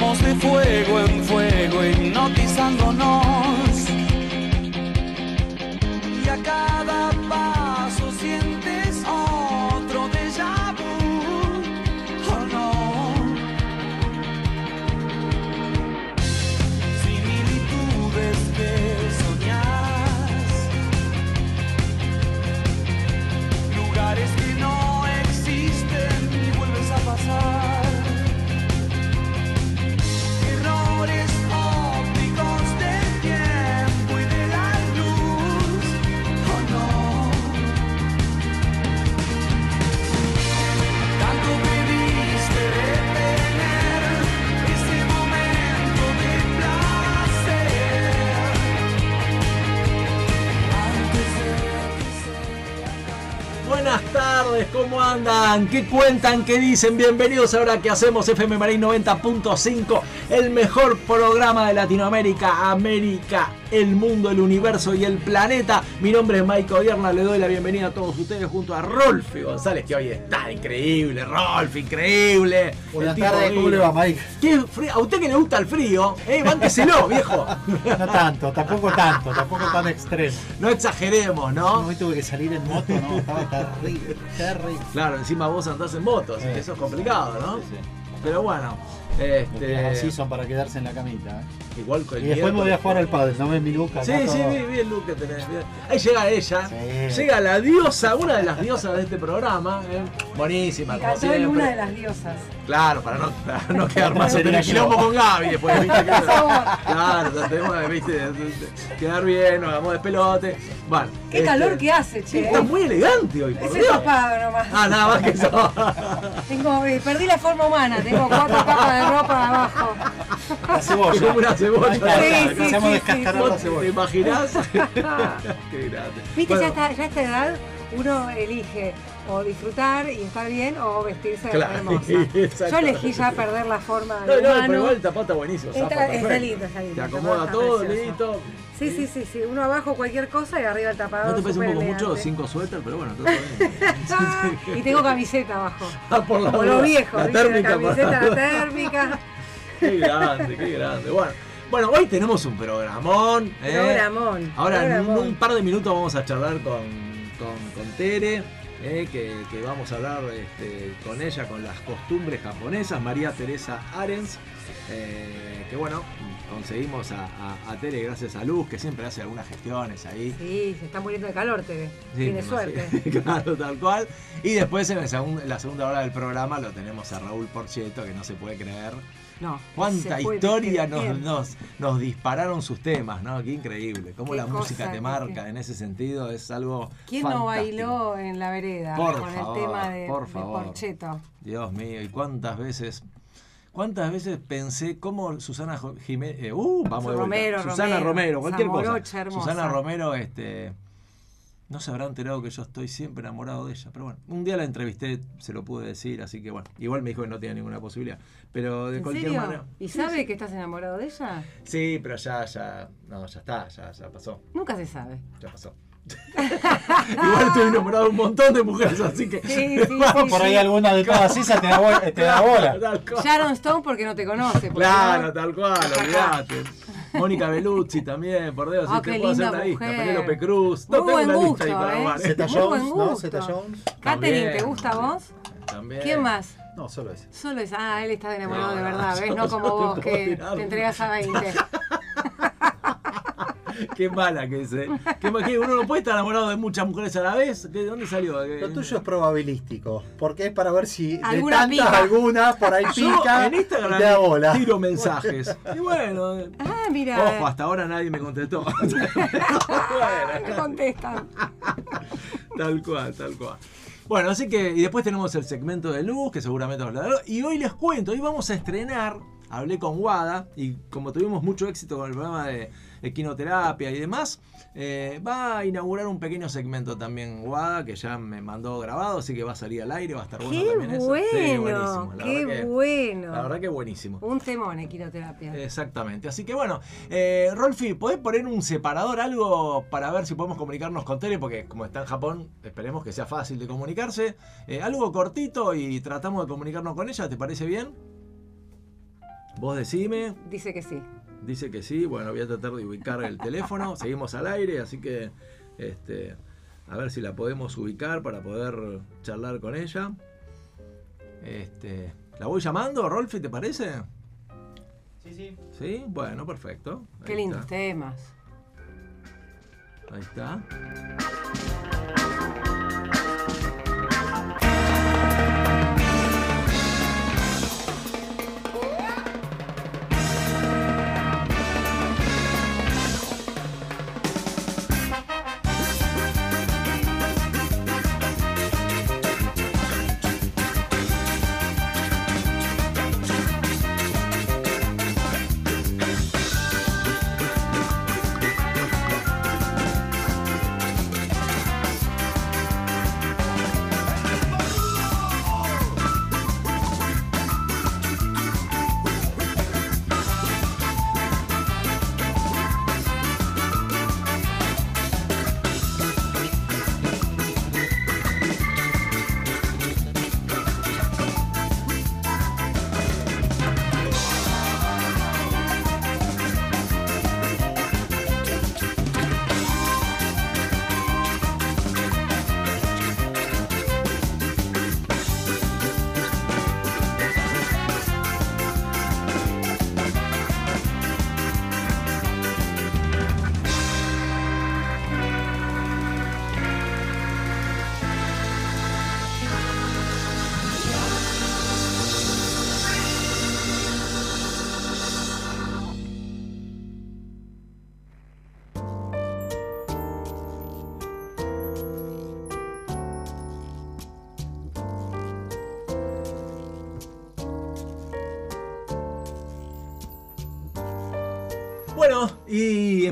Vamos de fuego, ¿cómo andan? ¿Qué cuentan? ¿Qué dicen? Bienvenidos ahora que hacemos FM Marín 90.5, el mejor programa de Latinoamérica, América, el mundo, el universo y el planeta. Mi nombre es Mike Odierna, le doy la bienvenida a todos ustedes junto a Rolfi González, que hoy está increíble, Rolf, increíble. Buenas tardes, ¿cómo le va, Mike? Qué frío. A usted que le gusta el frío, eh, bánqueselo, viejo. No tanto, tampoco tanto, tampoco tan extremo. No exageremos, ¿no? Hoy tuve que salir en moto, no, estaba terrible, terrible. Claro, encima vos andás en moto, así que eso es complicado, ¿no? Pero bueno, este, Así son para quedarse en la camita. ¿eh? igual con el Y después me voy a jugar al padre, ¿no ves mi acá Sí, sí, vi, vi el look que tenés. Ahí llega ella, Sí. llega la diosa, una de las diosas de este programa. ¿eh? Buenísima, Me como en una de las diosas. Claro, para no, para no quedar más en el quilombo con Gaby después, ¿viste? Que- claro, tenemos de, ¿viste? quedar bien, nos hagamos de pelote. Bueno, Qué este, calor que hace, che. Está muy elegante hoy, por Es el Dios. tapado nomás. Ah, nada más que eso. Tengo, eh, perdí la forma humana, tengo cuatro capas de ropa abajo. La cebolla. Como una cebolla. Ahí está, Sí, que sí, empezamos sí, a descascarar sí. la ¿Te imaginas? Qué grande. Viste, Bueno, ya, está, ya a esta edad uno elige o disfrutar y estar bien o vestirse Claro, hermosa. Yo elegí ya perder la forma No, de no, pero igual el tapado está buenísimo. Está- zapa, está lindo, está lindo, Te acomoda todo, listo. Sí, sí, sí, sí. Uno abajo cualquier cosa y arriba el tapador. ¿No te parece un poco mucho? Cinco suéter, pero bueno, todo bien. y tengo camiseta abajo. Ah, por la Como lo viejo, La ¿viste? térmica. la camiseta, la térmica. Qué grande, qué grande. Bueno, bueno, hoy tenemos un programón. ¿eh? Programón. Ahora en un, par de minutos vamos a charlar con, con, con Tere. Eh, que, que vamos a hablar este, con ella, con las costumbres japonesas, María Teresa Arens, eh, que bueno, conseguimos a, a- a Tere gracias a Luz, que siempre hace algunas gestiones ahí. Sí, se está muriendo de calor, te ve. Sí, Tiene suerte. claro, tal cual. Y después en, el segun- en la segunda hora del programa lo tenemos a Raúl Porcheto, que no se puede creer. No. Cuánta historia nos, nos, nos dispararon sus temas, ¿no? Qué increíble. Cómo Qué la música te marca en ese sentido es algo. ¿Quién no bailó en la vereda Por con favor, el tema de, por de favor. Porcheto? Dios mío, y cuántas veces. ¿Cuántas veces pensé cómo Susana Jiménez. uh, vamos de. Romero, Susana Romero, Romero, cualquier cosa. hermosa. Susana Romero, este. No se habrá enterado que yo estoy siempre enamorado de ella. Pero bueno, un día la entrevisté, se lo pude decir, así que bueno. Igual me dijo que no tenía ninguna posibilidad. Pero de ¿En cualquier serio? manera. ¿Y sabe que estás enamorado de ella? Sí, pero ya, ya. No, ya está, ya, ya pasó. Nunca se sabe. Ya pasó. Igual estoy enamorado de un montón de mujeres, así que. Sí, sí, sí, Por ahí alguna de todas esas te da, bola- te da bola. Sharon Stone porque no te conoce. Claro, no- tal cual, olvídate. Mónica Bellucci también, por Dios, Ah, si te qué puedo hacer una lista. Penélope Cruz. Muy tengo buen una lista gusto, ahí para ¿eh? armar, Zeta Muy Jones, buen ¿no? gusto. Zeta Jones. Catherine, ¿te gusta a vos? También. ¿Quién más? No, solo ese. Solo es. Ah, él está enamorado No, de no, verdad, ¿ves? no No como vos que te entregas a 20. Qué mala que es, ¿eh? Qué ma- que uno no puede estar enamorado de muchas mujeres a la vez. ¿De dónde salió? Lo tuyo es probabilístico, porque es para ver si de Alguna tantas pica. algunas por ahí Yo pica en Instagram bola. tiro mensajes. Y bueno, Ah, mira. ojo, hasta ahora nadie me contestó. no bueno, contestan. Tal cual, tal cual. Bueno, así que, y después tenemos el segmento de luz, que seguramente os hablaré. Y hoy les cuento, hoy vamos a estrenar, hablé con Wada, y como tuvimos mucho éxito con el programa de equinoterapia y demás, eh, va a inaugurar un pequeño segmento también Wada, que ya me mandó grabado, así que va a salir al aire, va a estar bueno Qué también eso. Sí, bueno, buenísimo, la qué que- bueno. La verdad que buenísimo. Un temón, equinoterapia. Exactamente. Así que bueno, eh, Rolfi, ¿podés poner un separador, algo para ver si podemos comunicarnos con Tere? Porque como está en Japón, esperemos que sea fácil de comunicarse. Eh, algo cortito y tratamos de comunicarnos con ella, ¿te parece bien? Vos decime, Dice que sí. Dice que sí, bueno, voy a tratar de ubicar el teléfono, seguimos al aire, así que este, a ver si la podemos ubicar para poder charlar con ella. Este, ¿La voy llamando, Rolfi, te parece? Sí, sí. Sí, bueno, perfecto. Qué lindos temas. Ahí está.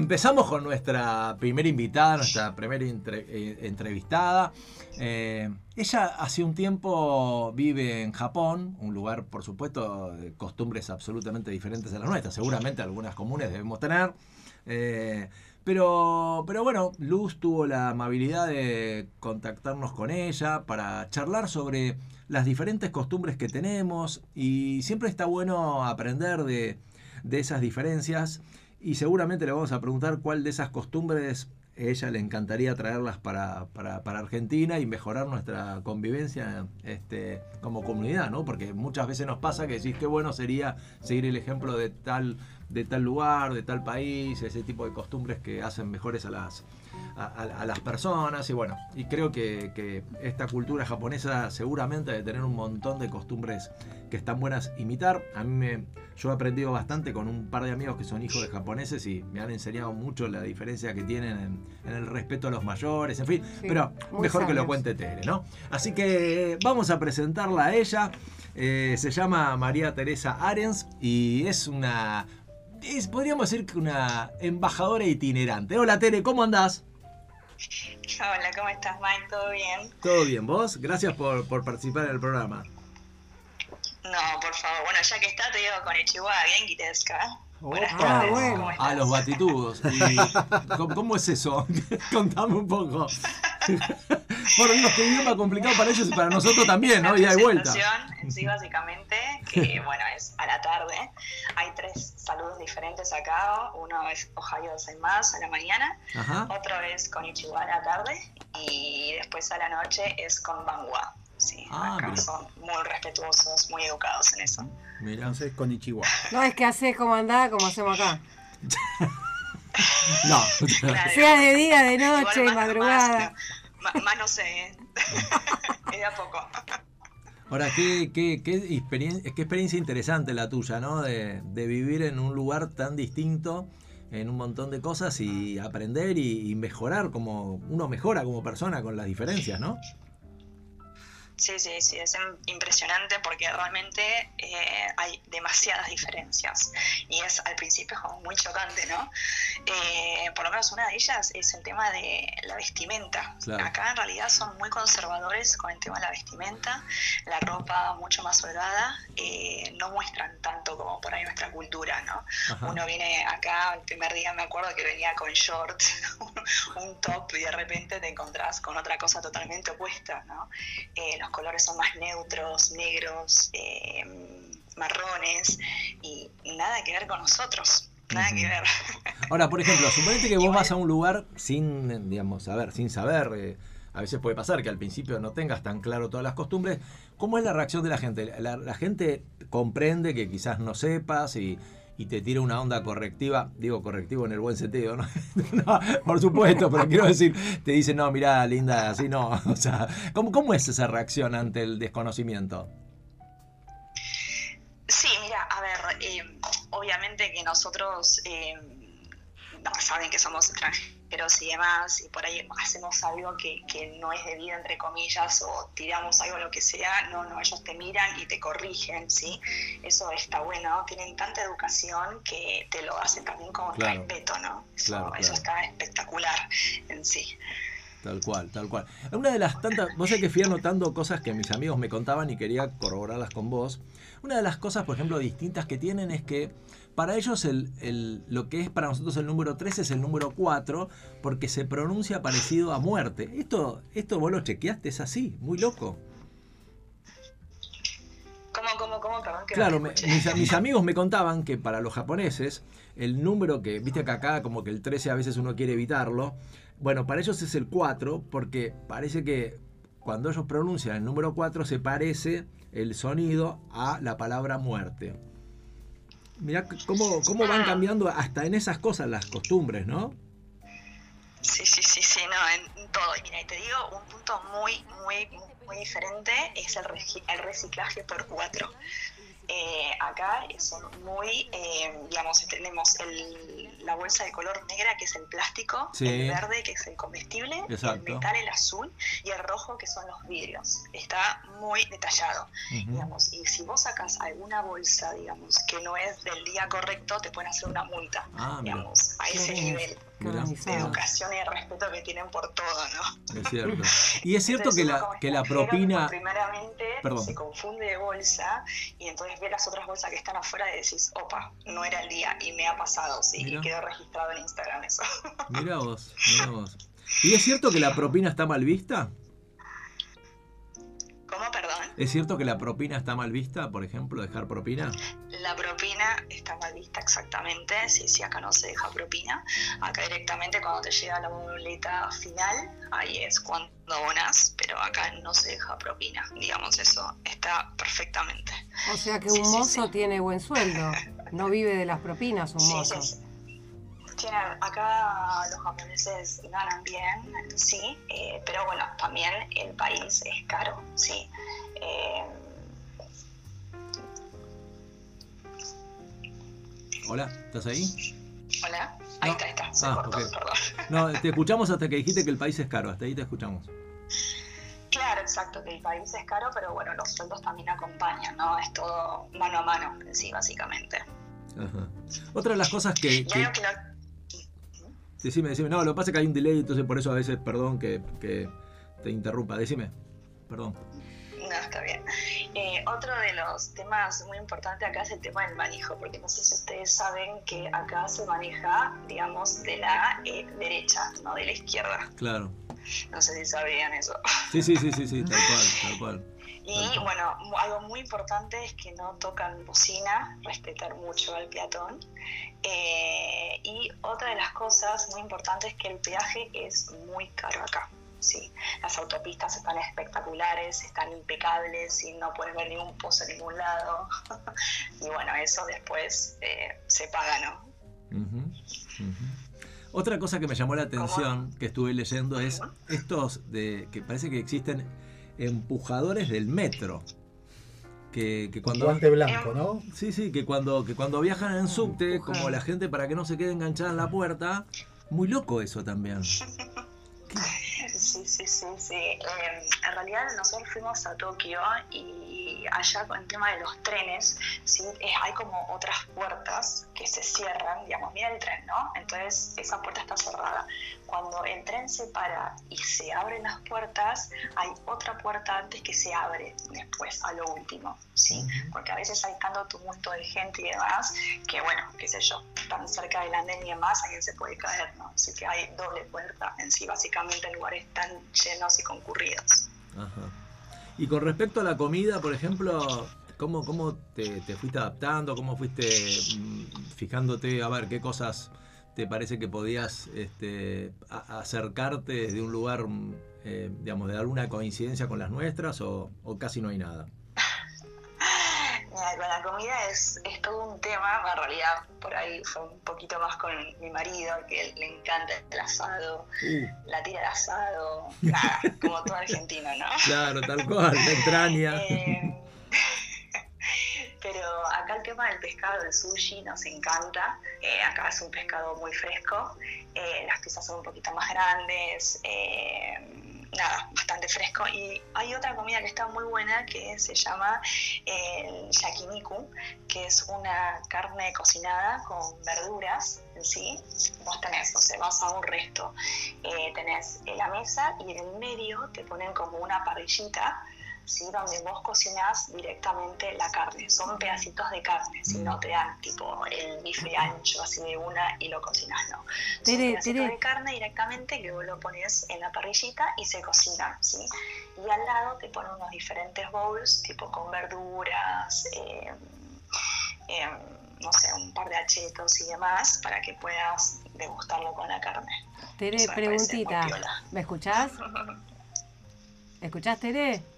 Empezamos con nuestra primera invitada, nuestra primera eh, entrevistada. Eh, ella hace un tiempo vive en Japón, un lugar, por supuesto, de costumbres absolutamente diferentes a las nuestras. Seguramente algunas comunes debemos tener. Eh, pero, pero bueno, Luz tuvo la amabilidad de contactarnos con ella para charlar sobre las diferentes costumbres que tenemos y siempre está bueno aprender de, de esas diferencias y seguramente le vamos a preguntar cuál de esas costumbres a ella le encantaría traerlas para, para, para Argentina y mejorar nuestra convivencia este, como comunidad, ¿no? Porque muchas veces nos pasa que decís qué bueno sería seguir el ejemplo de tal, de tal lugar, de tal país, ese tipo de costumbres que hacen mejores a las, a, las personas y bueno, y creo que, que esta cultura japonesa seguramente debe tener un montón de costumbres que están buenas imitar. A mí me, yo he aprendido bastante con un par de amigos que son hijos de japoneses y me han enseñado mucho la diferencia que tienen en, en el respeto a los mayores, en fin, Sí, pero mejor que lo cuente Tere, ¿no? Así que vamos a presentarla a ella. Eh, se llama María Teresa Arens y es una... es- podríamos decir que una embajadora itinerante. Hola Tere, ¿cómo andás? Hola, ¿cómo estás, Mike? ¿Todo bien? ¿Todo bien? ¿Vos? Gracias por, por participar en el programa. No, por favor. Bueno, ya que está, te digo con Ichiwa, Genki desu tardes, bueno. ¿cómo A estás? los batitudos. Y, ¿cómo, cómo es eso? Contame un poco. Por Dios, qué idioma complicado para ellos y para nosotros también, ¿no? Y vuelta. presentación en sí, básicamente, que bueno, es a la tarde. Hay tres saludos diferentes acá. Uno es Ohio más a la mañana, Ajá. otro es con Ichiwa a la tarde y después a la noche es con Banwa. Sí, Ah, acá mira. son muy respetuosos, muy educados en eso. Mira. Entonces con Ichiwa. No es que haces como andás, como hacemos acá. No. Claro. Sea de día, de noche, más- madrugada. Más, más- más no sé, ¿eh? es de a poco. Ahora, qué, qué, qué, experien- qué experiencia interesante la tuya, ¿no? De, de vivir en un lugar tan distinto, en un montón de cosas y aprender y, y mejorar como uno mejora como persona con las diferencias, ¿no? Sí, sí, sí, es im- impresionante porque realmente eh, hay demasiadas diferencias y es al principio es como muy chocante, ¿no? Eh, por lo menos una de ellas es el tema de la vestimenta. Claro. Acá en realidad son muy conservadores con el tema de la vestimenta, la ropa mucho más holgada, eh, no muestran tanto como por ahí nuestra cultura, ¿no? Ajá. Uno viene acá, el primer día me acuerdo que venía con short, un top y de repente te encontrás con otra cosa totalmente opuesta, ¿no? Los colores son más neutros, negros, eh, marrones y nada que ver con nosotros. Nada que ver. Ahora, por ejemplo, suponete que vos vas a un lugar sin, digamos, saber, sin saber. eh, a veces puede pasar que al principio no tengas tan claro todas las costumbres. ¿Cómo es la reacción de la gente? La, la gente comprende que quizás no sepas y, y te tira una onda correctiva. Digo correctivo en el buen sentido, ¿no? Por supuesto, pero quiero decir, te dice, no, mirá, linda, así no. O sea, ¿cómo, cómo es esa reacción ante el desconocimiento? Sí, mira, a ver, eh, obviamente que nosotros eh, saben que somos extranjeros y demás, y por ahí hacemos algo que, que no es debido, entre comillas, o tiramos algo, lo que sea, no, no, ellos te miran y te corrigen, ¿sí? Eso está bueno, tienen tanta educación que te lo hacen también con Claro. respeto, ¿no? Eso, Claro, eso claro. está espectacular en sí. Tal cual, tal cual. Una de las tantas, vos sabés que fui anotando cosas que mis amigos me contaban y quería corroborarlas con vos. Una de las cosas, por ejemplo, distintas que tienen es que para ellos el, el- lo que es para nosotros el número 3 es el número 4 porque se pronuncia parecido a muerte. Esto, esto vos lo chequeaste, es así, muy loco. ¿Cómo, cómo, cómo? Perdón que no Claro, me- mis, mis amigos me contaban que para los japoneses el número que, viste que acá como que el 13 a veces uno quiere evitarlo, bueno, para ellos es el 4 porque parece que cuando ellos pronuncian el número 4 se parece el sonido a la palabra muerte. Mirá cómo, cómo van cambiando hasta en esas cosas las costumbres, ¿no? Sí, sí, sí, sí, no, en todo. Y mira, y te digo, un punto muy, muy, muy diferente es el, el reciclaje por cuatro. Eh, acá son muy, eh, digamos, tenemos el- la bolsa de color negra que es el plástico, Sí. el verde que es el comestible, Exacto. el metal, el azul y el rojo que son los vidrios. Está muy detallado, digamos, y si vos sacas alguna bolsa, digamos, que no es del día correcto, te pueden hacer una multa, Ah, mira. digamos, a ese nivel. De educación y de respeto que tienen por todo, ¿no? Es cierto. Y es cierto que Entonces, la, que la propina... Primeramente Perdón. se confunde de bolsa y entonces ve las otras bolsas que están afuera y decís, opa, no era el día y me ha pasado, sí, y quedó registrado en Instagram eso. Mira vos, mira vos. ¿Y es cierto que la propina está mal vista? ¿Cómo, perdón? ¿Es cierto que la propina está mal vista, por ejemplo, dejar propina? La propina está mal vista exactamente, sí, sí, acá no se deja propina. Acá directamente cuando te llega la boleta final, ahí es cuando abonas, pero acá no se deja propina, digamos, eso está perfectamente. O sea que Sí, un sí, mozo sí. tiene buen sueldo. No vive de las propinas un Sí, mozo. Tienen- acá los japoneses ganan bien, sí, eh, pero bueno, también el país es caro, sí. Eh, Hola, ¿estás ahí? Hola, ahí está, ahí está, se Ah, cortó, perdón. No, te escuchamos hasta que dijiste que el país es caro, hasta ahí te escuchamos. Claro, exacto, que el país es caro, pero bueno, los sueldos también acompañan, ¿no? Es todo mano a mano, en sí, básicamente. Ajá. Otra de las cosas que... Decime, decime. No, lo que pasa es que hay un delay, entonces por eso a veces, perdón que, que te interrumpa. Decime, perdón. No, está bien. Eh, otro de los temas muy importantes acá es el tema del manejo, porque no sé si ustedes saben que acá se maneja, digamos, de la eh, derecha, no de la izquierda. Claro. No sé si sabían eso. Sí, sí, sí, sí, sí, tal cual, tal cual. Y bueno, algo muy importante es que no tocan bocina, respetar mucho al peatón. Eh, y otra de las cosas muy importantes es que el peaje es muy caro acá. Sí, las autopistas están espectaculares, están impecables y no puedes ver ningún pozo en ningún lado. y bueno, eso después eh, se paga, ¿no? Otra cosa que me llamó la atención que estuve leyendo es estos de que parece que existen empujadores del metro. Que, que cuando guante blanco, ¿no? sí, sí, que cuando que cuando viajan en subte, Empujan. como la gente para que no se quede enganchada en la puerta, muy loco eso también. Sí, sí, sí, sí. Eh, en realidad nosotros fuimos a Tokio y allá con el tema de los trenes, sí, eh, hay como otras puertas que se cierran, digamos, mira el tren, ¿no? Entonces esa puerta está cerrada. Cuando el tren se para y se abren las puertas, hay otra puerta antes que se abre después, a lo último, ¿sí? Porque a veces hay tanto tumulto de gente y demás que, bueno, qué sé yo, tan cerca del andén y demás, alguien se puede caer, ¿no? Así que hay doble puerta en sí, básicamente en lugares tan llenos y concurridos. Ajá. Y con respecto a la comida, por ejemplo, ¿cómo, cómo te, te fuiste adaptando? ¿Cómo fuiste mm, fijándote a ver qué cosas te parece que podías este, acercarte desde un lugar, mm, eh, digamos, de alguna coincidencia con las nuestras o, o casi no hay nada? Mira, con la comida es, es todo un tema, en realidad por ahí fue un poquito más con mi marido, que le encanta el asado, Uh, la tira de asado, nada, como todo argentino, ¿no? claro, tal cual, la entraña. Eh, pero acá el tema del pescado, el sushi, nos encanta. Eh, acá es un pescado muy fresco. Eh, las piezas son un poquito más grandes. Eh, nada, bastante fresco. Y hay otra comida que está muy buena que se llama el yakiniku, que es una carne cocinada con verduras en sí. Vos tenés, o sea, vas a un resto. Eh, tenés la mesa y en el medio te ponen como una parrillita ¿sí? donde vos cocinás directamente la carne. Son pedacitos de carne, si no te dan tipo el bife ancho así de una y lo cocinás, no. Son Tere, pedacitos Tere. de carne directamente que vos lo pones en la parrillita y se cocinan, ¿sí? Y al lado te ponen unos diferentes bowls, tipo con verduras, eh, eh, no sé, un par de achetos y demás, para que puedas degustarlo con la carne. Tere, me preguntita. ¿Me escuchás? ¿Escuchás, Tere?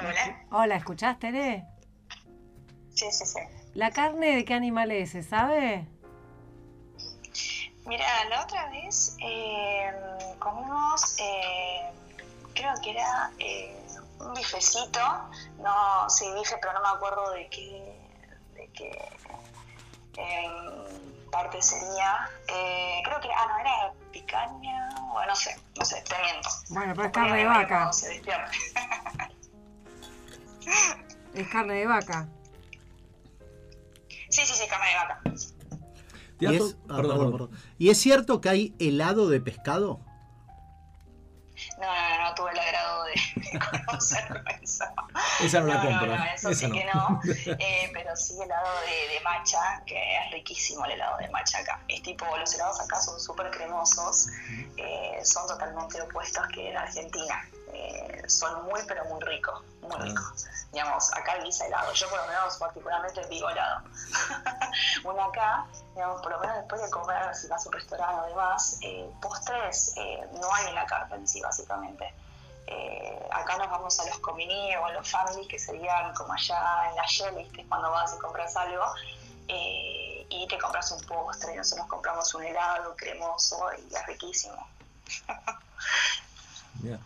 ¿Hola? Hola, ¿escuchás, Tere? Sí, sí, sí. ¿La carne de qué animal es, se sabe? Mira, la otra vez eh, comimos, eh, creo que era eh, un bifecito, no, sí, bife, pero no me acuerdo de qué, de qué eh, parte sería. Eh, creo que era, ah, no, era picaña, bueno, no sé, no sé, te miento. Bueno, pero es carne de vaca. se. Es carne de vaca. Sí, sí, sí, carne de vaca. ¿Te Y es, ah, perdón, perdón. ¿Y es cierto que hay helado de pescado? No, no, no, no tuve el agrado de, de conocer eso. Esa no la compro. no, no, eso Esa sí no. que no. Eh, pero sí helado de, de matcha, que es riquísimo el helado de matcha acá. Es tipo, los helados acá son súper cremosos, eh, son totalmente opuestos que en Argentina. Eh, son muy, pero muy ricos, muy ricos. Digamos, acá visa helado. Yo por lo menos particularmente vivo helado. Uno acá, digamos, por lo menos después de comer, si vas a un restaurante o demás, eh, postres eh, no hay en la carta en sí, básicamente. Eh, acá nos vamos a los comini o a los family, que serían como allá en la Shell, ¿viste? cuando vas y compras algo, eh, y te compras un postre, y nosotros compramos un helado cremoso y es riquísimo. Mirá.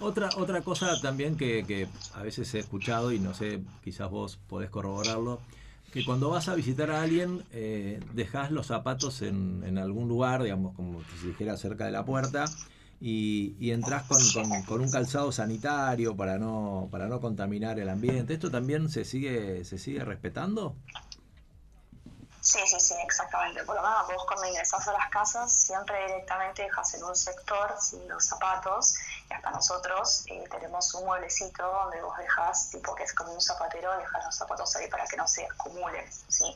Otra, otra cosa también que, que a veces he escuchado y no sé, quizás vos podés corroborarlo, que cuando vas a visitar a alguien eh, dejas los zapatos en, en algún lugar, digamos, como si dijera cerca de la puerta, y, y entras con, con- con un calzado sanitario para no, para no contaminar el ambiente. ¿Esto también se sigue, se sigue respetando? Sí, sí, sí, exactamente. Por lo menos vos cuando ingresás a las casas siempre directamente dejas en un sector sin los zapatos hasta nosotros eh, tenemos un mueblecito donde vos dejas, tipo que es como un zapatero, dejas los zapatos ahí para que no se acumulen, ¿sí?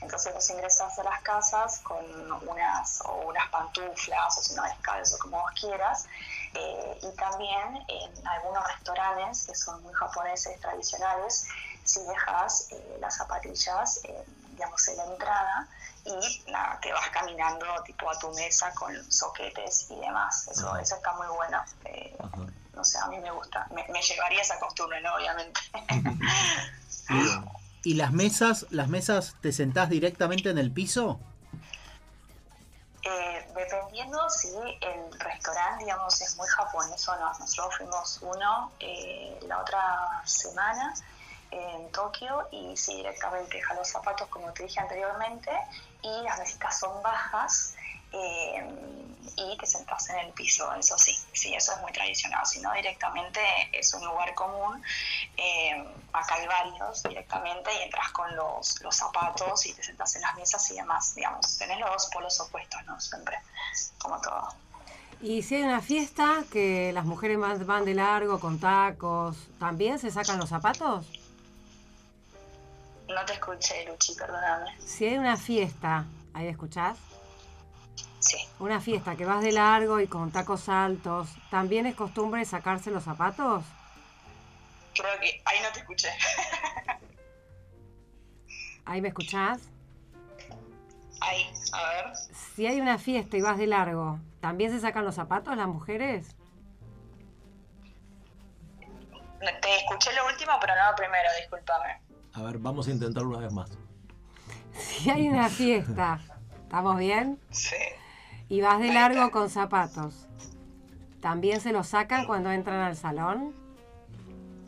Entonces vos ingresás a las casas con unas, o unas pantuflas o si no descalzo, como vos quieras. Eh, y también en algunos restaurantes que son muy japoneses tradicionales, si dejas eh, las zapatillas, digamos, en la entrada y nada, te vas caminando tipo a tu mesa con soquetes y demás. Eso, Ajá. eso está muy bueno. Eh, no sé, a mí me gusta. Me, me llevaría esa costumbre, ¿no? Obviamente. ¿Y las mesas, las mesas te sentás directamente en el piso? Eh, dependiendo si el restaurante, digamos, es muy japonés o no. Nosotros fuimos uno eh, la otra semana en Tokio y sí, directamente deja los zapatos, como te dije anteriormente, y las mesitas son bajas eh, y te sentás en el piso, eso sí, sí, eso es muy tradicional. Si no, directamente es un lugar común. eh, acá hay varios directamente y entras con los, los zapatos y te sentás en las mesas y demás, digamos. Tenés los polos opuestos, ¿no? Siempre, como todo. Y si hay una fiesta que las mujeres van van de largo con tacos, ¿también se sacan los zapatos? No te escuché, Luchi, perdóname. Si hay una fiesta, ¿ahí escuchás? Sí. Una fiesta que vas de largo y con tacos altos, ¿también es costumbre sacarse los zapatos? Creo que ahí no te escuché. ¿Ahí me escuchás? Ahí, a ver. Si hay una fiesta y vas de largo, ¿también se sacan los zapatos las mujeres? Te escuché lo último, pero no lo primero, discúlpame. A ver, vamos a intentarlo una vez más. Si hay una fiesta, ¿estamos bien? Sí. Y vas de largo con zapatos, ¿también se los sacan cuando entran al salón?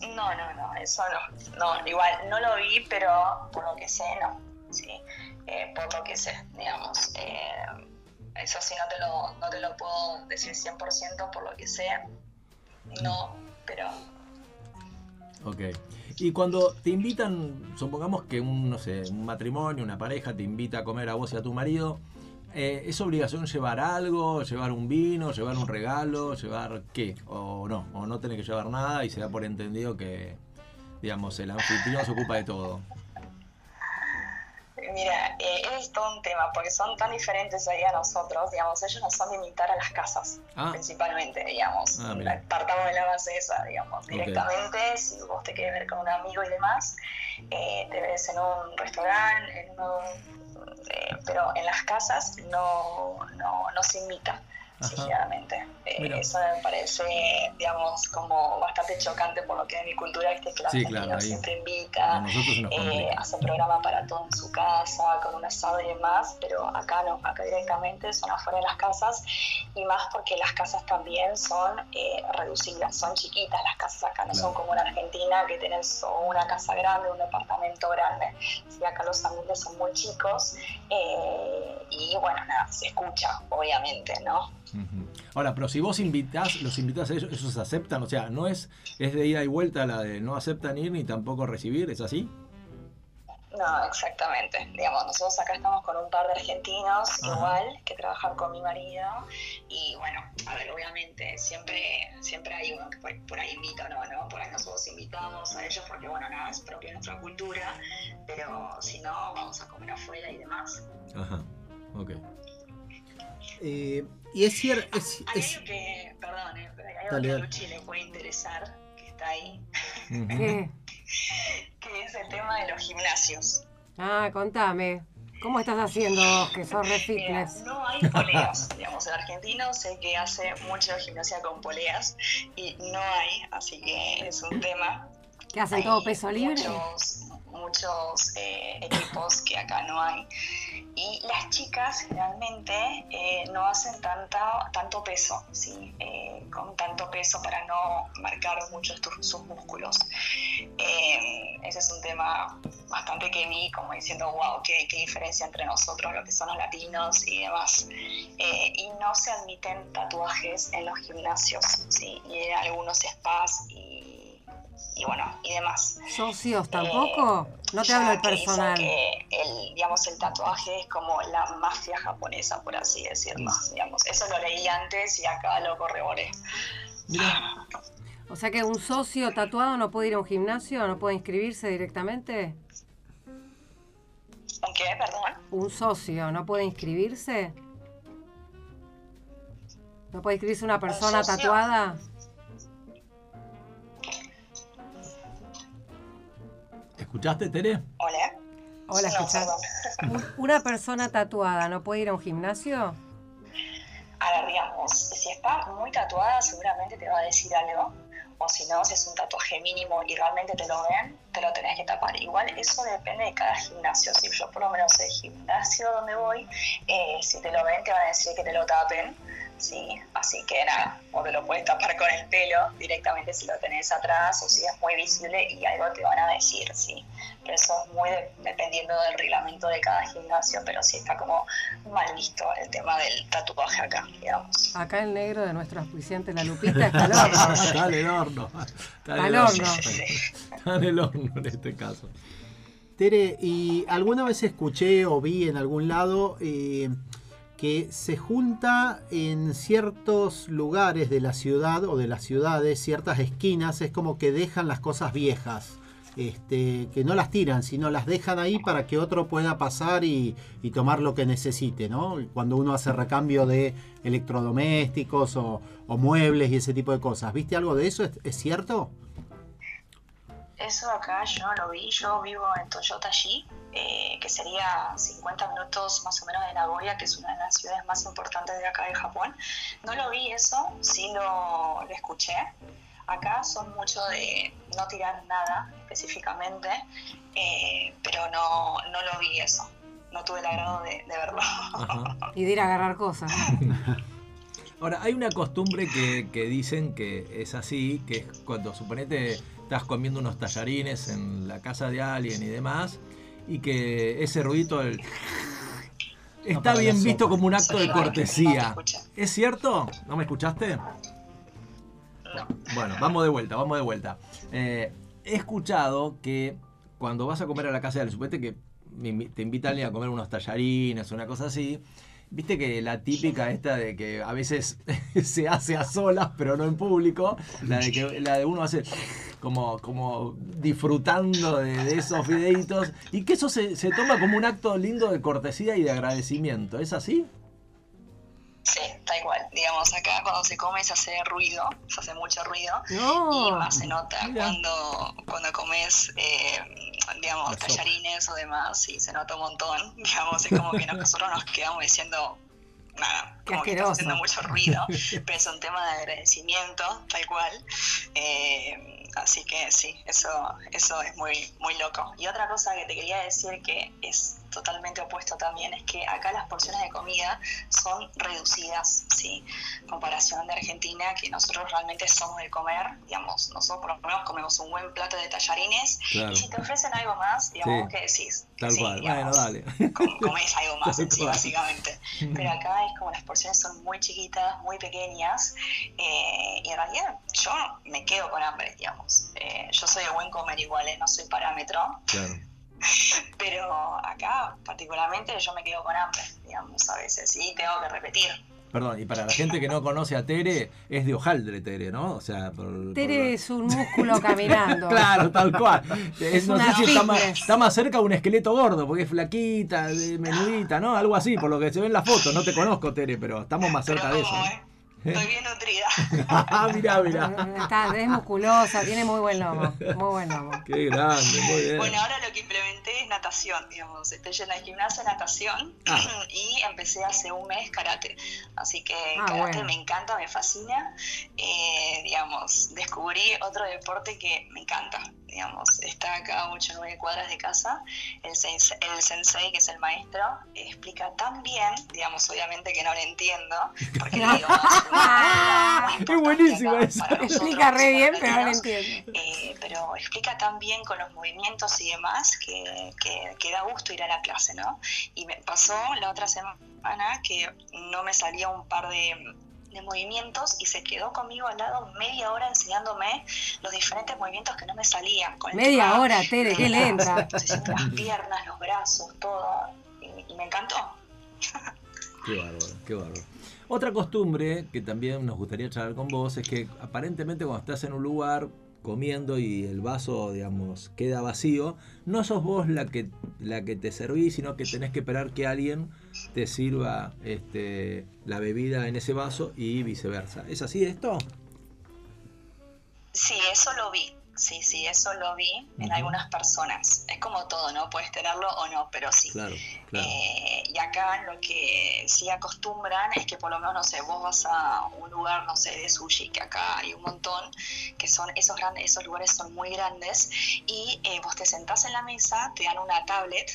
No, no, no, eso no. No, igual no lo vi, pero por lo que sé, no. Sí, eh, por lo que sé, digamos. Eh, eso sí no te, lo, no te lo puedo decir 100% por lo que sé. No, pero Ok. Y cuando te invitan, supongamos que un, no sé, un matrimonio, una pareja te invita a comer a vos y a tu marido, eh, ¿es obligación llevar algo, llevar un vino, llevar un regalo, llevar qué? O no, o no tenés que llevar nada y se da por entendido que, digamos, el anfitrión se ocupa de todo. Mira, eh, es todo un tema, porque son tan diferentes ahí a nosotros, digamos, ellos no son de invitar a las casas, Ah. principalmente, digamos, Ah, partamos de la base esa, digamos, directamente, si vos te quieres ver con un amigo y demás, eh, te ves en un restaurante, en un, eh, pero en las casas no, no, no se invita. Generalmente. Eh, eso me parece, digamos, como bastante chocante por lo que es mi cultura, viste que la Sí, claro, siempre invita, eh, hace programa para todo en su casa, con un asado y demás, pero acá no, acá directamente son afuera de las casas y más porque las casas también son eh, reducidas, son chiquitas las casas acá, no son como en Argentina que tenés una casa grande, un departamento grande, sí, acá los ambientes son muy chicos eh, y bueno, nada, se escucha, obviamente, ¿no? Ahora, pero si vos invitás, los invitás a ellos, ellos aceptan, o sea, no es, es de ida y vuelta la de no aceptan ir ni tampoco recibir, ¿es así? No, exactamente. Digamos, nosotros acá estamos con un par de argentinos Ajá. igual que trabajan con mi marido y bueno, a ver, obviamente siempre siempre hay uno que por, por ahí invita o no, ¿no? Por ahí nosotros invitamos a ellos porque bueno, nada, es propio de nuestra cultura, pero si no, vamos a comer afuera y demás. Ajá, ok. Eh, y es cierto. Es, Hay es- algo que, perdón, eh, pero hay algo Dale, que a dale. Luchi le puede interesar, que está ahí, que es el tema de los gimnasios. Ah, contame. ¿Cómo estás haciendo vos, que sos re fitness? no hay poleas, digamos, el argentino sé que hace mucha gimnasia con poleas y no hay, así que es un tema. ¿Qué hacen Hay todo peso libre? Muchos, muchos eh, equipos que acá no hay. Y las chicas generalmente eh, no hacen tanta, tanto peso, ¿sí? Eh, con tanto peso para no marcar mucho estos- sus músculos. Eh, ese es un tema bastante que vi como diciendo, wow, qué, qué diferencia entre nosotros, lo que son los latinos y demás. Eh, y no se admiten tatuajes en los gimnasios, ¿sí? Y en algunos spas y, y bueno, y demás. ¿Socios tampoco? No te hablo del personal. que el, digamos, el tatuaje es como la mafia japonesa, por así decirlo. Digamos. Eso lo leí antes y acá lo corroboré. Mira, O sea que un socio tatuado no puede ir a un gimnasio, no puede inscribirse directamente. ¿Un qué? Perdón. Un socio no puede inscribirse. ¿No puede inscribirse una persona socio? tatuada? ¿Escuchaste, Tere? Hola. Hola, No. Un- ¿Una persona tatuada no puede ir a un gimnasio? A ver, digamos, si está muy tatuada, seguramente te va a decir algo. O si no, si es un tatuaje mínimo y realmente te lo ven, te lo tenés que tapar. Igual eso depende de cada gimnasio. Si yo por lo menos el gimnasio donde voy, eh, si te lo ven, te van a decir que te lo tapen. Sí, así que nada, o te lo puedes tapar con el pelo directamente si lo tenés atrás o si es muy visible y algo te van a decir, sí. Pero eso es muy de- dependiendo del reglamento de cada gimnasio, pero sí está como mal visto el tema del tatuaje acá, digamos. Acá el negro de nuestro auspiciante, la Lupita, está al horno. Está en el horno. Está en Al el horno. Está en el horno en este caso. Tere, y alguna vez escuché o vi en algún lado eh, que se junta en ciertos lugares de la ciudad o de las ciudades, ciertas esquinas, es como que dejan las cosas viejas. Este, que no las tiran, sino las dejan ahí para que otro pueda pasar y, tomar lo que necesite, ¿no? Cuando uno hace recambio de electrodomésticos o, muebles y ese tipo de cosas. ¿Viste algo de eso? ¿Es, es cierto? Eso acá yo no lo vi. Yo vivo en Toyota G, eh, que sería 50 minutos más o menos de Nagoya, que es una de las ciudades más importantes de acá de Japón. No lo vi eso, sí lo, lo escuché. Acá son mucho de no tirar nada específicamente, eh, pero no, no lo vi eso. No tuve el agrado de, de verlo. Ajá. Y de ir a agarrar cosas. Ahora, hay una costumbre que, que dicen que es así, que es cuando suponete estás comiendo unos tallarines en la casa de alguien y demás, y que ese ruido del... Está bien visto sopa. como un acto de cortesía. ¿Es cierto? ¿No me escuchaste? No. Bueno, vamos de vuelta, vamos de vuelta. Eh, he escuchado que cuando vas a comer a la casa de alguien, suponete que te invita alguien a comer unos tallarines una cosa así, viste que la típica esta de que a veces se hace a solas, pero no en público, la de que la de uno hace como, como disfrutando de, de esos videitos, y que eso se, se toma como un acto lindo de cortesía y de agradecimiento. ¿Es así? Sí, tal igual. Digamos, acá cuando se come se hace ruido, se hace mucho ruido. Y más se nota Mira. cuando, cuando comes, eh, digamos, sopa. tallarines o demás, y se nota un montón. Digamos, es como que nosotros nos quedamos diciendo, nada, como que está haciendo mucho ruido, pero es un tema de agradecimiento, tal cual. Eh, así que sí, eso, eso es muy, muy loco. Y otra cosa que te quería decir que es totalmente opuesto también es que acá las porciones de comida son reducidas, ¿sí? comparación de Argentina, que nosotros realmente somos de comer, digamos, nosotros por lo menos comemos un buen plato de tallarines, Claro. y si te ofrecen algo más, digamos, Sí. ¿qué decís? Tal Sí, cual. Bueno, digamos, dale. com- Comés algo más, sí, básicamente. Pero acá es como las porciones son muy chiquitas, muy pequeñas, eh, y en realidad yo me quedo con hambre, digamos. Eh, yo soy de buen comer igual, eh, no soy parámetro, Claro. pero acá particularmente yo me quedo con hambre, digamos, a veces, y tengo que repetir. Perdón, y para la gente que no conoce a Tere, es de hojaldre Tere, ¿no? O sea, por, por- Tere es un músculo caminando. Claro, tal cual. Es- no sé si está más, está más cerca de un esqueleto gordo, porque es flaquita, de- menudita, ¿no? Algo así, por lo que se ve en la foto. No te conozco, Tere, pero estamos más Pero cerca de eso. eh, estoy bien nutrida. Ah, mirá, mirá. Está, es musculosa, tiene muy buen lomo. Muy buen lomo. Qué grande, muy bien. Bueno, ahora lo que implementé es natación, digamos. Estoy yendo al gimnasio, natación Ah. y empecé hace un mes karate. Así que Ah, karate bueno. me encanta, me fascina. Eh, digamos, descubrí otro deporte que me encanta. Digamos, está acá a 8 o 9 cuadras de casa. El, sensei, el sensei, que es el maestro, explica tan bien, digamos, obviamente que no lo entiendo, porque el idioma es una- muy Es buenísima importante esa. para nosotros Explica re bien, pero no lo entiendo. Eh, pero explica tan bien con los movimientos y demás que, que, que da gusto ir a la clase, ¿no? Y me pasó la otra semana que no me salía un par de, de movimientos y se quedó conmigo al lado media hora enseñándome los diferentes movimientos que no me salían. Con el Media tema hora, Tere, qué lenta. las piernas, los brazos, todo. Y, y me encantó. Qué bárbaro, qué bárbaro. Otra costumbre que también nos gustaría charlar con vos es que aparentemente cuando estás en un lugar comiendo y el vaso, digamos, queda vacío, no sos vos la que, la que te servís, sino que tenés que esperar que alguien te sirva este, la bebida en ese vaso y viceversa. ¿Es así esto? Sí, eso lo vi. Sí, sí, eso lo vi en algunas personas. Es como todo, ¿no? Puedes tenerlo o no, pero sí. Claro, claro. Eh, y acá lo que sí acostumbran es que por lo menos, no sé, vos vas a un lugar, no sé, de sushi, que acá hay un montón, que son esos grandes, esos lugares son muy grandes, y eh, vos te sentás en la mesa, te dan una tablet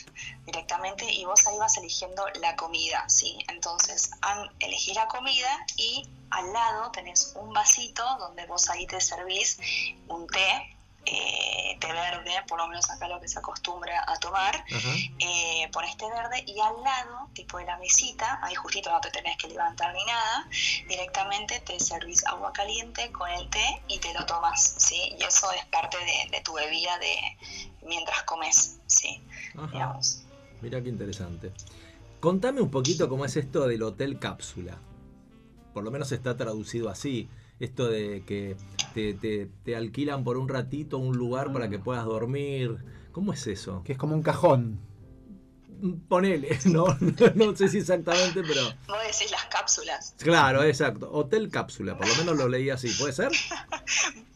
directamente y vos ahí vas eligiendo la comida, ¿sí? Entonces, han, elegís la comida y al lado tenés un vasito donde vos ahí te servís un té, eh, té verde, por lo menos acá lo que se acostumbra a tomar, Ajá. eh, pones té verde y al lado, tipo de la mesita, ahí justito no te tenés que levantar ni nada, directamente te servís agua caliente con el té y te lo tomas, ¿sí? Y eso es parte de, de tu bebida de mientras comes, ¿sí? Ajá. Digamos. Mira qué interesante. Contame un poquito cómo es esto del hotel cápsula. Por lo menos está traducido así. Esto de que te, te- te alquilan por un ratito un lugar para que puedas dormir. ¿Cómo es eso? Que es como un cajón. Ponele, no, no sé si exactamente, pero. Vos decís las cápsulas. Claro, exacto. Hotel cápsula, por lo menos lo leí así. ¿Puede ser?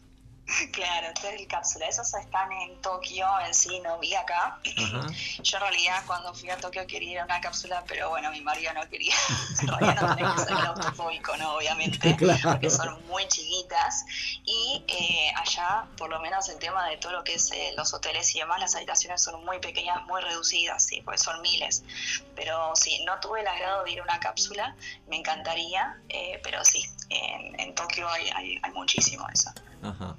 Claro, hotel cápsula. Esos están en Tokio, en sí, no vi acá. Ajá. Yo en realidad cuando fui a Tokio quería ir a una cápsula, pero bueno, mi marido no quería. En realidad no tenés que ser claustrofóbico, ¿no? Obviamente, Claro. porque son muy chiquitas. Y eh, allá, por lo menos el tema de todo lo que es eh, los hoteles y demás, las habitaciones son muy pequeñas, muy reducidas, sí, porque son miles. Pero sí, no tuve el agrado de ir a una cápsula, me encantaría, eh, pero sí, en, en Tokio hay, hay, hay muchísimo eso. Ajá,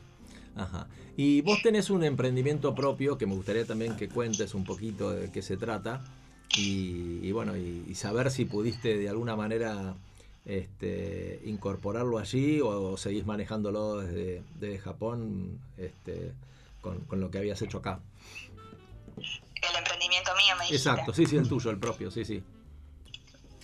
ajá. Y vos tenés un emprendimiento propio que me gustaría también que cuentes un poquito de qué se trata y, y bueno, y, y saber si pudiste de alguna manera este, incorporarlo allí o seguís manejándolo desde, desde Japón este, con, con lo que habías hecho acá. El emprendimiento mío me dijiste. Exacto, sí, sí, el tuyo, el propio, sí, sí.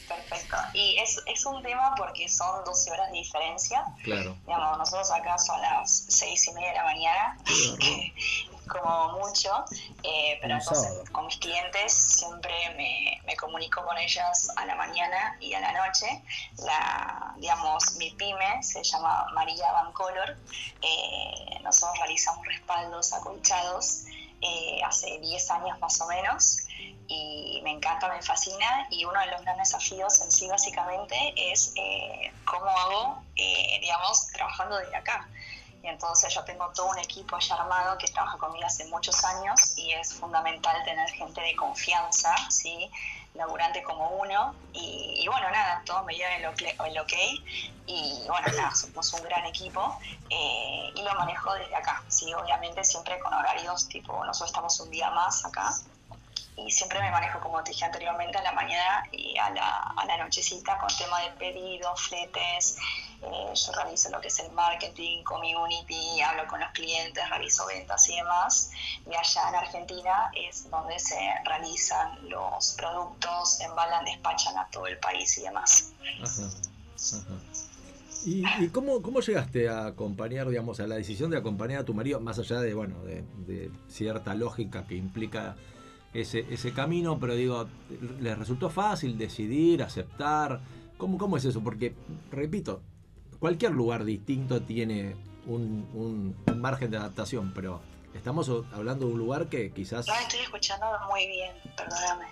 Perfecto. Y es, es un tema porque son 12 horas de diferencia. Claro. Digamos, nosotros acá son las 6 y media de la mañana, Qué que es como mucho, eh, pero entonces sábado. con mis clientes siempre me, me comunico con ellas a la mañana y a la noche. La, digamos, mi pyme se llama María Bancolor. Eh, nosotros realizamos respaldos acolchados eh, hace 10 años más o menos y me encanta, me fascina y uno de los grandes desafíos en sí básicamente es eh, cómo hago, eh, digamos, trabajando desde acá. Y entonces yo tengo todo un equipo ya armado que trabaja conmigo hace muchos años y es fundamental tener gente de confianza, ¿sí? Laburante como uno. Y, y bueno, nada, todos me dieron el el ok. Y bueno, nada, somos un gran equipo eh, y lo manejo desde acá. Sí, obviamente siempre con horarios tipo, nosotros estamos un día más acá y siempre me manejo, como te dije anteriormente, a la mañana y a la, a la nochecita con tema de pedidos, fletes. Eh, yo realizo lo que es el marketing, community, hablo con los clientes, realizo ventas y demás. Y allá en Argentina es donde se realizan los productos, embalan, despachan a todo el país y demás. Ajá, ajá. ¿Y, y cómo, cómo llegaste a acompañar, digamos, a la decisión de acompañar a tu marido, más allá de, bueno, de, de cierta lógica que implica ese, ese camino, pero digo, ¿les resultó fácil decidir, aceptar? ¿Cómo, cómo es eso? Porque, repito, cualquier lugar distinto tiene un, un- un margen de adaptación, pero estamos hablando de un lugar que quizás... No estoy escuchando muy bien, perdóname.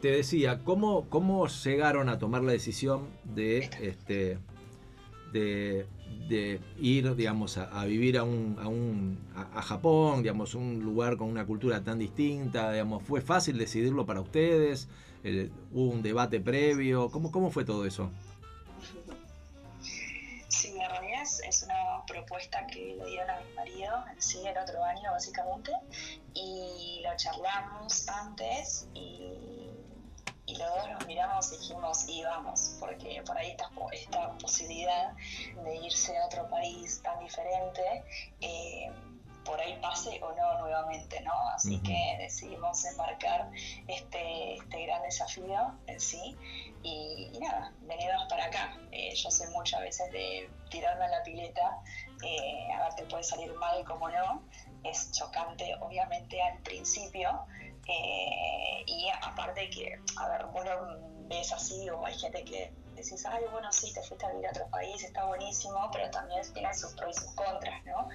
te decía, ¿cómo, ¿cómo llegaron a tomar la decisión de, este, de, de ir, digamos, a, a vivir a, un, a, un, a, a Japón, digamos, un lugar con una cultura tan distinta? Digamos, ¿Fue fácil decidirlo para ustedes? Eh, ¿Hubo un debate previo? ¿Cómo, ¿Cómo fue todo eso? Que le dieron a mi marido en sí el otro año básicamente y lo charlamos antes y, y los dos nos miramos y dijimos y vamos, porque por ahí esta, esta posibilidad de irse a otro país tan diferente, eh, por ahí pase o no nuevamente, ¿no? Así que decidimos embarcar este, este gran desafío en sí y, y nada, venimos para acá. Eh, yo sé mucho a veces de tirarme a la pileta, a ver, te puede salir mal como no, es chocante obviamente al principio, eh, y aparte que, a ver, vos lo ves así o hay gente que decís, ay, bueno, sí, te fuiste a vivir a otro país, está buenísimo, pero también tiene sus pros y sus contras, ¿no?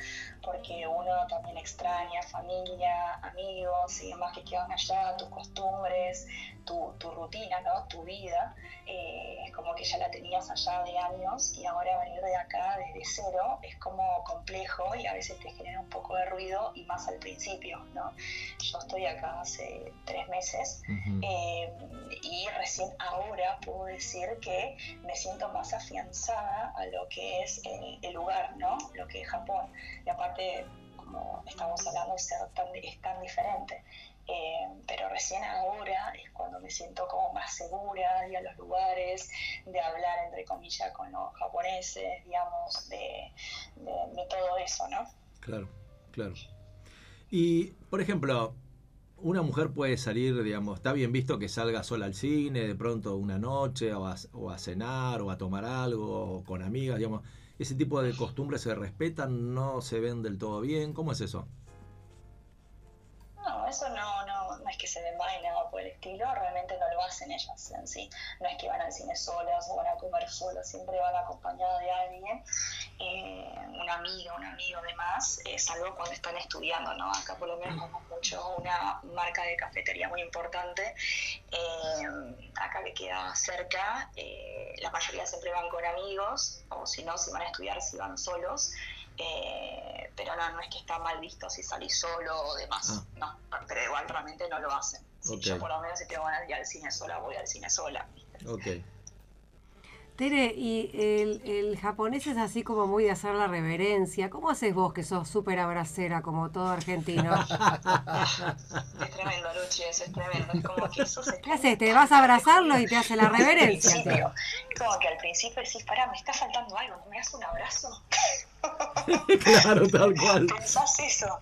Porque uno también extraña familia, amigos y demás que quedan allá, tus costumbres, tu, tu rutina, ¿no? Tu vida, eh, es como que ya la tenías allá de años y ahora venir de acá desde cero es como complejo y a veces te genera un poco de ruido y más al principio, ¿no? Yo estoy acá hace tres meses eh, y recién ahora puedo decir que me siento más afianzada a lo que es el, lugar, ¿no? Lo que es Japón. Y aparte, como estamos hablando, ser tan, es tan diferente. Eh, pero recién ahora es cuando me siento como más segura de a los lugares, de hablar entre comillas con los japoneses, digamos, de todo eso, ¿no? Claro, claro. Y, por ejemplo, una mujer puede salir, digamos, está bien visto que salga sola al cine, de pronto una noche, o a, cenar, o a tomar algo, o con amigas, digamos. Ese tipo de costumbres se respetan, no se ven del todo bien. ¿Cómo es eso? No, eso no, no, no es que se ven mal estilo, realmente no lo hacen ellas en sí. No es que van al cine solas o van a comer solas, siempre van acompañadas de alguien, eh, una amiga, un amigo demás, eh, salvo cuando están estudiando, ¿no? Acá por lo menos tenemos mucho una marca de cafetería muy importante, eh, acá que queda cerca, eh, la mayoría siempre van con amigos, o si no, si van a estudiar, si van solos. Eh, pero no, no es que está mal visto si salís solo o demás, no, pero igual realmente no lo hacen. Si. Yo por lo menos si tengo ganas de ir al cine sola, voy al cine sola. Ok. Tere, y el, el japonés es así como muy de hacer la reverencia. ¿Cómo haces vos que sos súper abracera como todo argentino? Es tremendo, Luchi, eso es tremendo. Es como que eso se ¿Qué haces? ¿Te vas a abrazarlo y te hace la Al reverencia? principio, como que al principio decís, pará, me está faltando algo, ¿no me das un abrazo? claro, tal cual. Pensás eso.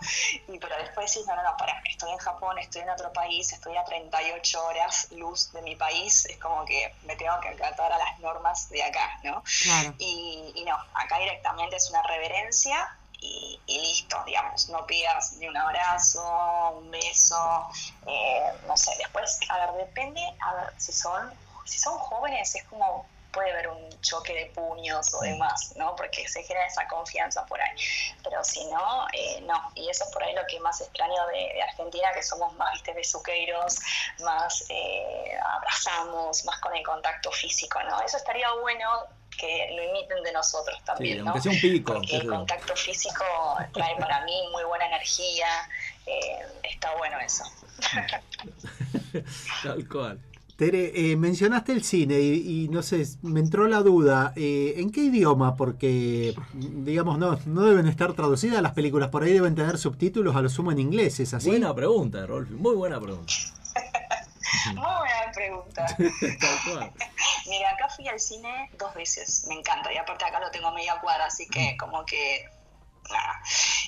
Y pero después decís, no, no, no, pará, estoy en Japón, estoy en otro país, estoy a 38 horas luz de mi país, es como que me tengo que acatar a las normas de acá, ¿no? Claro. Y, y no, acá directamente es una reverencia y, y listo, digamos, no pidas ni un abrazo, un beso, eh, no sé, después, a ver, depende, a ver, si son, si son jóvenes es como puede haber un choque de puños o demás, ¿no? Porque se genera esa confianza por ahí. Pero si no, eh, no. Y eso es por ahí lo que más extraño de, de Argentina, que somos más, viste, besuqueiros, más eh, abrazamos, más con el contacto físico, ¿no? Eso estaría bueno que lo imiten de nosotros también, Sí, ¿no? aunque sea un pico. Porque el contacto físico trae para mí muy buena energía, eh, está bueno eso. Tal cual. Tere, eh, mencionaste el cine y, y no sé, me entró la duda, eh, ¿en qué idioma? Porque, digamos, no, no deben estar traducidas las películas, por ahí deben tener subtítulos a lo sumo en inglés, ¿es así? Buena pregunta, Rolfi. Muy buena pregunta. Muy buena pregunta. Mira, acá fui al cine dos veces, me encanta, y aparte acá lo tengo media cuadra, así que Mm. como que nada.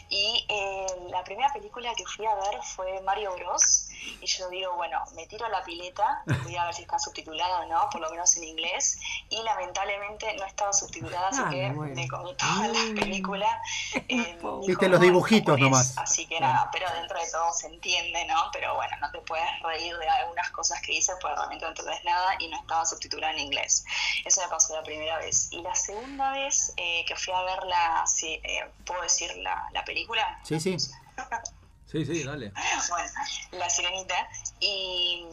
Y eh, la primera película que fui a ver fue Mario Bros. Y yo digo, bueno, me tiro a la pileta, voy a ver si está subtitulada o no, por lo menos en inglés. Y lamentablemente no estaba subtitulada, así Ah, que bueno. me comí toda la película. en Pobre. Viste los dibujitos japonés, nomás. Así que nada, pero dentro de todo se entiende, ¿no? Pero bueno, no te puedes reír de algunas cosas que dice, porque realmente no entendés nada y no estaba subtitulada en inglés. Eso me pasó la primera vez. Y la segunda vez eh, que fui a ver la, sí, eh, ¿puedo decir la, la película? Sí, sí. Sí, sí, dale. Bueno, La Sirenita. Y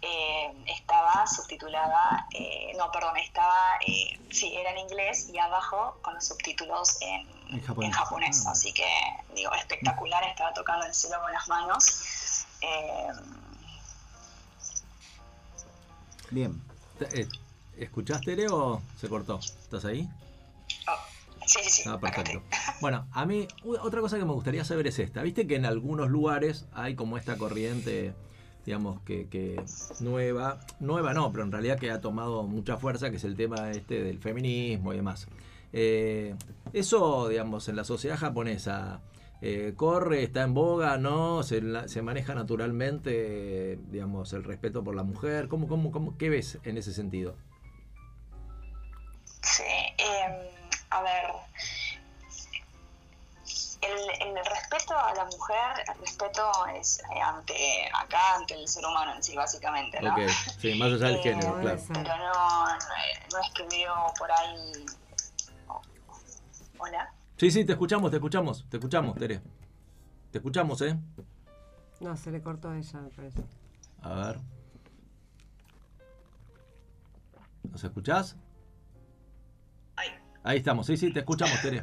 eh, estaba subtitulada, eh, no, perdón, estaba, eh, sí, era en inglés y abajo con los subtítulos en, En japonés. en japonés. Ah. Así que, digo, espectacular, estaba tocando el cielo con las manos. Eh, Bien. Eh, ¿Escuchaste, Tere, o se cortó? ¿Estás ahí? oh, sí, sí, sí. Ah, perfecto. Bueno, a mí otra cosa que me gustaría saber es esta. Viste que en algunos lugares hay como esta corriente, digamos, que, que nueva, nueva no, pero en realidad que ha tomado mucha fuerza, que es el tema este del feminismo y demás. Eh, eso, digamos, en la sociedad japonesa, eh, corre, está en boga, no, se, la- se maneja naturalmente, eh, digamos, el respeto por la mujer. ¿Cómo, cómo, cómo, ¿Qué ves en ese sentido? Sí, eh, a ver, el, el respeto a la mujer, el respeto es eh, ante acá, ante el ser humano en sí, básicamente, ¿no? Ok, sí, más allá del Eh, género, claro. Pero no, no, no es que veo por ahí... oh, Hola. Sí, sí, te escuchamos, te escuchamos, te escuchamos, Tere. Te escuchamos, ¿eh? No, se le cortó a ella, me parece. A ver. ¿Nos escuchás? Ahí estamos, sí, sí, te escuchamos, Tere.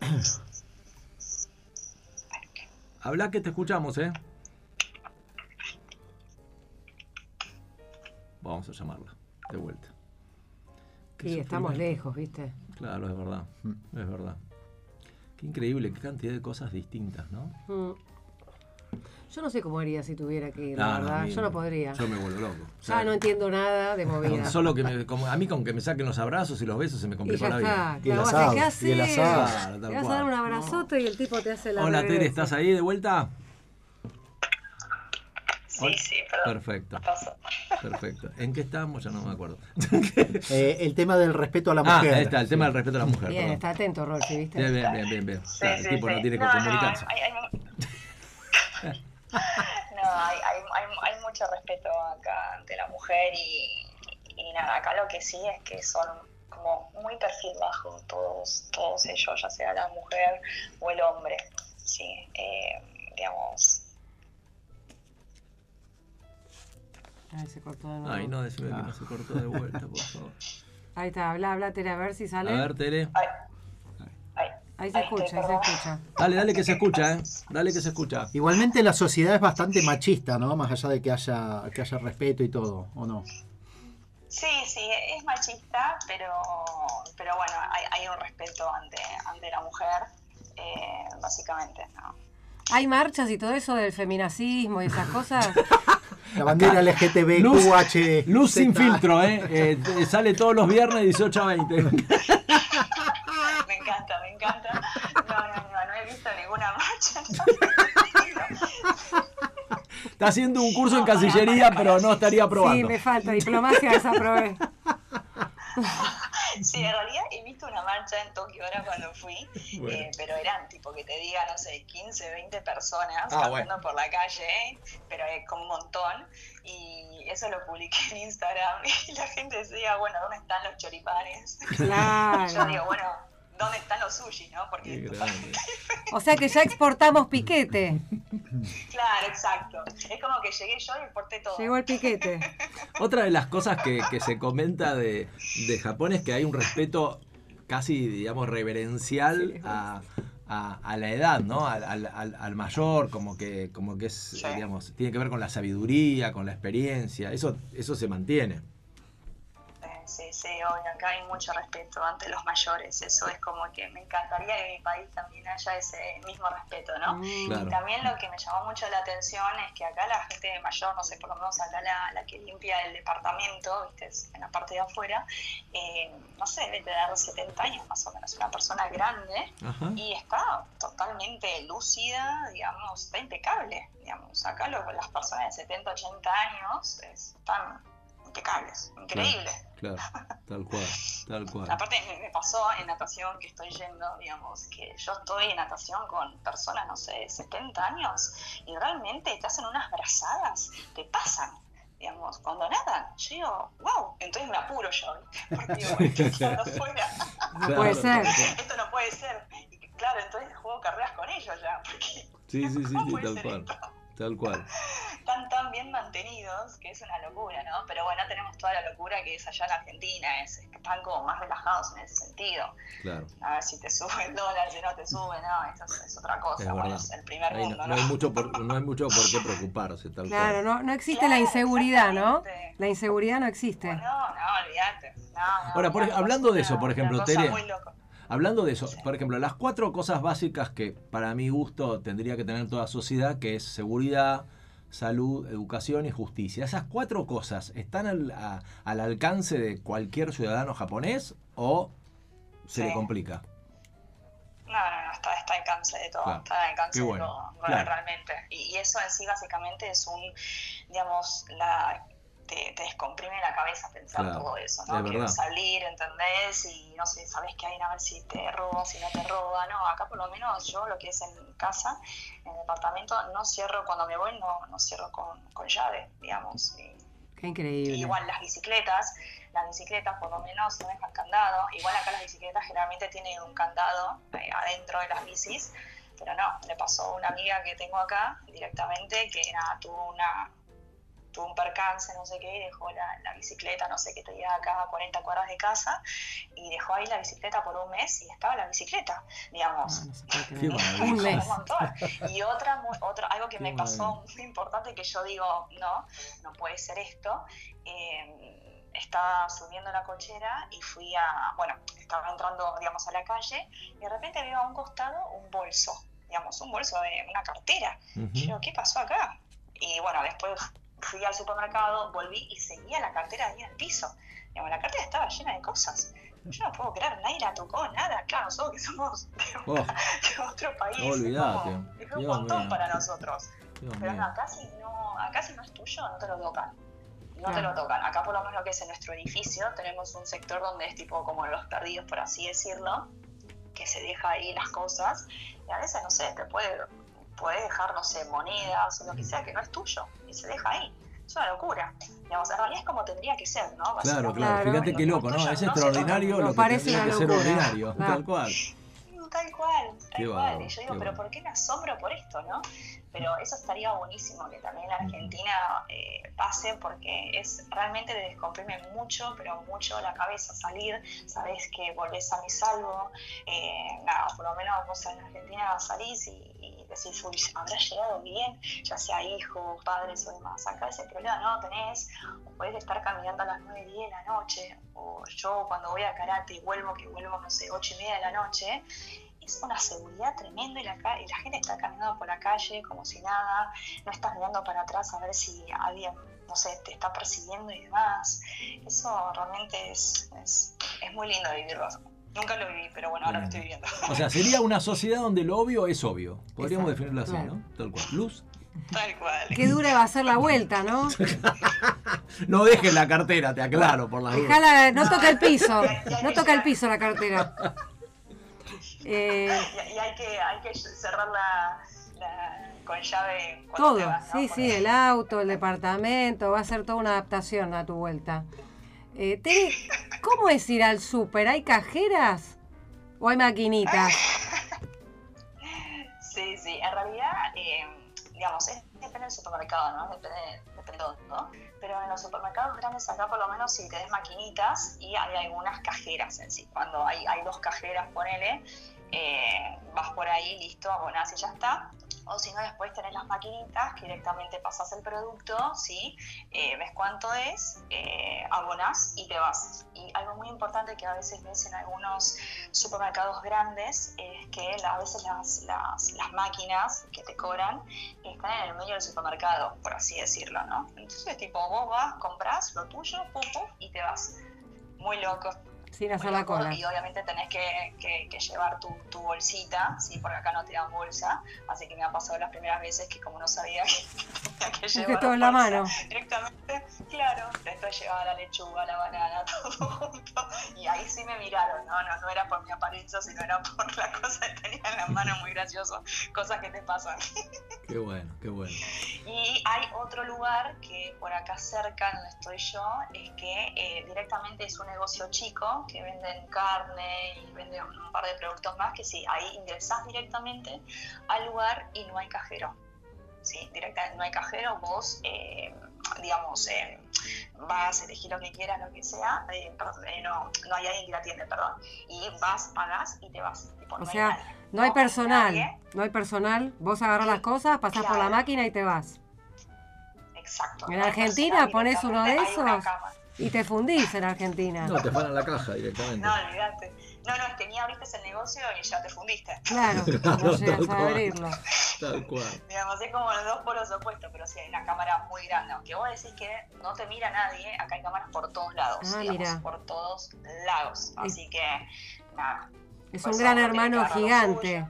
Habla que te escuchamos, ¿eh? Vamos a llamarla, de vuelta. Qué Sí, estamos lejos, ¿viste? Claro, es verdad, es verdad. Qué increíble, qué cantidad de cosas distintas, ¿no? Mm. Yo no sé cómo haría si tuviera que ir, la Ah, verdad. yo no podría. Yo me vuelvo loco. O Ya sea, no entiendo nada de movida. solo que me, como- a mí con que me saquen los abrazos y los besos se me ya la vida. está. Y el Claro, asado, ¿qué y el asado. Te vas a dar un abrazote y el tipo te hace la Hola Tere. ¿estás ahí de vuelta? sí, sí, perdón. Perfecto, Pasó. perfecto. ¿En qué estamos? Ya no me acuerdo. Eh, el tema del respeto a la ah, mujer. ahí está, el tema del respeto a la mujer. Bien, perdón. está atento, Rolfi, ¿viste? Bien, bien, bien, bien. bien. Sí, Claro, sí, el tipo sí. no tiene que comunicarse. No, hay- hay- no, hay, hay, hay, hay mucho respeto acá ante la mujer y, y nada, acá lo que sí es que son como muy perfil bajo todos, todos ellos, ya sea la mujer o el hombre. Sí, eh, digamos, Ay, se cortó de nuevo. Ay, no, decime que no se cortó de vuelta, por favor. Ahí está, habla, habla, Tere, a ver si A sale. ver, Tere. ay, Ahí se Ahí escucha, ahí se escucha. Dale, dale que se escucha, ¿eh? Dale que se escucha. Igualmente la sociedad es bastante machista, ¿no? Más allá de que haya, que haya respeto y todo, ¿o no? Sí, sí, es machista, pero, pero bueno, hay, hay un respeto ante, ante la mujer, eh, básicamente, ¿no? ¿Hay marchas y todo eso del feminacismo y esas cosas? La bandera LGTB, Luz- QH. Luz sin filtro, ¿eh? Eh, Sale todos los viernes 18 a 20. Me encanta, me encanta. No, no, no, no he visto ninguna marcha. Está haciendo un curso en Cancillería, pero no estaría Sí, probando. me falta diplomacia, desaprobé. Sí, en realidad he visto una marcha en Tokio ahora cuando fui, Bueno. eh, pero eran tipo que te diga, no sé, 15, 20 personas Ah, caminando bueno. por la calle, ¿eh? pero eh, con un montón. Y eso lo publiqué en Instagram y la gente decía, bueno, ¿dónde están los choripanes? Yo digo, Claro. bueno, ¿dónde están los sushi? ¿no? Porque. O sea que ya exportamos piquete. Claro, exacto. Es como que llegué yo y porté todo. Llegó el piquete. Otra de las cosas que, que se comenta de, de Japón es que hay un respeto casi, digamos, reverencial a, a- a la edad, ¿no? Al, al- al- al mayor, como que, como que es, Sí. digamos, tiene que ver con la sabiduría, con la experiencia. Eso, eso se mantiene. Sí, obvio, acá hay mucho respeto ante los mayores, eso es como que me encantaría que en mi país también haya ese mismo respeto, ¿no? Mm. Claro. Y también lo que me llamó mucho la atención es que acá la gente mayor, no sé, por lo menos acá la, la que limpia el departamento, ¿viste? En la parte de afuera, eh, no sé, debe tener 70 años más o menos, una persona grande Ajá. y está totalmente lúcida, digamos, está impecable, digamos. Acá lo- las personas de 70, 80 años es- están impecables, increíble. Claro, tal cual, tal cual. Aparte me, me pasó en natación que estoy yendo, digamos, que yo estoy en natación con personas, no sé, de 70 años y realmente te hacen unas brazadas, te pasan. Digamos, cuando nadan, yo digo, wow, entonces me apuro yo, porque digo, bueno, fuera, No puede ser. esto no puede ser. Y claro, entonces juego carreras con ellos ya, porque Sí, sí, sí, ¿cómo sí, puede tal ser cual. esto? Tal cual. están tan bien mantenidos que es una locura, ¿no? Pero bueno, tenemos toda la locura que es allá en Argentina, es, están como más relajados en ese sentido. Claro. A ver si te sube el dólar, si no te sube, no, eso es, es otra cosa. Es bueno, verdad. es el primer Ahí mundo, no, ¿no? no hay mucho por, no hay mucho por qué preocuparse, tal Claro, cual. no, no existe la Claro, inseguridad, ¿no? La inseguridad no existe. No, no, olvídate. No, no, Ahora, por- hablando de eso, por ejemplo, Tere, muy loco. Hablando de eso, por ejemplo, las cuatro cosas básicas que para mi gusto tendría que tener toda sociedad, que es seguridad, salud, educación y justicia. ¿Esas cuatro cosas están al, a- al alcance de cualquier ciudadano japonés o se le complica? No, no, no, está, está al alcance de todo, Claro. está al alcance bueno, de todo, claro. realmente. Y, y eso en sí básicamente es un, digamos, la te, te descomprime la cabeza pensar Claro, todo eso, es ¿no? Verdad. salir, ¿entendés? Y no sé, sabes que hay a ver si te roba, si no te roba, no, acá por lo menos yo lo que es en casa, en el departamento, no cierro, cuando me voy no, no cierro con, con llave, digamos. Y, Qué increíble. Igual las bicicletas, las bicicletas por lo menos no dejan candado. Igual acá las bicicletas generalmente tienen un candado eh, adentro de las bicis, pero no, le pasó a una amiga que tengo acá directamente que nada, tuvo una tuvo un percance, no sé qué, y dejó la, la bicicleta, no sé qué, tenía acá a 40 cuadras de casa, y dejó ahí la bicicleta por un mes y estaba la bicicleta, digamos. Ah. Un mes. Y otra, otra, algo que Qué me pasó maravilla. muy importante que yo digo, no, no puede ser esto. eh, estaba subiendo la cochera y fui a, bueno, estaba entrando, digamos, a la calle y de repente veo a un costado un bolso, digamos, un bolso de una cartera. Y yo, ¿qué pasó acá? Y bueno, después fui al supermercado, volví y seguía la cartera ahí en el piso. Digamos, la cartera estaba llena de cosas. Yo no puedo creer, nadie la tocó, nada. Claro, nosotros que somos de, Oh, de otro país. es Olvídate, como- Es, un Dios montón mío. para nosotros. Dios Pero no, acá si no, acá si no es tuyo, no te lo tocan. No te lo tocan. Acá por lo menos lo que es en nuestro edificio, tenemos un sector donde es tipo como los perdidos, por así decirlo, que se deja ahí las cosas. Y a veces, no sé, te puede podés dejar, no sé, monedas o lo que sea que no es tuyo y se deja ahí. Es una locura. Digamos, en realidad es como tendría que ser, ¿no? Claro, claro. Claro. Fíjate qué loco, ¿no? Es no extraordinario lo No, que parece tendría que una ser locura. ordinario, Claro. tal cual. Tal cual, tal Qué cual. bárbaro, Y yo digo, qué pero. ¿por qué me asombro por esto, no? Pero eso estaría buenísimo que también en Argentina eh, pase porque es realmente te descomprime mucho, pero mucho la cabeza salir, sabes que volvés a mi salvo, eh, nada, por lo menos vos en Argentina salís y, y decís, uy, ¿habrá llegado bien? Ya sea hijos, padres o demás. Acá ese problema no lo tenés, o podés estar caminando a las 9 10 de la noche, o yo cuando voy a karate y vuelvo, que vuelvo, no sé, 8 y media de la noche, es una seguridad tremenda y la, y la gente está caminando por la calle como si nada, no estás mirando para atrás a ver si alguien, no sé, te está persiguiendo y demás. Eso realmente es, es, es muy lindo vivirlo. Nunca lo viví, pero bueno, ahora lo estoy viviendo. O sea, sería una sociedad donde lo obvio es obvio. Podríamos Exacto, definirlo así, claro. ¿no? Tal cual. Luz. Tal cual. Qué dura va a ser la vuelta, ¿no? No dejes la cartera, te aclaro por la duda. Dejala, no toca el piso, no toca el piso la cartera. Eh, Y, hay, que, hay que cerrar la, la- con llave te todo, vas, ¿no? sí, Porque- sí, el auto, el departamento, va a ser toda una adaptación a tu vuelta. Eh, Teri, ¿cómo es ir al súper? ¿Hay cajeras o hay maquinitas? Sí, sí, en realidad, eh, digamos, depende del supermercado, ¿no? Depende, depende de todo, ¿no? Pero en los supermercados grandes acá por lo menos sí tenés maquinitas y hay algunas cajeras en sí. Cuando hay, hay dos cajeras, ponele, eh, vas por ahí, listo, abonás y ya está. O si no, después tenés las maquinitas que directamente pasas el producto, ¿sí? Eh, ves cuánto es, eh, abonás y te vas. Y algo muy importante que a veces ves en algunos supermercados grandes es que a veces las, las, las máquinas que te cobran están en el medio del supermercado, por así decirlo, ¿no? Entonces, tipo, vos vas, compras lo tuyo, pum, pum, y te vas. Muy loco. Sin hacer la cola. Y obviamente tenés que, que- que llevar tu, tu bolsita, ¿sí? Porque acá no te dan bolsa. Así que me ha pasado las primeras veces que como no sabía que tenía que llevar que todo en la bolsa, mano. directamente, claro, después llevaba la lechuga, la banana, todo junto, y ahí sí me miraron, no, no, no era por mi apariencia, sino era por la cosa que tenía en la mano, muy gracioso, cosas que te pasan. Qué bueno, qué bueno. Y hay otro lugar que por acá cerca donde estoy yo, es que eh, directamente es un negocio chico, que venden carne y venden un par de productos más, que sí, ahí ingresás directamente al lugar y no hay cajero. Sí, directamente no hay cajero, vos, eh, digamos, eh, vas, elegís lo que quieras, lo que sea, eh, eh, no, no hay alguien que la atiende, perdón, y vas, pagás y te vas. Tipo, O no hay sea, nadie. no hay personal, nadie. no hay personal. Vos agarrás las cosas, pasás por la máquina y te vas. Exacto. En no Argentina ponés uno de directamente hay una esos. cama. Y te fundís en Argentina. No, te paran la caja directamente. No, olvídate. No, no, es que ni abriste el negocio y ya te fundiste. Claro, Claro, no llegas tal a cual. abrirlo. Tal cual. Digamos, es como los dos polos opuestos, pero sí hay una cámara muy grande. Aunque vos decís que no te mira nadie, acá hay cámaras por todos lados. Ah, digamos, mira. por todos lados. Así que, nada. Es Pues un gran hermano gigante.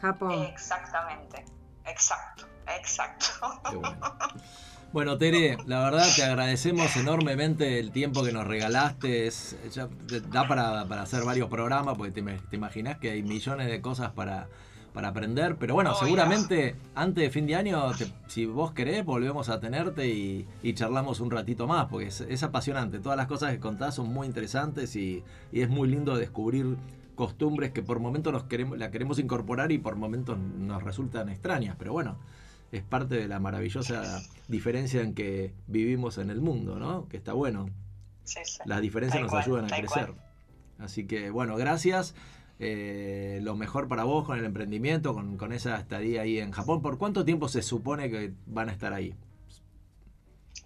Japón. Exactamente. Exacto. Exacto. Qué bueno. Bueno, Tere, la verdad te agradecemos enormemente el tiempo que nos regalaste. Es, ya da para, para hacer varios programas, porque te, te imaginas que hay millones de cosas para, para aprender. Pero bueno, Obvio. seguramente antes de fin de año, te- si vos querés, volvemos a tenerte y, y charlamos un ratito más, porque es, es apasionante. Todas las cosas que contás son muy interesantes y, y es muy lindo descubrir costumbres que por momentos nos queremos, la queremos incorporar y por momentos nos resultan extrañas. Pero bueno, es parte de la maravillosa diferencia en que vivimos en el mundo, ¿no? Que está bueno. Sí, sí. Las diferencias nos cual, ayudan a crecer. cual. Así que, bueno, gracias. Eh, lo mejor para vos con el emprendimiento, con, con esa estadía ahí en Japón. ¿Por cuánto tiempo se supone que van a estar ahí?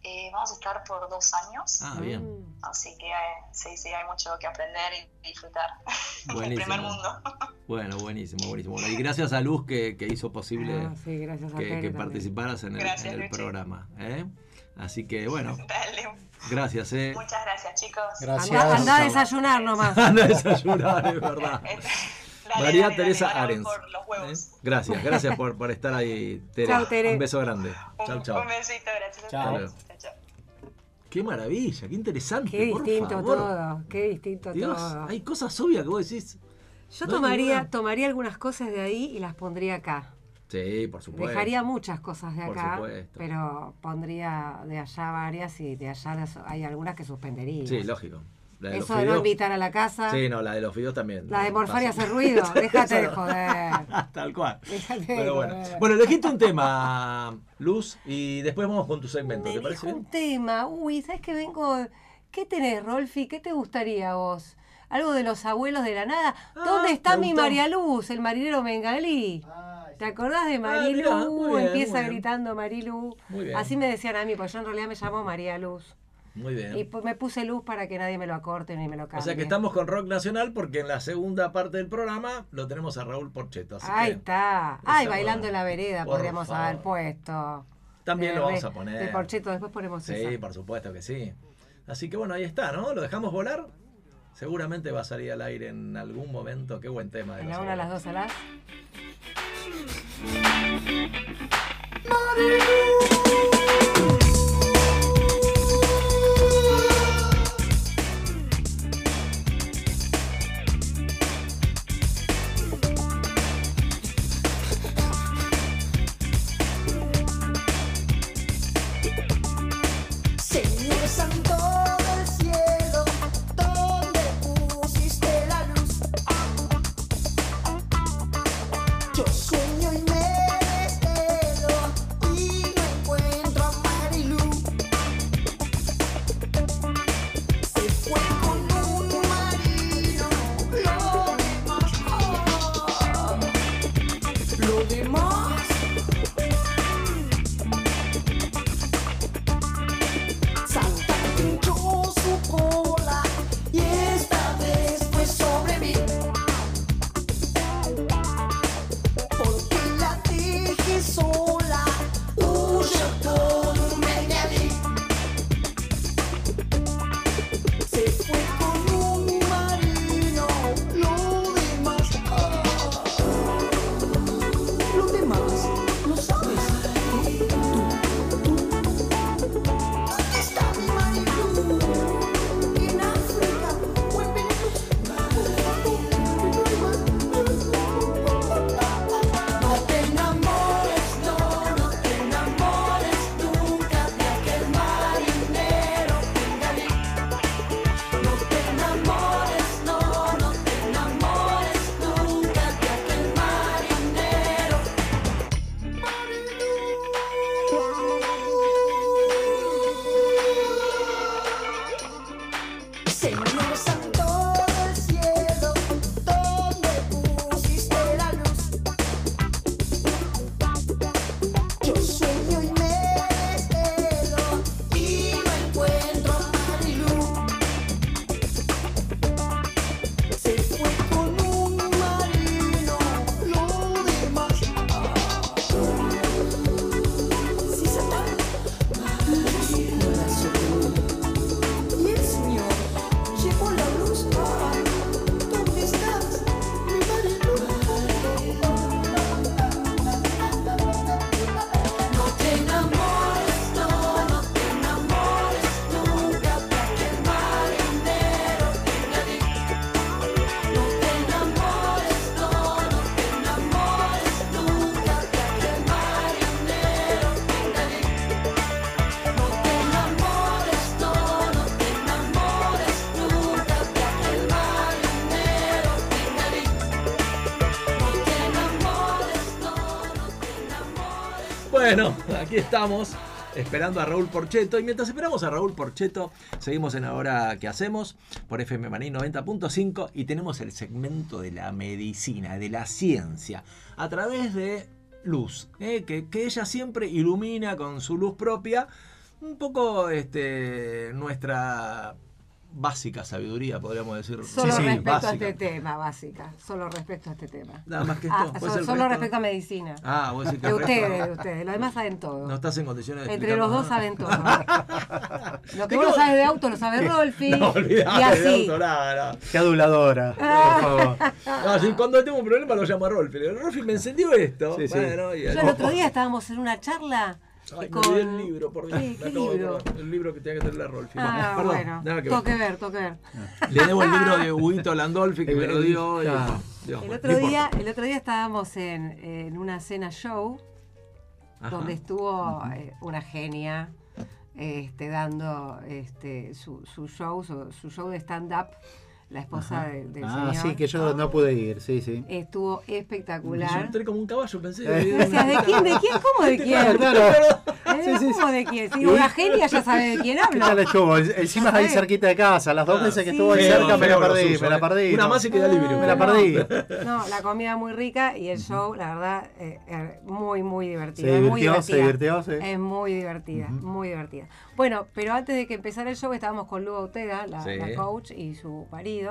Eh, vamos a estar por dos años. Ah, bien. Mm. Así que eh, sí, sí, hay mucho que aprender y disfrutar. el Buenísimo. primer mundo. Bueno, buenísimo, buenísimo. Bueno, y gracias a Luz que, que hizo posible Ah, sí, gracias a que, participaras en el, Gracias, en el Luchi. programa. ¿eh? Así que, bueno, Dale. gracias. ¿eh? Muchas gracias, chicos. Gracias. Anda, anda a desayunar nomás. Anda a desayunar, es verdad. Dale, María dale, dale, Teresa voy Arens. por los huevos. ¿eh? Gracias, gracias por, por estar ahí, Tere. Chau, Tere. Un beso grande. Un, Chau, chau. un besito, gracias. Chao. Qué maravilla, qué interesante. Qué por distinto favor. todo, qué distinto Dios, todo. hay cosas obvias que vos decís. Yo no tomaría, tomaría algunas cosas de ahí y las pondría acá. Sí, por supuesto. Dejaría muchas cosas de acá, pero pondría de allá varias y de allá las- hay algunas que suspendería. Sí, lógico. La de los Eso de no invitar a la casa. Sí, no, la de los videos también. La de morfar y hacer ruido. Déjate de joder. Tal cual. Déjate Pero bueno. joder. Bueno, elegiste un tema, Luz, y después vamos con tu segmento. Me ¿Te parece un bien? tema. Uy, ¿sabes que vengo? ¿Qué tenés, Rolfi? ¿Qué te gustaría a vos? ¿Algo de los abuelos de la nada? Ah, ¿Dónde está mi gustó. María Luz, el marinero bengalí? ¿Te acordás de Marilu? mirá, muy bien, Empieza gritando Marilu. Muy bien. Así me decían a mí, pues yo en realidad me llamo María Luz. Muy bien. Y pu- me puse luz para que nadie me lo acorte ni me lo cambie. O sea que estamos con rock nacional porque en la segunda parte del programa lo tenemos a Raúl Porcheto. Así Ahí que está. Ay, bailando en la vereda Por podríamos favor. haber puesto. también De- lo vamos de- a poner. De Porcheto, después ponemos Sí, esa. por supuesto que sí. Así que bueno, ahí está, ¿no? ¿Lo dejamos volar? Seguramente va a salir al aire en algún momento. Qué buen tema. De En la una, a las dos, a las. Aquí estamos esperando a Raúl Porcheto. Y mientras esperamos a Raúl Porcheto, seguimos en Ahora que hacemos por FM Maní 90.5 y tenemos el segmento de la medicina, de la ciencia, a través de luz, ¿eh? que, que ella siempre ilumina con su luz propia un poco este, nuestra básica sabiduría, podríamos decir. Solo Sí, sí, respecto a básica. este tema, básica. Solo respecto a este tema. Nada más que esto. Ah, so- solo resto. respecto a medicina. Ah, vos decís que de ustedes, de ustedes. Los demás saben todo. No estás en condiciones de Entre los dos explicarnos saben nada. todo. Lo que vos no sabes de auto lo sabe Rolfi. No, y olvidate de así. auto, nada, Qué aduladora, por favor. no. No, cuando tengo un problema lo llamo a Rolfi. Rolfi, me encendió esto. Sí, sí. bueno, y Yo el otro día estábamos en una charla. Ay, con- me el libro, por Dios. ¿Qué, libro? El libro que tenía que tener a Rolfi. Ah, Perdón, bueno. nada que Tengo ver. que ver, tengo que ver. Le debo el libro de Huguito Landolfi que me lo dio. y- Ah, Dios, El otro, día, el otro día estábamos en, en una cena show Ajá. donde estuvo eh, una genia este, dando este, su, su show, su, su show de stand-up, la esposa de- del Ah, señor. sí, que yo no pude ir, sí, sí. Estuvo Yo espectacular. entré como un caballo, pensé. Eh. Decías, ¿de quién? ¿De quién? ¿Cómo de quién? Claro, ¿Eh? Sí, sí, ¿Cómo de quién? Si una genia ya sabe de quién ¿Qué tal hablo. estuvo? Encima ahí cerquita de casa, las dos Ah, veces que sí. estuvo ahí cerca me la perdí, suyo, me la eh. perdí. Una no. más y queda libre. Me la perdí. No, la comida muy rica y el show, la verdad, eh, muy, muy divertido. Se es muy divirtió, se divertida. divirtió, sí. Es muy divertida, muy divertida. Bueno, pero antes de que empezara el show estábamos con Lu Ortega, la, la coach, y su marido,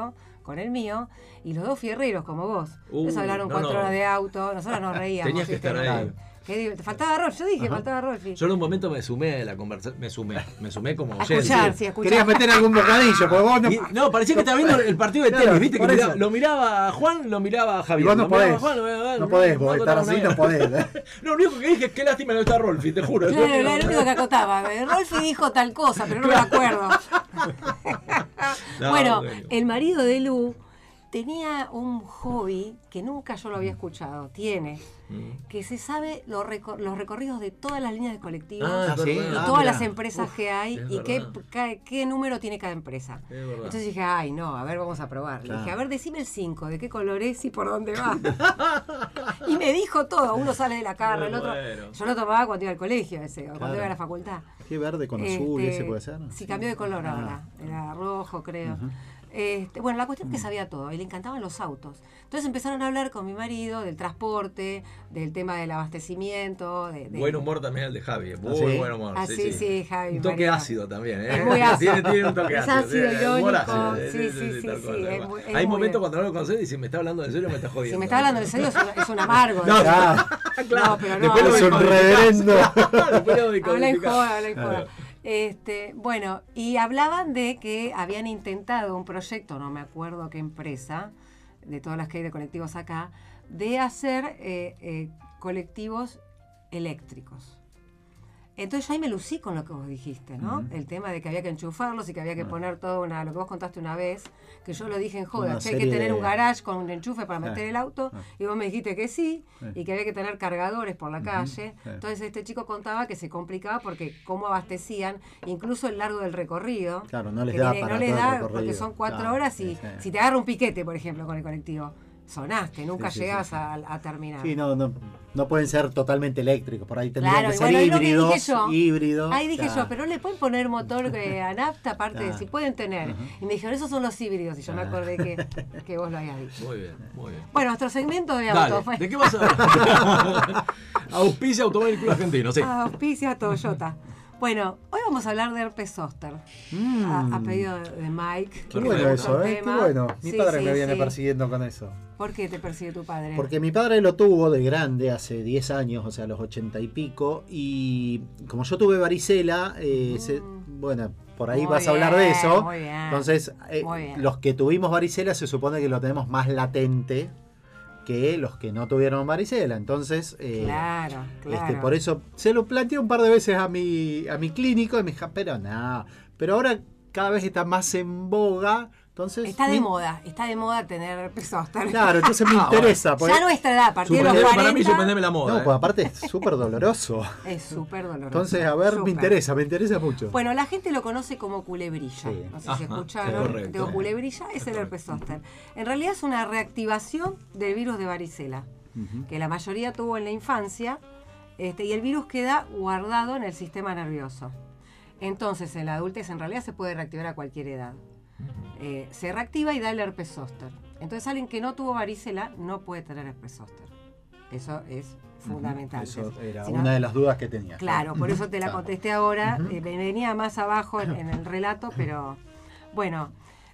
con el mío, y los dos fierreros como vos. Uh, Ellos hablaron no, cuatro no. horas de auto, nosotros nos reíamos. Tenías que estar ahí. Qué te faltaba Rolf, yo dije, faltaba Rolfi. Yo en un momento me sumé a la conversación. Me sumé. Me sumé como a oyente. escuchar, sí, a escuchar. Querías meter algún bocadillo, porque vos no. Y- no, parecía que estaba viendo el partido de Claro, tenis, ¿viste? Que miraba- lo miraba Juan, lo miraba Y Javier. vos no podés. Juan, lo miraba- No podés, lo vos estar así no podés. ¿eh? No, lo único que dije es que lástima no está Rolfi, te juro. Claro, era lo único que acotaba. Rolfi dijo tal cosa, pero no me acuerdo. No, bueno, bueno. el marido de Lu tenía un hobby que nunca yo lo había escuchado. Tiene. Mm. Que se sabe los, recor- los recorridos de todas las líneas de colectivos. Ah, sí. y verdad. Ah, todas las empresas que hay y qué, número tiene cada empresa. Entonces dije, ay, no, a ver, vamos a probar. Le dije, a ver, decime el 5, de qué color es y por dónde va. y me dijo todo. Uno sale de la carra, el otro. bueno. Yo lo tomaba cuando iba al colegio, ese, o cuando iba a la facultad. Qué verde con azul, Este, ese puede ser. Sí, cambió de color Ah. ahora. Era rojo, creo. Este, bueno, la cuestión es que sabía todo y le encantaban los autos. Entonces empezaron a hablar con mi marido del transporte, del tema del abastecimiento. De, de- Buen humor también el de Javi. Muy sí? buen humor. Ah, sí, sí, sí. sí, Javi, Un toque marido. ácido también, ¿eh? Es muy ácido. Tiene, tiene un toque Es ácido. ácido, sí, humor ácido, Sí, sí, sí, sí, Hay momentos cuando no lo conoces y dices, me está hablando en serio me está jodiendo. Si me está hablando en serio, es un, es un amargo. No, Ah, No, pero no. Después lo es un decodificás. reverendo. Después lo Habla en joda, habla en joda. Este, bueno, y hablaban de que habían intentado un proyecto, no me acuerdo qué empresa, de todas las que hay de colectivos acá, de hacer eh, eh, colectivos eléctricos. Entonces yo ahí me lucí con lo que vos dijiste, ¿no? El tema de que había que enchufarlos y que había que poner todo una, lo que vos contaste una vez, que yo lo dije en joda, que hay que tener de- un garage con un enchufe para meter el auto, y vos me dijiste que sí, y que había que tener cargadores por la calle. Entonces este chico contaba que se complicaba porque cómo abastecían, incluso el largo del recorrido. Claro, no les da para no les el da porque son cuatro claro, horas y si te agarra un piquete, por ejemplo, con el colectivo, sonaste, nunca Sí, sí, llegabas sí. A, a terminar. Sí, no, no, no pueden ser totalmente eléctricos. Por ahí tendrían Claro, que ser bueno, lo que dije híbridos. yo. híbridos. Ahí dije claro. yo, pero no le pueden poner motor eh, a nafta, aparte de si pueden tener. Y me dijeron, esos son los híbridos, y yo me acordé que, que vos lo habías dicho. Muy bien, muy bien. Bueno, nuestro segmento de Dale, autos. ¿de qué vas a hablar? Auspicia Automóvil Club Argentino, sí. Auspicia Toyota. Bueno, hoy vamos a hablar de herpes zóster. Mm. A, a pedido de Mike. Qué bueno eso, ¿eh? Qué bueno. Mi Sí, padre sí, me viene sí. persiguiendo con eso. ¿Por qué te persigue tu padre? Porque mi padre lo tuvo de grande hace 10 años, o sea, a los 80 y pico. Y como yo tuve varicela, eh, se- bueno, por ahí Mm. Muy vas a hablar de eso. muy bien. Entonces, eh, Muy bien. los que tuvimos varicela se supone que lo tenemos más latente que los que no tuvieron varicela. Entonces, eh, Claro, claro. este, por eso se lo planteé un par de veces a mi, a mi clínico y me dijo, pero nada. Pero ahora cada vez está más en boga. Entonces, Está de mi- moda, está de moda tener herpes zóster. Claro, entonces me interesa. porque- Ya a nuestra edad, a partir de los Suspendeme- 40, para mí suspendeme la moda. No, ¿eh? pues aparte es súper doloroso. es súper doloroso. Entonces, a ver, me interesa, me interesa mucho. Bueno, la gente lo conoce como culebrilla. Sí. No sé Ajá, si es escucharon. culebrilla es el herpes zóster. En realidad es una reactivación del virus de varicela, que la mayoría tuvo en la infancia, este, y el virus queda guardado en el sistema nervioso. Entonces, en la adultez en realidad se puede reactivar a cualquier edad. Eh, se reactiva y da el herpes zóster. Entonces, alguien que no tuvo varicela no puede tener herpes zóster. Eso es fundamental. Eso era Si no- una de las dudas que tenía. Claro, por eso te la contesté ahora. eh, venía más abajo en, en el relato, pero bueno,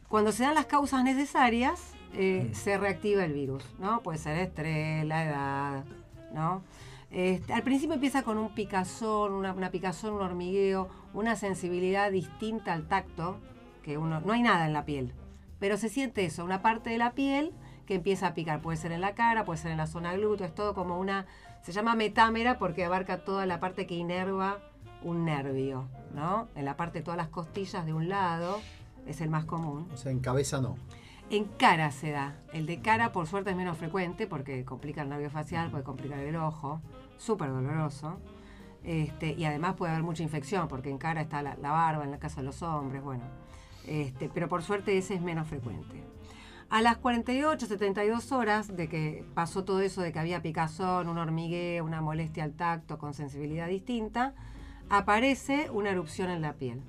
cuando se dan las causas necesarias, eh, se reactiva el virus, ¿no? Puede ser estrés, la edad, ¿no? Este, al principio empieza con un picazón, una, una picazón, un hormigueo, una sensibilidad distinta al tacto, que uno, no hay nada en la piel, pero se siente eso, una parte de la piel que empieza a picar, puede ser en la cara, puede ser en la zona glúteo, es todo como una, se llama metámera porque abarca toda la parte que inerva un nervio, ¿no? En la parte de todas las costillas de un lado, es el más común. O sea, en cabeza no. En cara se da. El de cara, por suerte, es menos frecuente porque complica el nervio facial, puede complicar el ojo. Súper doloroso. Este, y además puede haber mucha infección porque en cara está la, la barba, en la casa de los hombres, bueno. Este, pero por suerte ese es menos frecuente. A las 48, 72 horas de que pasó todo eso de que había picazón, un hormigueo, una molestia al tacto con sensibilidad distinta, aparece una erupción en la piel,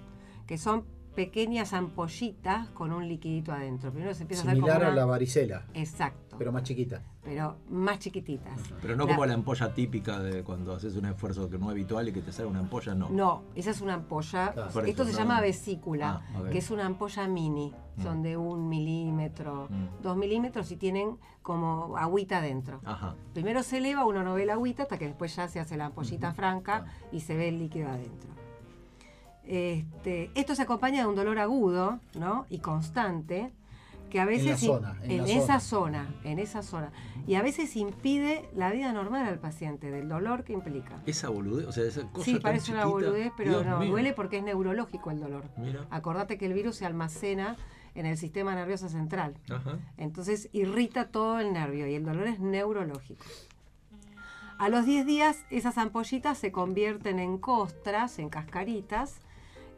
que son pequeñas ampollitas con un liquidito adentro. Primero se empieza a hacer como Similar a una- la varicela, Exacto, pero más chiquita. pero más chiquititas. Pero no La- como la ampolla típica de cuando haces un esfuerzo que no es habitual y que te sale una ampolla, no. No, esa es una ampolla. Claro. Esto eso, se no. llama vesícula, Ah, que es una ampolla mini. Son Mm. de un milímetro, Mm. dos milímetros y tienen como agüita dentro. Ajá. Primero se eleva, uno no ve la agüita hasta que después ya se hace la ampollita franca Ah. y se ve el líquido adentro. Este, esto se acompaña de un dolor agudo ¿no? y constante que a veces la zona, en en, la esa zona. zona, en esa zona y a veces impide la vida normal al paciente del dolor que implica. Esa boludez, o sea, esa cosa Sí, tan parece una boludez, pero Dios no, mío. duele porque es neurológico el dolor. Mira. Acordate que el virus se almacena en el sistema nervioso central. Ajá. Entonces irrita todo el nervio y el dolor es neurológico. A los 10 días esas ampollitas se convierten en costras, en cascaritas,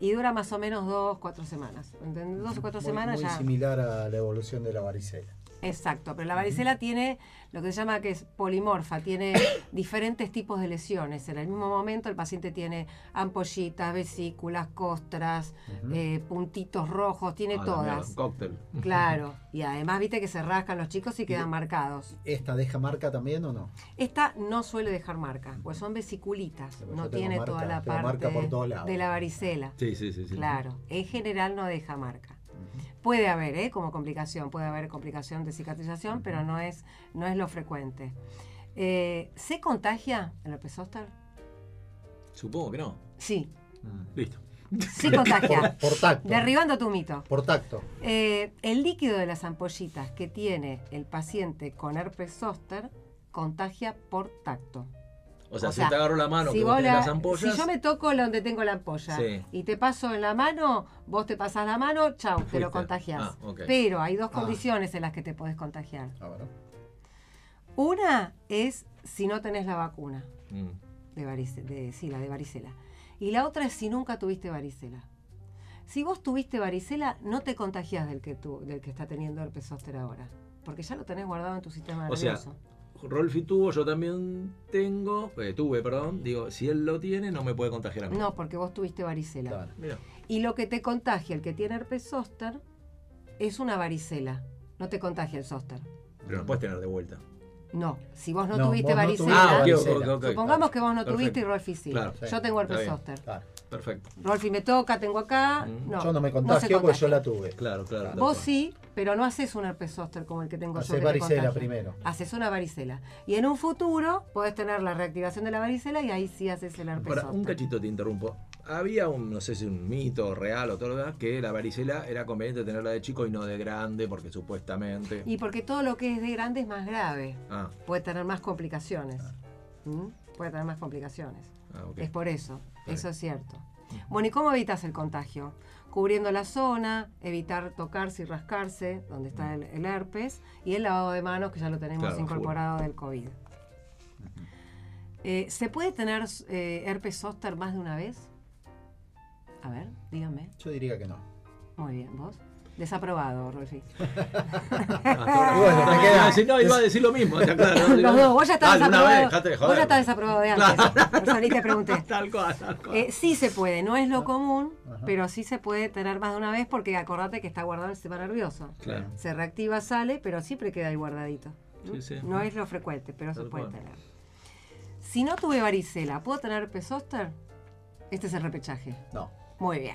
y dura más o menos 2, 4 semanas. ¿Entendés? Dos o cuatro Muy- semanas muy ya. similar a la evolución de la varicela. Exacto, pero la varicela tiene lo que se llama que es polimorfa, tiene diferentes tipos de lesiones. En el mismo momento el paciente tiene ampollitas, vesículas, costras, eh, puntitos rojos, tiene Ah, todas. un cóctel. Claro, y además viste que se rascan los chicos y quedan marcados. ¿Esta deja marca también o no? Esta no suele dejar marca, pues son vesiculitas, Pero no tiene marca- toda la parte de la varicela. Sí, sí, sí. sí. Claro, en general no deja marca. Puede haber, ¿eh? como complicación, puede haber complicación de cicatrización, pero no es, no es lo frecuente. Eh, ¿Se contagia el herpes zóster? Supongo que no. Sí, Mm, Listo. sí contagia. Por, por tacto. Derribando tu mito. Por tacto. Eh, el líquido de las ampollitas que tiene el paciente con herpes zóster contagia por tacto. O sea, O si sea, te agarro la mano, si, que vos tenés la- las ampollas. si yo me toco donde tengo la ampolla Sí. y te paso en la mano, vos te pasás la mano, chau, te Fuiste. lo contagias. Ah, ok. Pero hay dos Ah. condiciones en las que te podés contagiar. Ah, bueno. Una es si no tenés la vacuna Mm. de varicela, de, sí, la de varicela. Y la otra es si nunca tuviste varicela. Si vos tuviste varicela, no te contagias del que, tu, del que está teniendo herpes zóster ahora. Porque ya lo tenés guardado en tu sistema O sea, nervioso. Rolfi tuvo, yo también tengo, eh, tuve, perdón. Digo, si él lo tiene, no me puede contagiar a mí. no, porque vos tuviste varicela. Claro. Mira. Y lo que te contagia el que tiene herpes zóster es una varicela. No te contagia el zóster. Pero lo puedes tener de vuelta. No, si vos no, No, tuviste vos no varicela, tuviste Ah, supongamos claro. que vos no tuviste y. Rolfi sí. Claro. Sí. Yo tengo herpes zóster. Claro. Perfecto. Rolfi me toca, tengo acá. Mm. No, yo no me contagio porque yo la tuve. Claro, claro. tal Vos sí, pero no haces un herpes zóster como el que tengo yo. Hacés te varicela primero. Haces una varicela. Y en un futuro podés tener la reactivación de la varicela y ahí sí haces el herpes Para, un cachito te interrumpo. Había un, no sé si un mito real o todo lo demás, que la varicela era conveniente tenerla de chico y no de grande, porque supuestamente. Y porque todo lo que es de grande es más grave. Ah, Puede tener más complicaciones. ¿Mm? Puede tener más complicaciones. Ah, ok. Es por eso, eso es cierto. Bueno, ¿y cómo evitas el contagio? Cubriendo la zona, evitar tocarse y rascarse, donde está el, el herpes, y el lavado de manos, que ya lo tenemos Claro, incorporado del COVID. Eh, ¿Se puede tener eh, herpes zóster más de una vez? A ver, dígame. Yo diría que no. Muy bien, ¿vos? Desaprobado, Rolfi. Y bueno, te no, iba a decir lo mismo, está claro. ¿no? Los dos, vos ya estás desaprobado. vez, de vos ya estás desaprobado de antes. Por eso ni te pregunté. Tal cual, tal cual. Eh, sí se puede, no es lo común, Ajá. pero sí se puede tener más de una vez porque acordate que está guardado en el sistema nervioso. Claro. Se reactiva, sale, pero siempre queda ahí guardadito. Sí, sí. No es lo frecuente, pero se puede cual. tener. Si no tuve varicela, ¿puedo tener herpes zóster? Este es el repechaje. No. Muy bien.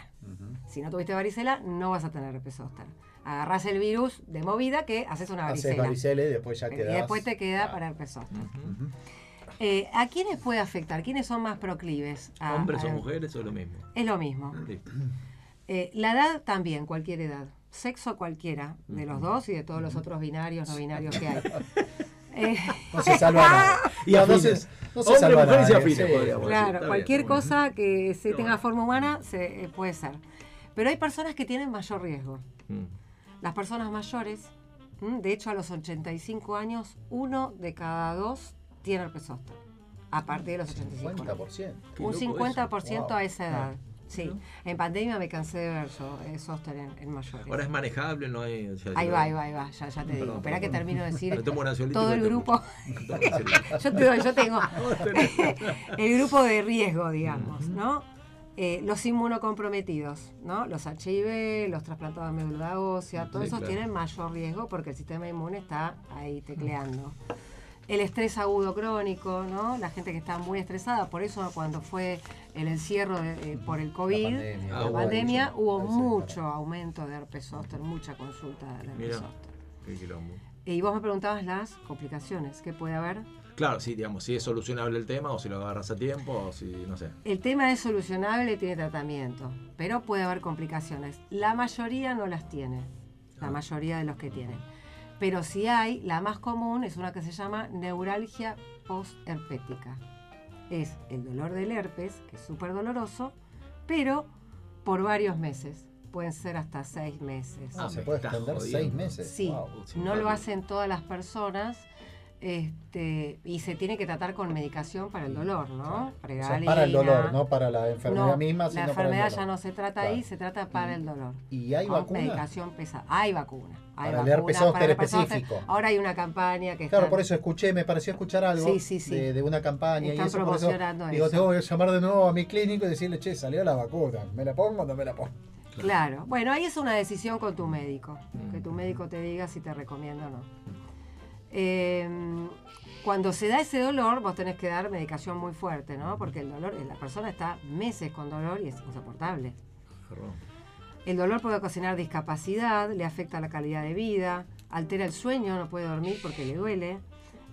Si no tuviste varicela, no vas a tener herpes zóster. Agarrás el virus de movida que haces una Haces varicela. varicela y después ya y quedás. después te queda para herpes zóster. Ujú. Eh, ¿A quiénes puede afectar? ¿Quiénes son más proclives? a- ¿Hombres a- o mujeres o lo mismo? Es lo mismo. Eh, la edad también, cualquier edad. Sexo cualquiera, de los dos y de todos los otros binarios, no binarios que hay. Eh, No se salva nada. Y No, no se, Hombre, mujeres y sí. podríamos. claro, cualquier bien. cosa que se tenga bueno. forma humana se, eh, puede ser. Pero hay personas que tienen mayor riesgo. Mm. Las personas mayores, ¿m? de hecho a los 85 años, uno de cada dos tiene herpes zóster. A partir de los 85 años. 50%. Qué Un loco 50% Wow. a esa edad. Sí, en pandemia me cansé de ver yo, eh, zóster en, en mayores. Ahora es manejable, no hay. o sea, Ahí va, ahí va, ahí va, ya, ya te digo. Espera que termino de decir todo el grupo. yo, te doy, yo tengo el grupo de riesgo, digamos, ¿no? Eh, los inmunocomprometidos, ¿no? Los HIV, los trasplantados de médula ósea, todos Sí, esos claro. tienen mayor riesgo porque el sistema inmune está ahí tecleando. El estrés agudo crónico, ¿no? La gente que está muy estresada, por eso cuando fue el encierro de- eh, por el COVID, pandemia. la Ah, hubo pandemia, mucho. hubo mucho aumento de herpes zóster, mucha consulta del herpes zóster. Y vos me preguntabas las complicaciones que puede haber. Claro, sí, digamos, si es solucionable el tema o si lo agarras a tiempo o si, no sé. El tema es solucionable, tiene tratamiento, pero puede haber complicaciones. La mayoría no las tiene, la Ah. mayoría de los que tienen. Pero si hay, la más común es una que se llama neuralgia postherpética. Es el dolor del herpes, que es súper doloroso, pero por varios meses. Pueden ser hasta seis meses. Ah, Ah, se puede extender seis meses. Sí, Wow. no lo hacen todas las personas. Este, y se tiene que tratar con medicación para el dolor, ¿no? O sea, Pregabalina. para el dolor, no para la enfermedad No, misma, la sino para el enfermedad dolor. ya no se trata ahí, Claro. se trata para el dolor. ¿Y hay Con vacuna? medicación pesada. Hay vacuna. Hay Para vacuna el específico. Ahora hay una campaña que Claro, están- por eso escuché, me pareció escuchar algo Sí, sí, sí. De, de una campaña Están y eso, por eso promocionando digo, eso. tengo que llamar de nuevo a mi clínico y decirle, che, salió la vacuna, ¿me la pongo o no me la pongo? Claro. Bueno, ahí es una decisión con tu médico. Mm. Que tu médico te diga si te recomienda o no. Eh, cuando se da ese dolor, vos tenés que dar medicación muy fuerte, ¿no? Porque el dolor, la persona está meses con dolor y es insoportable. Perdón. El dolor puede ocasionar discapacidad, le afecta la calidad de vida, altera el sueño, no puede dormir porque le duele,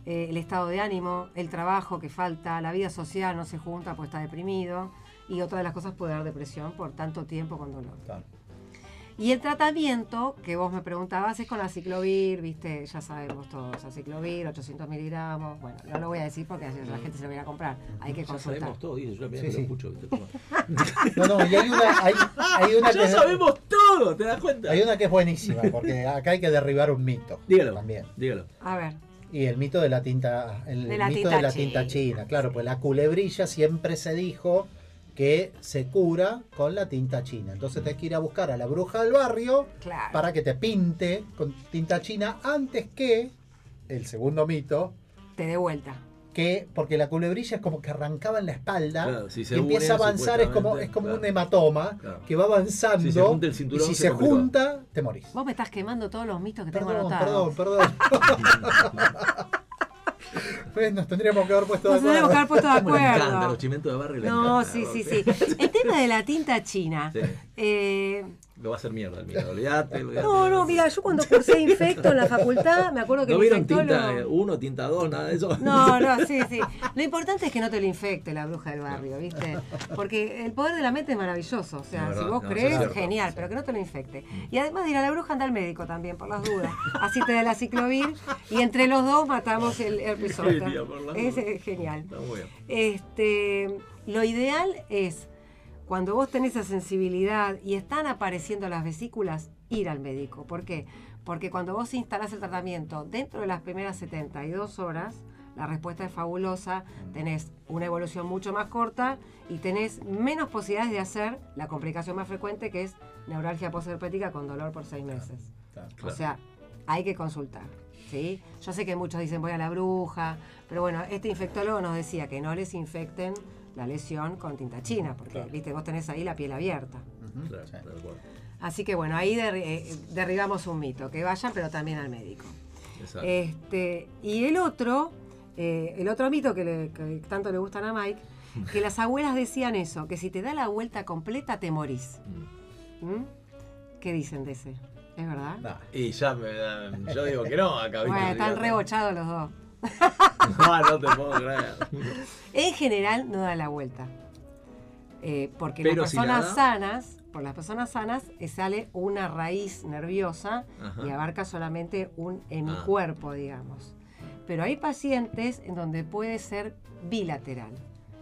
eh, el estado de ánimo, el trabajo que falta, la vida social no se junta porque está deprimido y otra de las cosas puede dar depresión por tanto tiempo con dolor. Claro. Y el tratamiento que vos me preguntabas es con aciclovir, viste, ya sabemos todos, aciclovir, 800 miligramos, bueno, no lo voy a decir porque así la gente se lo viene a comprar, hay que Ya consultar. sabemos todo, dice, yo la Sí, que sí. lo escucho. No, no, y hay una, hay, hay una que Ya sabemos todo, ¿te das cuenta? hay una que es buenísima, porque acá hay que derribar un mito. Dígalo, También. dígalo. A ver, Y el mito de la tinta, el De la mito tinta de la china, tinta china, claro, sí. pues la culebrilla siempre se dijo que se cura con la tinta china. Entonces tenés que ir a buscar a la bruja del barrio claro. para que te pinte con tinta china antes que el segundo mito, Te dé vuelta. que porque la culebrilla es como que arrancaba en la espalda Claro, si se y empieza a avanzar, es como, es como un hematoma Claro. que va avanzando Si se junta el cinturón, y si se junta, te morís. Vos me estás quemando todos los mitos que tengo Perdón, anotados. perdón, perdón. pues nos tendríamos que haber puesto de Nos tenemos que haber acuerdo. puesto de le encanta, acuerdo. los chimentos de barrio No, encanta, sí, sí, sí. El tema de la tinta china. Sí. eh, Lo va a hacer mierda el mío, olvídate. no, no, mira, yo cuando cursé infecto en la facultad, me acuerdo que ¿No el vieron tinta 1, tinta 2, nada de eso? No, no, sí, sí. Lo importante es que no te lo infecte la bruja del barrio, ¿viste? Porque el poder de la mente es maravilloso. O sea, si vos no, crees, genial, pero que no te lo infecte. Y además de ir a la bruja, anda al médico también, por las dudas. Así te da la ciclovir y entre los dos matamos el las Es eh, genial. Está muy bien. Este, lo ideal es, cuando vos tenés esa sensibilidad y están apareciendo las vesículas, ir al médico. ¿Por qué? Porque cuando vos instalás el tratamiento dentro de las primeras 72 horas, la respuesta es fabulosa, tenés una evolución mucho más corta y tenés menos posibilidades de hacer la complicación más frecuente que es neuralgia postherpética con dolor por seis meses. Claro. O Claro. sea, hay que consultar. ¿sí? Yo sé que muchos dicen voy a la bruja, pero bueno, este infectólogo nos decía que no les infecten la lesión con tinta china, porque Claro. viste, vos tenés ahí la piel abierta. Claro, sí. Así que bueno, ahí derri- eh, derribamos un mito, que vayan, pero también al médico. Exacto. Este, y el otro, eh, el otro mito que, le- que tanto le gustan a Mike, que las abuelas decían eso, que si te da la vuelta completa te morís. Mm. ¿Mm? ¿Qué dicen de ese? ¿Es verdad? Nah, Y ya me yo digo que no acá. ¿viste? Bueno, están rebochados los dos. No, no te puedo creer. En general no da la vuelta. Eh, porque Pero las personas sanas, por las personas sanas, eh, sale una raíz nerviosa Ajá. y abarca solamente un hemicuerpo, digamos. Pero hay pacientes en donde puede ser bilateral,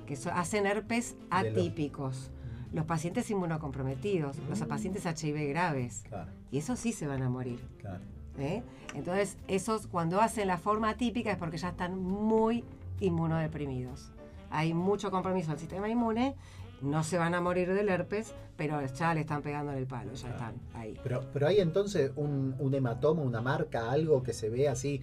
que so- hacen herpes los- atípicos. los pacientes inmunocomprometidos, los pacientes HIV graves. Claro, Y esos sí se van a morir. claro. ¿Eh? Entonces, esos cuando hacen la forma típica es porque ya están muy inmunodeprimidos. Hay mucho compromiso del sistema inmune, no se van a morir del herpes, pero ya le están pegando en el palo, ya están ahí. Pero, pero hay entonces un, un hematoma, una marca, algo que se ve así.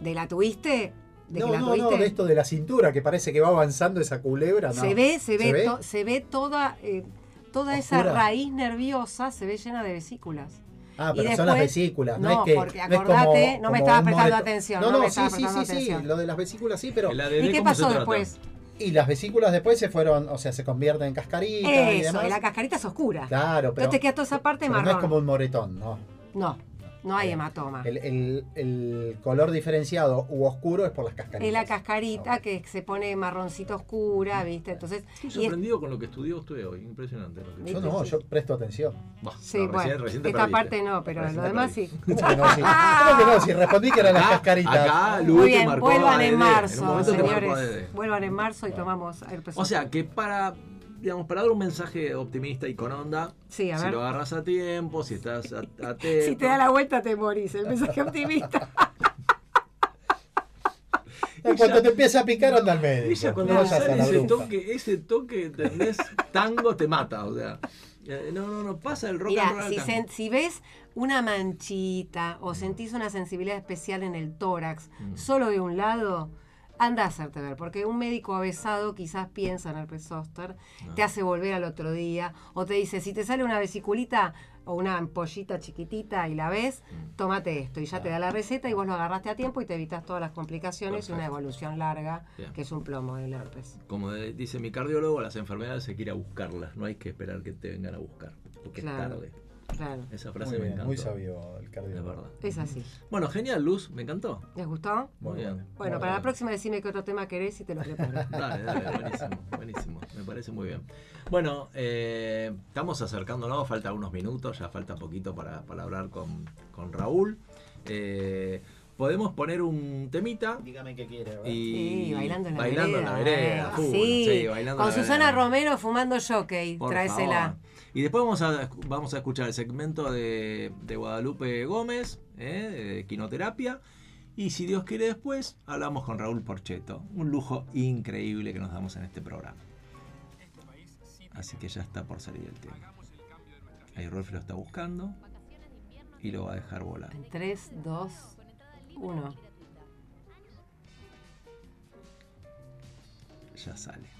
¿De la tuviste? ¿De no, la no, tuviste? no, de esto de la cintura, que parece que va avanzando esa culebra. no. Se ve, se ve, ¿Se ve? to- se ve toda, eh, toda esa raíz nerviosa, se ve llena de vesículas. Ah, Y pero son las vesículas, no, no, es que. porque no es acordate, como- no me estabas prestando atención, No, no no, sí, sí, sí, sí, lo de las vesículas sí, pero. ¿Y qué ¿cómo se pasó después? Y las vesículas después se fueron, o sea, se convierten en cascaritas y Eso, demás. y la cascarita es oscura. Claro, pero. Entonces te queda toda esa parte pero marrón. no es como un moretón, ¿no? No, no hay Bien. hematoma. El, el- el color diferenciado u oscuro es por las cascaritas. Es la cascarita que se pone marroncito oscura, ¿viste? Entonces, Estoy y es- sorprendido con lo que estudió usted hoy. Impresionante. Lo que Yo no, yo presto atención. Bah, sí, no, recién- bueno, recién esta perdiste. parte no, pero Recién lo demás sí. ¿Cómo que no? Si, ¿Cómo que no? Si respondí que eran las cascaritas. Acá Muy bien, marcó vuelvan en ADD. marzo, señores. Vuelvan en marzo y tomamos el O sea, que para, digamos, para dar un mensaje optimista y con onda, Sí, a si ver. lo agarras a tiempo, si estás a- atento. Si te da la vuelta te morís, el mensaje optimista. En cuanto te empieza a picar, anda al médico. Ella cuando no sale ese bruja. toque, ese toque, ¿entendés? Tango te mata, o sea. eh, No, no, no, pasa el rock and roll tango. si ves una manchita o sentís una sensibilidad especial en el tórax, Mm. solo de un lado, anda a hacerte ver, porque un médico avesado quizás piensa en herpes zóster, Ah. te hace volver al otro día, o te dice, si te sale una vesiculita o una ampollita chiquitita y la ves, Mm. tómate esto, y ya te da la receta y vos lo agarraste a tiempo y te evitas todas las complicaciones y una evolución larga, Bien. que es un plomo del herpes. Como dice mi cardiólogo, las enfermedades hay que ir a buscarlas, no hay que esperar que te vengan a buscar, porque Claro. es tarde. Claro, Esa frase Muy, me bien, encantó. muy sabio el Es cardiólogo. verdad. es así. Bueno, genial, Luz, me encantó. ¿Les gustó? Muy bien. Bueno, Muy para la próxima decime qué otro tema querés y te lo preparo. Dale, dale, buenísimo, buenísimo. Me parece muy bien. Bueno, eh, estamos acercándonos, falta unos minutos, ya falta poquito para, para hablar con, con Raúl. Eh, podemos poner un temita Dígame qué quiere. ¿verdad? y Sí, bailando en la bailando vereda. en la vereda, eh. full, sí, sí, bailando en con la Susana vereda. Romero fumando jockey, Por tráesela. favor. Y después vamos a, vamos a escuchar el segmento de, de Guadalupe Gómez, eh, de quinoterapia. Y si Dios quiere después, hablamos con Raúl Porcheto. Un lujo increíble que nos damos en este programa. Así que ya está por salir el tema. Ahí Rolf lo está buscando y lo va a dejar volar. En 3, 2, 1. Ya sale.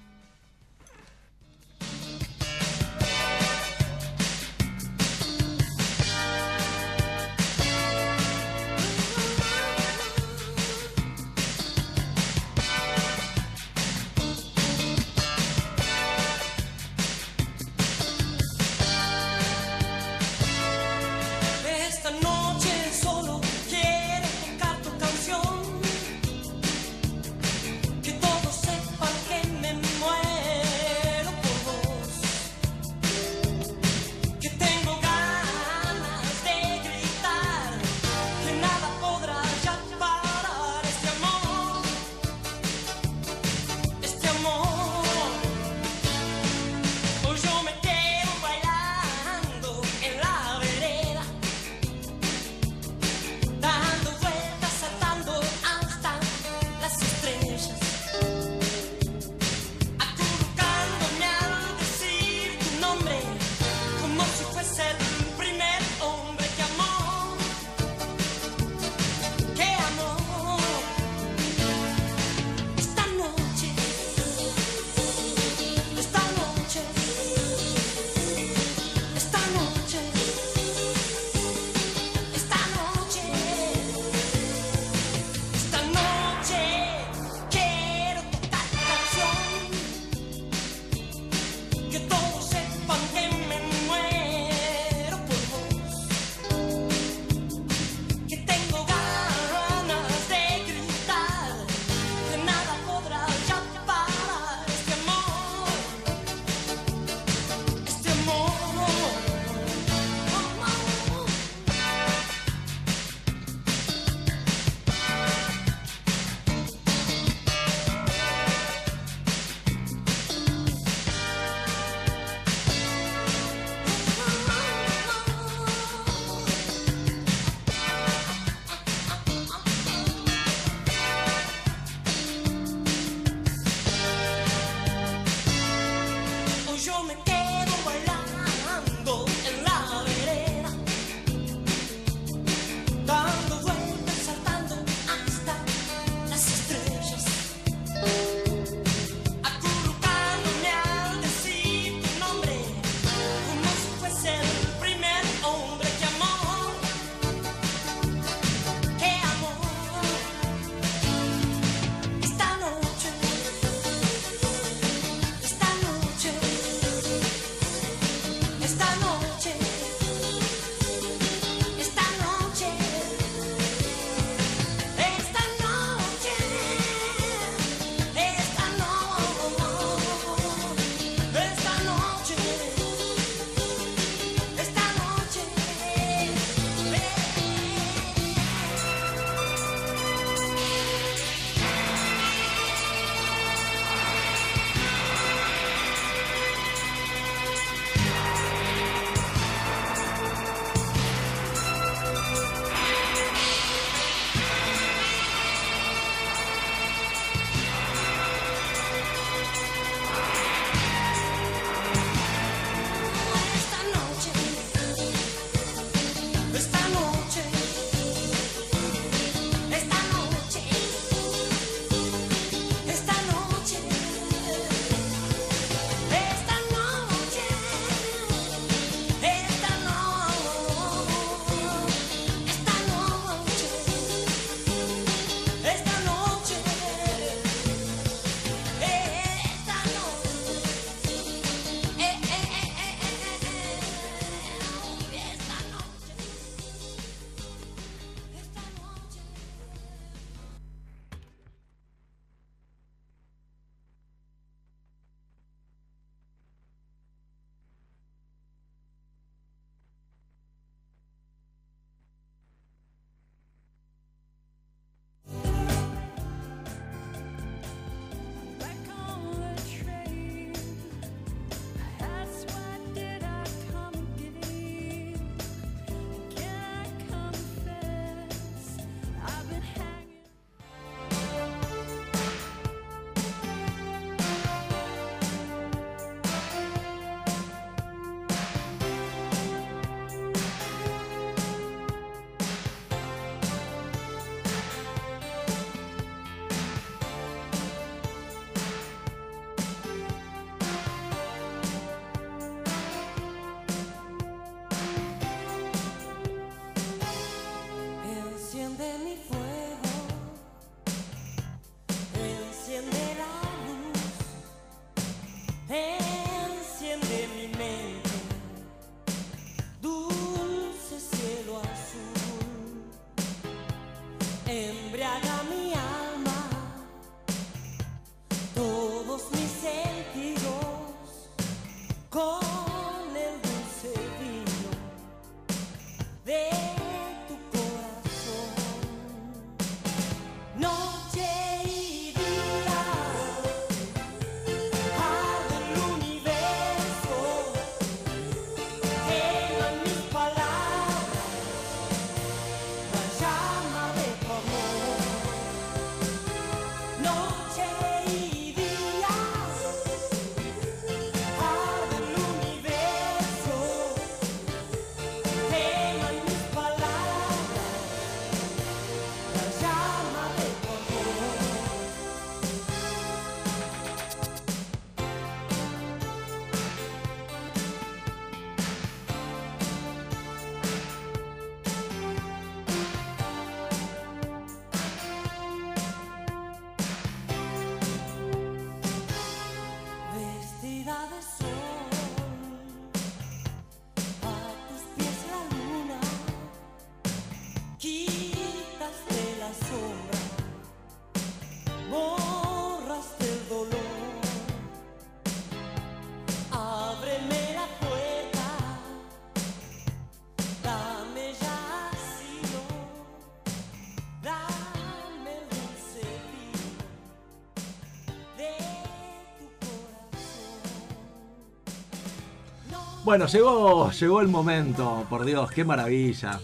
Bueno, llegó, llegó el momento, por Dios, qué maravilla.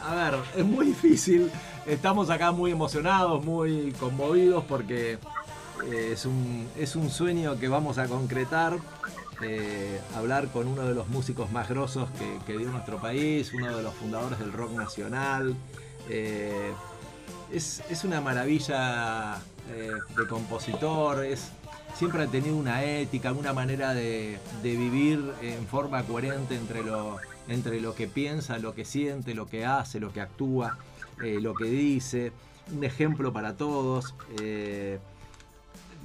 A ver, es muy difícil. Estamos acá muy emocionados, muy conmovidos porque eh, es, un, es un sueño que vamos a concretar. eh, hablar con uno de los músicos más grosos que, que dio nuestro país, uno de los fundadores del rock nacional. Eh, es, es una maravilla de compositor, es, siempre ha tenido una ética, una manera de, vivir en forma coherente entre lo, entre lo que piensa, lo que siente, lo que hace, lo que actúa, eh, lo que dice. Un ejemplo para todos. eh,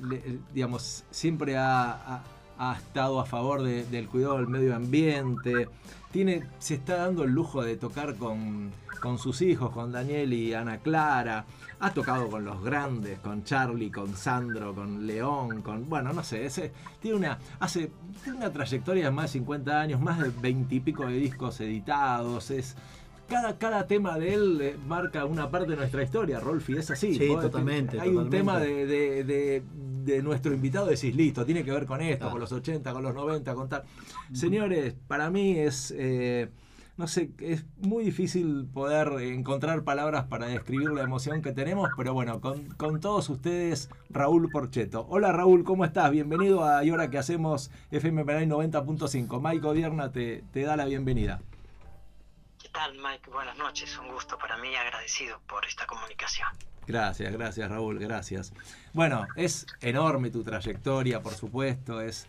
le- digamos, siempre ha, estado a favor de- del cuidado del medio ambiente. Tiene, se está dando el lujo de tocar con, con sus hijos, con Daniel y Ana Clara. Ha tocado con los grandes, con Charlie, con Sandro, con León, con. Bueno, no sé, ese, tiene una. Hace. Tiene una trayectoria de más de 50 años, más de 20 y pico de discos editados. Es. Cada, cada tema de él eh, marca una parte de nuestra historia, Rolfi, es así. Sí, totalmente, Hay un tema de, de- de- de nuestro invitado, decís, listo, tiene que ver con esto, Claro. con los 80, con los 90, con tal. Señores, para mí es, eh, no sé, es muy difícil poder encontrar palabras para describir la emoción que tenemos, pero bueno, con, con todos ustedes, Raúl Porcheto. Hola Raúl, ¿cómo estás? Bienvenido a Y Hora que hacemos FM Penal 90.5. Mike Odierna te, te da la bienvenida. ¿Qué tal, Mike? Buenas noches. Un gusto para mí, agradecido por esta comunicación. Gracias, gracias Raúl, gracias. Bueno, es enorme tu trayectoria, por supuesto, es,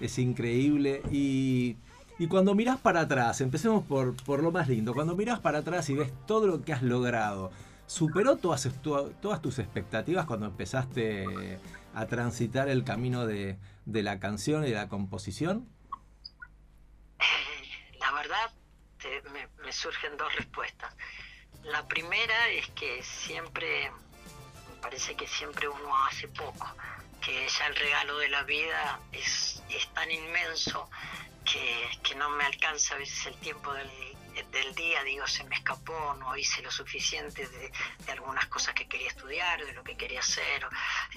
es increíble. Y, y cuando mirás para atrás, empecemos por, por lo más lindo, cuando mirás para atrás y ves todo lo que has logrado, ¿superó todas, tu- todas tus expectativas cuando empezaste a transitar el camino de, de la canción y de la composición? La verdad, me, me surgen dos respuestas. La primera es que siempre, me parece que siempre uno hace poco, que ya el regalo de la vida es, tan inmenso que, no me alcanza a veces el tiempo del, día, digo, se me escapó, no hice lo suficiente de, algunas cosas que quería estudiar, de lo que quería hacer,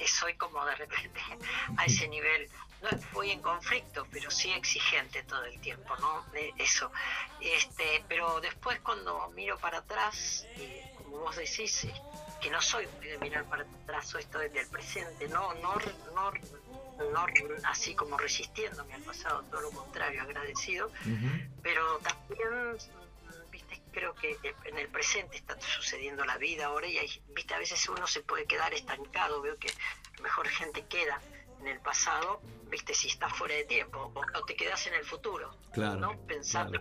soy como de repente a ese nivel, no voy en conflicto, pero sí exigente todo el tiempo, ¿no? De eso. Este, pero después cuando miro para atrás, eh, como vos decís, eh, que no soy muy de mirar para atrás, soy estoy del presente, no, no, no, no así como resistiéndome al pasado, todo lo contrario, agradecido, pero también viste creo que en el presente está sucediendo la vida ahora y hay, viste a veces uno se puede quedar estancado veo que mejor gente queda en el pasado viste si está fuera de tiempo o, o te quedas en el futuro Claro, no pensando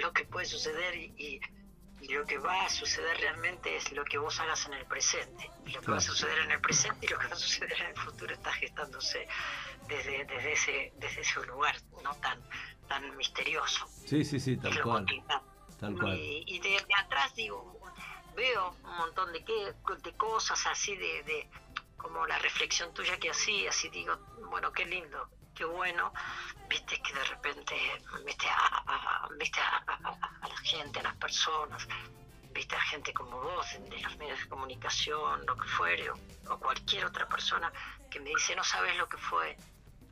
lo que puede suceder y, y- y lo que va a suceder realmente es lo que vos hagas en el presente. Y lo que va a suceder en el presente y lo que va a suceder en el futuro está gestándose desde, desde ese desde ese lugar no tan tan misterioso. Sí, sí, sí, tal cual. Tal cual. Y, y de, de atrás digo, veo un montón de, que, de cosas así de, de como la reflexión tuya que hacías y digo, bueno, qué lindo, qué bueno, viste que de repente, viste a, viste a, la gente, a las personas, viste a gente como vos, de los medios de comunicación, lo que fuere, o, cualquier otra persona que me dice, no sabes lo que fue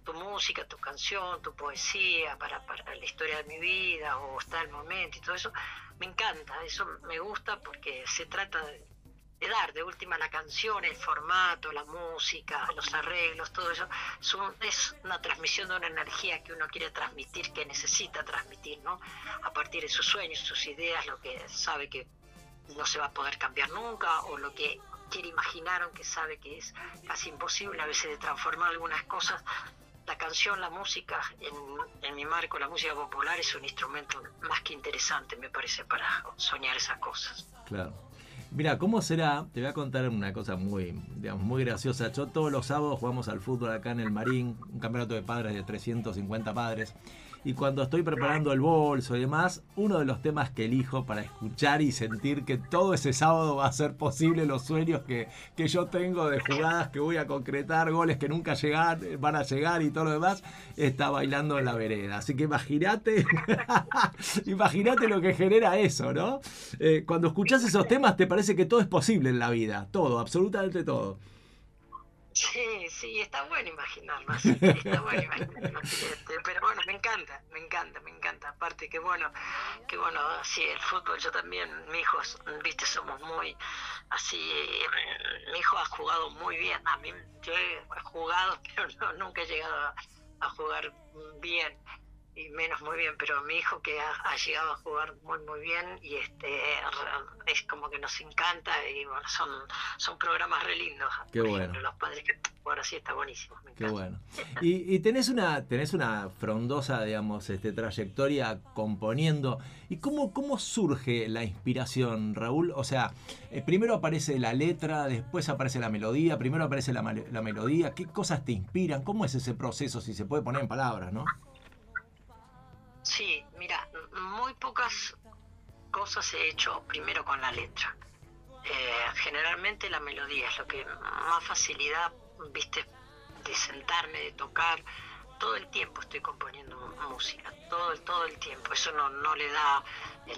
tu música, tu canción, tu poesía para, para la historia de mi vida o está el momento y todo eso, me encanta, eso me gusta porque se trata de, de dar de última la canción, el formato, la música, los arreglos, todo eso, es, un- es una transmisión de una energía que uno quiere transmitir, que necesita transmitir, ¿no? A partir de sus sueños, sus ideas, lo que sabe que no se va a poder cambiar nunca o lo que quiere imaginar aunque sabe que es casi imposible a veces de transformar algunas cosas la canción, la música, en, en mi marco, la música popular es un instrumento más que interesante, me parece, para soñar esas cosas. Claro. Mira, ¿cómo será? Te voy a contar una cosa muy, digamos, muy graciosa. Yo todos los sábados jugamos al fútbol acá en el Marín, un campeonato de padres de 350 padres. Y cuando estoy preparando el bolso y demás, uno de los temas que elijo para escuchar y sentir que todo ese sábado va a ser posible los sueños que, que yo tengo de jugadas que voy a concretar, goles que nunca llegar, van a llegar y todo lo demás, está bailando en la vereda. Así que imagínate, imagínate lo que genera eso, ¿no? Eh, cuando escuchás esos temas te parece que todo es posible en la vida, todo, absolutamente todo. Sí, sí, está bueno imaginarlo así, está bueno imaginarlo así, pero bueno, me encanta, me encanta, me encanta, aparte que bueno, que bueno, sí, el fútbol, yo también, mi hijo, viste, somos muy, así, mi hijo ha jugado muy bien, a mí, yo he jugado, pero no, nunca he llegado a jugar bien, y menos muy bien, pero mi hijo que ha, ha llegado a jugar muy muy bien y este es como que nos encanta y bueno, son son programas re lindos. Qué Por bueno. ejemplo, los padres que ahora sí está buenísimo. me Qué bueno. Y, y tenés una tenés una frondosa, digamos, este, trayectoria componiendo. ¿Y cómo, cómo surge la inspiración, Raúl? O sea, eh, primero aparece la letra, después aparece la melodía, primero aparece la, la melodía. ¿Qué cosas te inspiran? ¿Cómo es ese proceso, si se puede poner en palabras, no? Sí, mira, muy pocas cosas he hecho primero con la letra. Eh, generalmente la melodía es lo que más facilidad, viste, de sentarme, de tocar. Todo el tiempo estoy componiendo música, todo todo el tiempo. Eso no, no le da,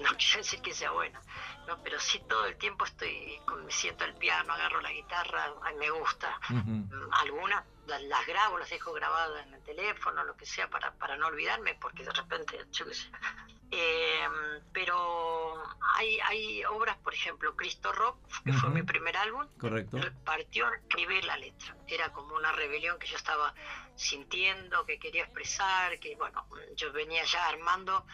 no quiere decir que sea buena, ¿no? pero sí todo el tiempo estoy, con- me siento al piano, agarro la guitarra, me gusta. Mm, algunas la- las grabo, las dejo grabadas en el teléfono, lo que sea, para, para no olvidarme, porque de repente, yo qué sé. Eh, pero hay, hay obras, por ejemplo, Cristo Rock, que fue mi primer álbum, Correcto. partió a escribir la letra. Era como una rebelión que yo estaba sintiendo, que quería expresar, que bueno, yo venía ya armando,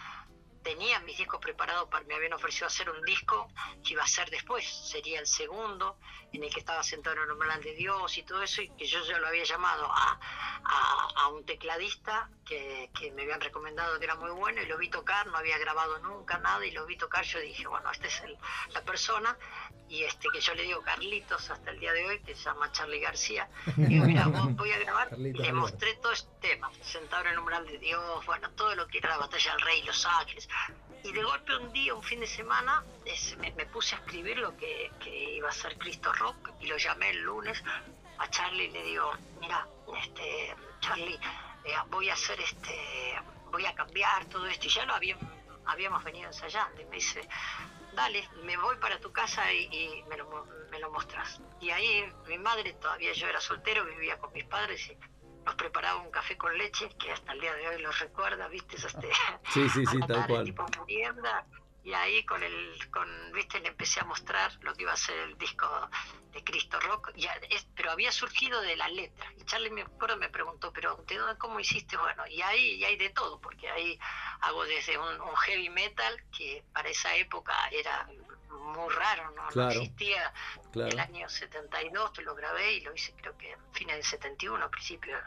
tenía mis discos preparados, para, me habían ofrecido hacer un disco que iba a ser después, sería el segundo, en el que estaba sentado en el umbral de Dios y todo eso, y que yo ya lo había llamado a, a, a un tecladista que, que me habían recomendado que era muy bueno y lo vi tocar, no había grabado nunca nada y lo vi tocar, yo dije, bueno, esta es el- la persona y este que yo le digo Carlitos hasta el día de hoy, que se llama Charlie García, y digo, mira, vos voy a grabar, y le mostré todo este tema, sentado en el umbral de Dios, bueno, todo lo que era la batalla del rey, Los Ángeles, y de golpe un día, un fin de semana, me, puse a escribir lo que, iba a ser Cristo Rock y lo llamé el lunes a Charlie y le digo, mira, este, Charlie, eh, voy a hacer este, voy a cambiar todo esto y ya lo habíamos, habíamos venido ensayando y me dice, dale, me voy para tu casa y, me, lo, me lo mostras. Y ahí mi madre, todavía yo era soltero, vivía con mis padres y nos preparaba un café con leche, que hasta el día de hoy lo recuerda, viste, Es este, Sí, sí, sí, tal cual. tipo merienda, y ahí con el, con, viste, le empecé a mostrar lo que iba a ser el disco de Cristo Rock, y a- es- pero había surgido de la letra. Y Charlie me acuerdo me preguntó, pero ¿de dónde, cómo hiciste? Bueno, y ahí y hay de todo, porque ahí hago desde un, un heavy metal, que para esa época era muy raro, no, No Claro. existía Claro. el año 72, que lo grabé y lo hice creo que a fines del 71, principio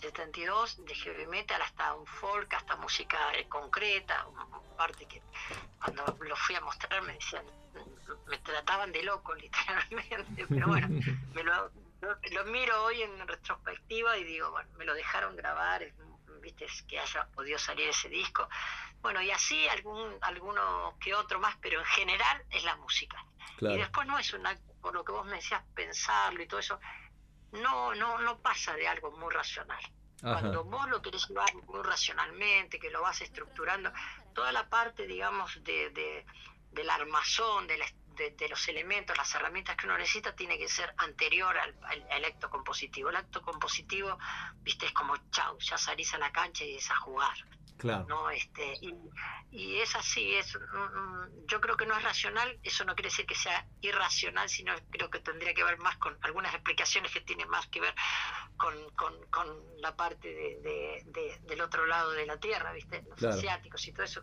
72, de heavy metal hasta un folk, hasta música eh, concreta, parte que cuando lo fui a mostrar me decían, me trataban de loco literalmente, pero bueno, me lo, lo, lo miro hoy en retrospectiva y digo, bueno, me lo dejaron grabar, es- viste, es que haya podido salir ese disco. Bueno, y así algún alguno que otro más, pero en general es la música. Y después no es un acto, por lo que vos me decías, pensarlo y todo eso, no, no, no pasa de algo muy racional. Ajá. Cuando vos lo querés llevar muy racionalmente, que lo vas estructurando, toda la parte, digamos, de, de- del armazón, de, la- de- de los elementos, las herramientas que uno necesita, tiene que ser anterior al, al- al acto compositivo. El acto compositivo, viste, es como chau, ya salís a la cancha y es a jugar. Claro. ¿no? Este, y, y es así, es, mm, mm, yo creo que no es racional, eso no quiere decir que sea irracional, sino creo que tendría que ver más con algunas explicaciones que tienen más que ver con, con, con la parte de, de- de- del otro lado de la Tierra, ¿viste? Los Claro. asiáticos y todo eso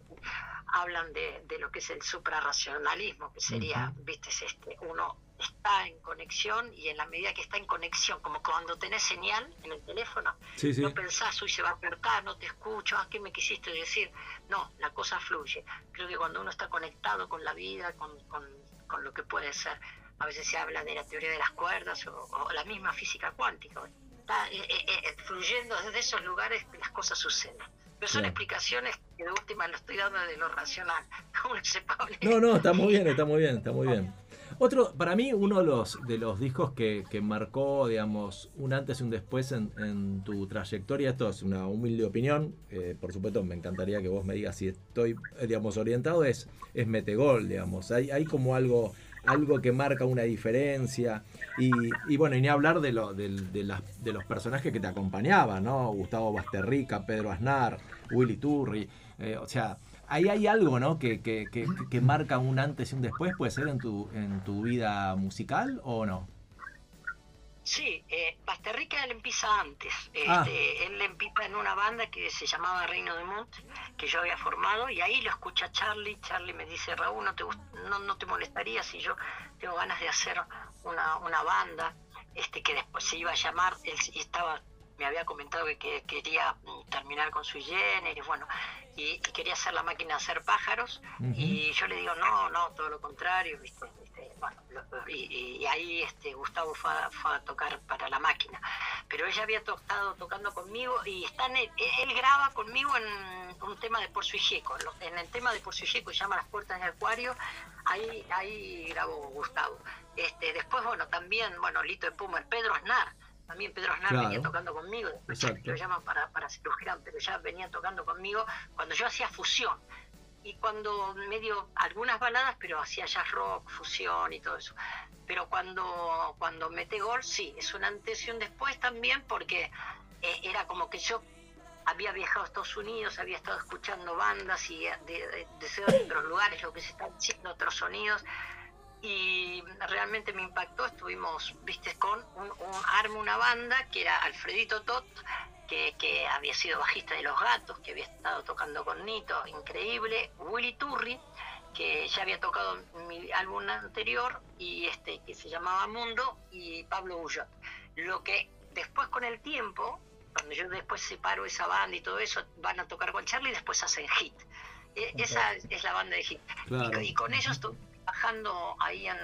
hablan de, de lo que es el suprarracionalismo, que sería, Ujú. ¿viste? Es este, uno está en conexión y en la medida que está en conexión, como cuando tenés señal en el teléfono, Sí, sí. no pensás, uy, se va a cortar, no te escucho, ah, ¿qué me quisiste decir? No, la cosa fluye. Creo que cuando uno está conectado con la vida, con, con, con lo que puede ser, a veces se habla de la teoría de las cuerdas o, o la misma física cuántica, está eh, eh, eh, fluyendo desde esos lugares que las cosas suceden. Pero son Claro. explicaciones que de última lo estoy dando de lo racional. No, no, está muy bien, está muy bien, está muy bien. Otro, para mí, uno de los, de los discos que, que marcó, digamos, un antes y un después en, en tu trayectoria, esto es una humilde opinión, eh, por supuesto me encantaría que vos me digas si estoy, eh, digamos, orientado, es, es Metegol, digamos. Hay, hay como algo algo que marca una diferencia. Y, y bueno, y ni hablar de, lo, de, las- de los personajes que te acompañaban, ¿no? Gustavo Basterrica, Pedro Aznar, Willy Turri. eh, o sea, ahí hay algo, ¿no? Que, que, que, que marca un antes y un después, puede ser en tu, en tu vida musical o no. Sí, eh, Basterrica él empieza antes. Este, Ah. Él empieza en una banda que se llamaba Reino de Mont, que yo había formado, y ahí lo escucha Charlie. Charlie me dice, Raúl, ¿no te, no, no te molestaría si yo tengo ganas de hacer una, una banda este que después se iba a llamar, él estaba me había comentado que, que quería mm, terminar con su generis, bueno, y, y quería hacer la máquina de hacer pájaros, y yo le digo, no, no, todo lo contrario, ¿viste? Este, bueno, lo- y, ahí este, Gustavo fue a, fue a tocar para la máquina. Pero ella había to- estado tocando conmigo y está en el- él graba conmigo en un tema de Por Gieco. En el tema de Por Gieco, se llama Las Puertas del Acuario, ahí, ahí grabó Gustavo. Este, después, bueno, también, bueno, Lito de Puma, Pedro Aznar. También Pedro Aznar Claro. venía tocando conmigo, después Exacto. lo llaman para, para cirujano, pero ya venía tocando conmigo cuando yo hacía fusión y cuando medio algunas baladas, pero hacía jazz rock, fusión y todo eso. Pero cuando cuando mete gol, sí, es un antes y un después también, porque eh, era como que yo había viajado a Estados Unidos, había estado escuchando bandas y eh, de, de, de otros lugares, lo que se está diciendo, otros sonidos, y realmente me impactó. Estuvimos, viste, con un, un arma, una banda que era Alfredito Tot, que, que había sido bajista de Los Gatos, que había estado tocando con Nito, increíble. Willy Turri, que ya había tocado mi álbum anterior, y este que se llamaba Mundo, y Pablo Bullot. Lo que después con el tiempo, cuando yo después separo esa banda y todo eso, van a tocar con Charlie y después hacen hit. E- Esa es la banda de hit. Claro. Y, y con ellos estuve trabajando ahí en,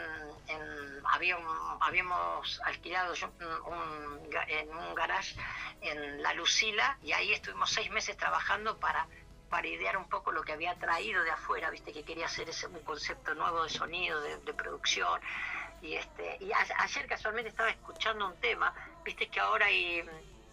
en- había habíamos alquilado yo un, en un garage en La Lucila y ahí estuvimos seis meses trabajando para para idear un poco lo que había traído de afuera, viste que quería hacer ese un concepto nuevo de sonido, de, de producción. Y este y a- ayer casualmente estaba escuchando un tema, viste que ahora hay,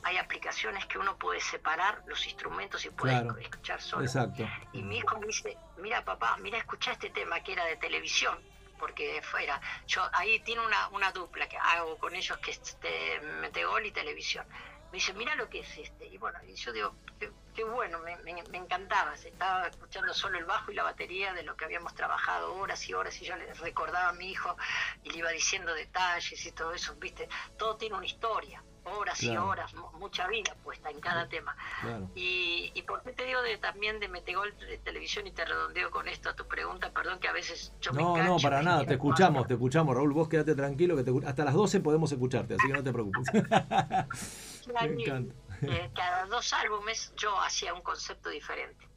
hay aplicaciones que uno puede separar los instrumentos y puede Claro. escuchar solo. Exacto. Y mi hijo me dice, mira papá, mira, escucha este tema que era de televisión, porque fuera, yo ahí tiene una, una dupla que hago con ellos que es este, Metegol y televisión. Me dice, mira lo que es este. Y bueno, y yo digo, qué, qué bueno, me, me- me encantaba. Se estaba escuchando solo el bajo y la batería de lo que habíamos trabajado horas y horas y yo le recordaba a mi hijo y le iba diciendo detalles y todo eso, viste, todo tiene una historia, horas y horas, mu- mucha vida puesta en cada tema. Claro. Y, y por qué te digo de, también de Metegol de televisión y te redondeo con esto a tu pregunta, perdón que a veces yo me No, no, para nada, te escuchamos, te escuchamos, Raúl, vos quédate tranquilo, que te- hasta las 12 podemos escucharte, así que no te preocupes. Me encanta. Eh, cada dos álbumes yo hacía un concepto diferente.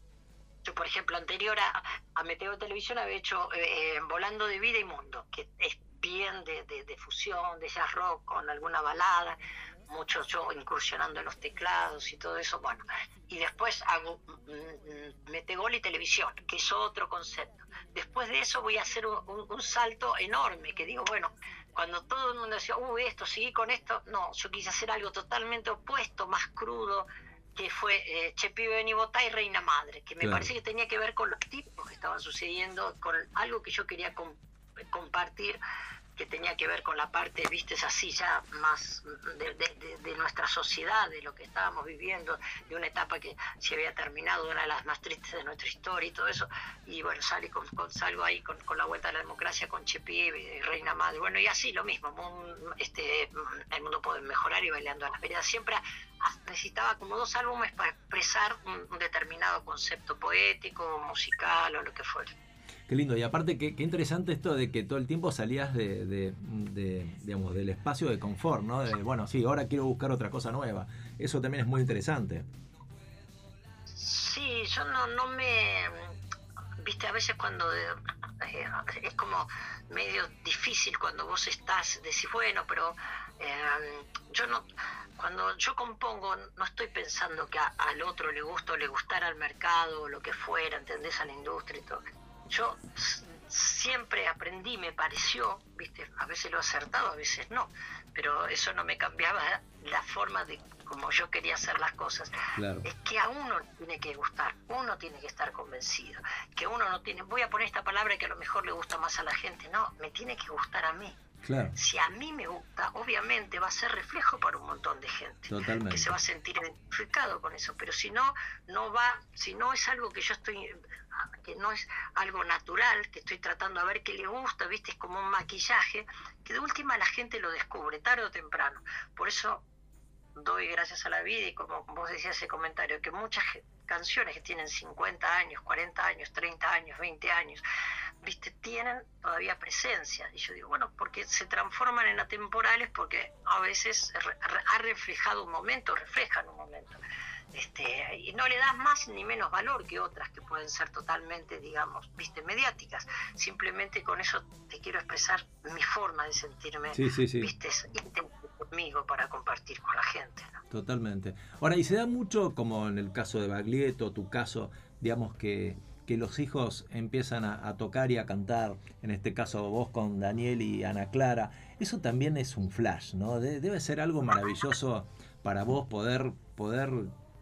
Yo, por ejemplo, anterior a, a Meteor Televisión había hecho eh, Volando de Vida y Mundo, que es bien de, de- de fusión, de jazz rock, con alguna balada, mucho yo incursionando en los teclados y todo eso, bueno. Y después hago mm, mm, Metegol y Televisión, que es otro concepto. Después de eso voy a hacer un, un- un salto enorme, que digo, bueno, cuando todo el mundo decía, uy, esto, seguí con esto, no, yo quise hacer algo totalmente opuesto, más crudo, que fue eh, Che Pibe Benibotá y Reina Madre, que me Claro. parece que tenía que ver con los tipos que estaban sucediendo, con algo que yo quería com- compartir, que tenía que ver con la parte, viste, es así ya más de, de- nuestra sociedad, de lo que estábamos viviendo, de una etapa que se había terminado, una de las más tristes de nuestra historia y todo eso. Y bueno, salí con, con- salgo ahí con, con la vuelta a la democracia, con Che Pibe y Reina Madre. Bueno, y así lo mismo, mun- este, el mundo puede mejorar y bailando a las veredas. Siempre necesitaba como dos álbumes para expresar un, un determinado concepto poético, musical o lo que fuera. Qué lindo, y aparte, qué, qué interesante esto de que todo el tiempo salías de, de- digamos, del espacio de confort, ¿no? De, bueno, sí, ahora quiero buscar otra cosa nueva. Eso también es muy interesante. Sí, yo no, no me... Viste, a veces cuando... eh, eh, es como medio difícil cuando vos estás, decís, bueno, pero eh, yo no... Cuando yo compongo, no estoy pensando que a- al otro le gusta o le gustara al mercado o lo que fuera, ¿entendés? A la industria y todo. Yo siempre aprendí, me pareció, viste, a veces lo he acertado, a veces no, pero eso no me cambiaba la forma de como yo quería hacer las cosas Claro. es que a uno tiene que gustar, uno tiene que estar convencido, que uno no tiene, voy a poner esta palabra que a lo mejor le gusta más a la gente, no, me tiene que gustar a mí. Claro, Si a mí me gusta, obviamente va a ser reflejo para un montón de gente totalmente. que se va a sentir identificado con eso, pero si no, no va, si no es algo que yo estoy, que no es algo natural, que estoy tratando a ver qué le gusta, viste, es como un maquillaje, que de última la gente lo descubre, tarde o temprano. Por eso doy gracias a la vida y como vos decías ese comentario, que muchas canciones que tienen 50 años, 40 años, 30 años, 20 años, viste, tienen todavía presencia. Y yo digo, bueno, porque se transforman en atemporales porque a veces ha reflejado un momento, reflejan un momento. Este, y no le das más ni menos valor que otras que pueden ser totalmente, digamos, viste, mediáticas. Simplemente con eso te quiero expresar mi forma de sentirme, Sí, sí, sí. viste, conmigo para compartir con la gente. ¿no? Totalmente. Ahora, y se da mucho, como en el caso de Baglietto, tu caso, digamos que, que los hijos empiezan a, a tocar y a cantar, en este caso vos con Daniel y Ana Clara, eso también es un flash, ¿no? De- debe ser algo maravilloso para vos poder, poder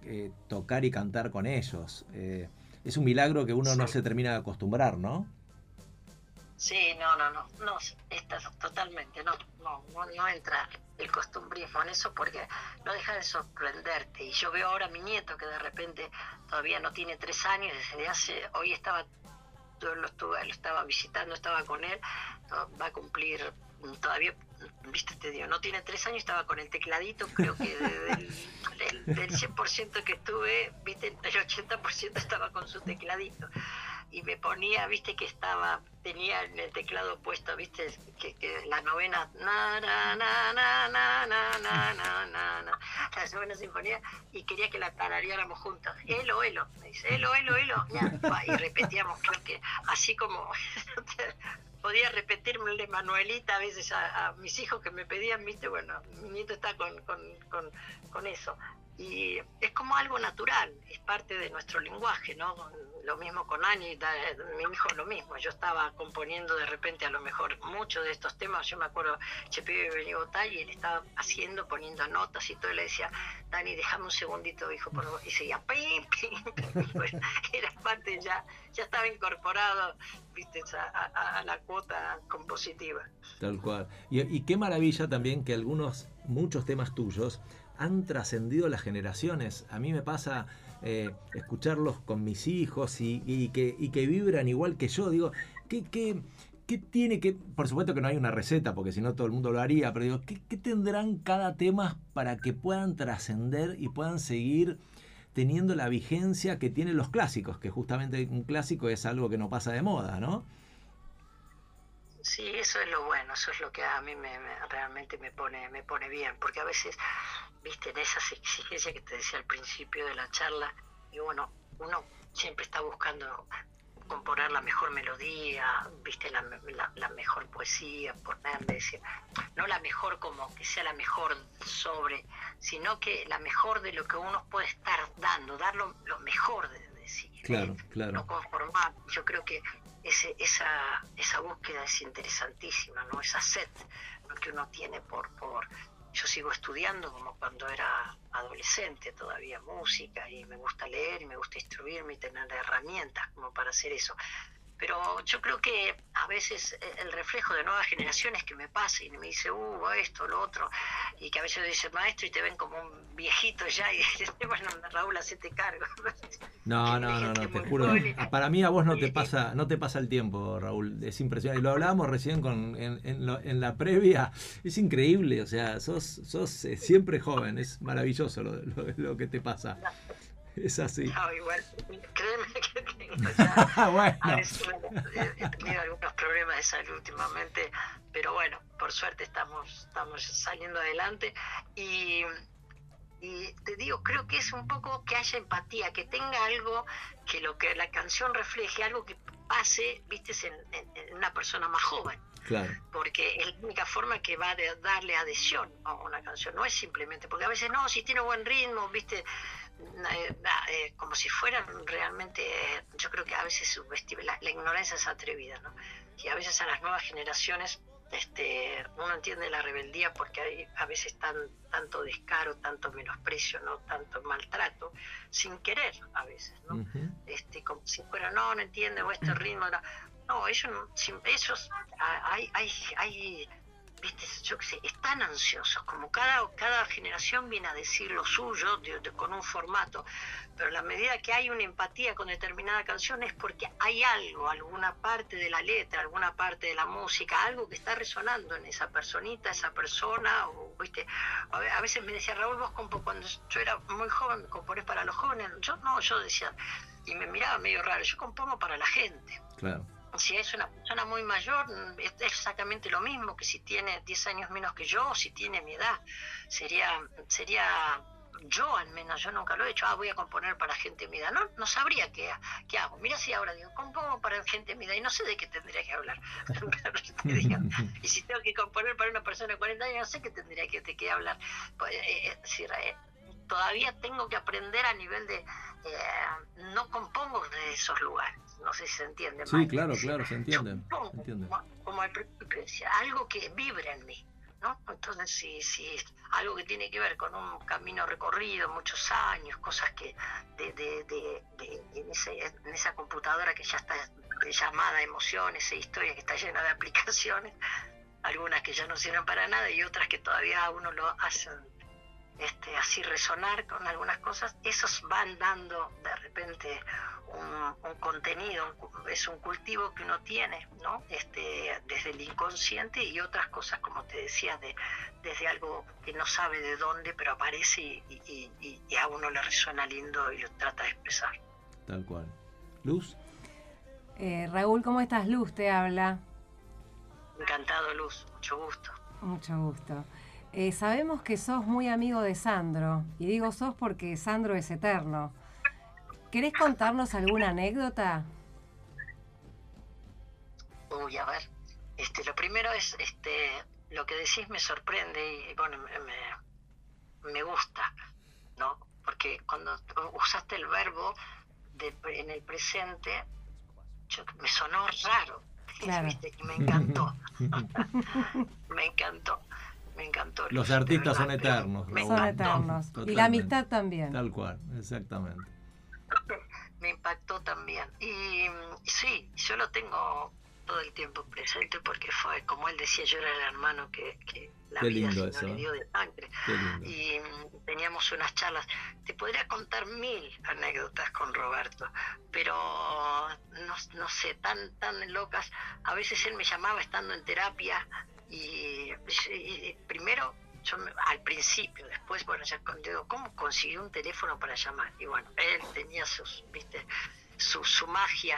eh, tocar y cantar con ellos. Eh, es un milagro que uno no se termina de acostumbrar, ¿no? Sí, no, no, no, no, está totalmente, no, no, no, no entra el costumbrismo en eso porque no deja de sorprenderte. Y yo veo ahora a mi nieto que de repente todavía no tiene tres años, desde hace, hoy estaba, yo lo, estuve, lo estaba visitando, estaba con él, va a cumplir todavía, viste, te digo, no tiene tres años, estaba con el tecladito, creo que de- del, del, del 100% que estuve, viste, el 80% estaba con su tecladito y me ponía, viste que estaba, tenía en el teclado puesto, viste, que, que la novena, na, na, na, na, na, na, na, na, na, la novena sinfonía, y quería que la tarareáramos juntos. Elo, elo, me dice, elo, elo, elo, ya, y repetíamos, creo que así como podía repetirme Manuelita a veces a, a mis hijos que me pedían, viste, bueno, mi nieto está con, con, con, con eso. Y es como algo natural, es parte de nuestro lenguaje, ¿no? Lo mismo con Ani, da- mi hijo lo mismo. Yo estaba componiendo de repente a lo mejor muchos de estos temas. Yo me acuerdo, Chepe venía y él estaba haciendo, poniendo notas y todo. Y le decía, Dani, déjame un segundito, hijo, por favor. Y seguía, pim, pim, pim. Era parte ya, ya estaba incorporado, viste, a, la cuota compositiva. Tal cual. Y qué maravilla también que algunos, muchos temas tuyos han trascendido las generaciones. A mí me pasa eh, escucharlos con mis hijos y, y que, vibran igual que yo. Digo, ¿qué, qué, qué tiene que...? Por supuesto que no hay una receta, porque si no todo el mundo lo haría, pero digo, ¿qué, qué tendrán cada tema para que puedan trascender y puedan seguir teniendo la vigencia que tienen los clásicos? Que justamente un clásico es algo que no pasa de moda, ¿no? Sí, eso es lo bueno, eso es lo que a mí me, me- realmente me pone, me pone bien, porque a veces, viste, en esas exigencias que te decía al principio de la charla, y bueno, uno siempre está buscando componer la mejor melodía, viste, la, la- la mejor poesía, ponerle, decir, no la mejor como que sea la mejor sobre, sino que la mejor de lo que uno puede estar dando, dar lo, lo mejor de, de sí. Claro, claro. no conformar. Yo creo que ese, esa, esa búsqueda es interesantísima, ¿no? Esa sed que uno tiene por, por... Yo sigo estudiando como cuando era adolescente todavía música y me gusta leer y me gusta instruirme y tener herramientas como para hacer eso. Pero yo creo que a veces eh, el reflejo de nuevas generaciones que me pasa y me dice, uh, esto, lo otro, y que a veces dice maestro y te ven como un viejito ya y dices, bueno, Raúl, hacete cargo. No, no, no, no, te juro. ah, Para mí a vos no te pasa, no te pasa el tiempo, Raúl. Es impresionante. Y lo hablábamos recién con, en, en lo- en la previa. Es increíble, o sea, sos, sos eh, siempre joven. Es maravilloso lo, lo- lo que te pasa. Es así. No, igual, créeme que tengo ya. A veces he tenido algunos problemas de salud últimamente, pero bueno, por suerte estamos, estamos saliendo adelante. Y, y te digo, creo que es un poco que haya empatía, que tenga algo que lo que la canción refleje, algo que pase, viste, en, en- en una persona más joven claro. porque es la única forma que va a de- darle adhesión a una canción, no es simplemente, porque a veces no, si tiene buen ritmo, viste, Eh, eh, como si fueran realmente, eh, yo creo que a veces la, la ignorancia es atrevida, ¿no? Y a veces a las nuevas generaciones este, uno entiende la rebeldía porque hay a veces tan, tanto descaro, tanto menosprecio, no tanto maltrato, sin querer a veces, ¿no? Ujú. este, como si fuera, no, no entiende, o este ritmo, no, no ellos, ellos hay, hay, hay, viste, yo qué sé, están ansiosos, como cada, cada generación viene a decir lo suyo de- de- con un formato, pero la medida que hay una empatía con determinada canción es porque hay algo, alguna parte de la letra, alguna parte de la música, algo que está resonando en esa personita, esa persona, o viste, a veces me decía Raúl, vos compo- cuando yo era muy joven, componés para los jóvenes, yo no, yo decía, y me miraba medio raro, yo compongo para la gente. Claro. Si es una persona muy mayor, es exactamente lo mismo que si tiene 10 años menos que yo o si tiene mi edad. Sería, sería yo al menos, yo nunca lo he hecho, ah, voy a componer para gente de mi edad. No, no sabría qué, qué hago. Mira si ahora digo, compongo para gente de mi edad y no sé de qué tendría que hablar. Y si tengo que componer para una persona de 40 años, no sé qué tendría que, de qué hablar. Pues, eh, eh, eh, todavía tengo que aprender a nivel de... no compongo de esos lugares. No sé si se entiende. Sí, claro, claro, se entiende. yo entiende. Como, como al algo que vibra en mí. ¿no? Entonces, si, si es algo que tiene que ver con un camino recorrido, muchos años, cosas que de, de, de- de- en, ese- en esa computadora que ya está llamada emociones e historia que está llena de aplicaciones, algunas que ya no sirven para nada y otras que todavía a uno lo hacen este, así resonar con algunas cosas, esos van dando de repente un, un contenido, es un cultivo que uno tiene, ¿no? Este, desde el inconsciente y otras cosas, como te decía, de, desde algo que no sabe de dónde, pero aparece y, y- y- y a uno le resuena lindo y lo trata de expresar. Tal cual. Luz. Eh, Raúl, ¿cómo estás? Luz te habla. Encantado, Luz, mucho gusto. Mucho gusto. Eh, sabemos que sos muy amigo de Sandro, y digo sos porque Sandro es eterno. ¿Querés contarnos alguna anécdota? Uy, a ver, este, lo primero es, este, lo que decís me sorprende y bueno, me, me, me gusta, ¿no? Porque cuando usaste el verbo de, en el presente, yo, me sonó raro, Claro. ¿viste? Y me encantó, me encantó, me encantó. Los artistas verdad, son eternos, me Son eternos. Y la amistad también. Tal cual, exactamente. me impactó también. Y mm, sí, yo lo tengo todo el tiempo presente porque fue, como él decía, yo era el hermano que, que la Qué vida lindo eso, no ¿eh? le dio de sangre. Qué lindo. Y mm, teníamos unas charlas. Te podría contar mil anécdotas con Roberto, pero no, no sé, tan, tan locas. A veces él me llamaba estando en terapia y, y primero yo me- al principio, después, bueno, ya digo, ¿cómo consiguió un teléfono para llamar? Y bueno, él tenía sus, viste, su, su magia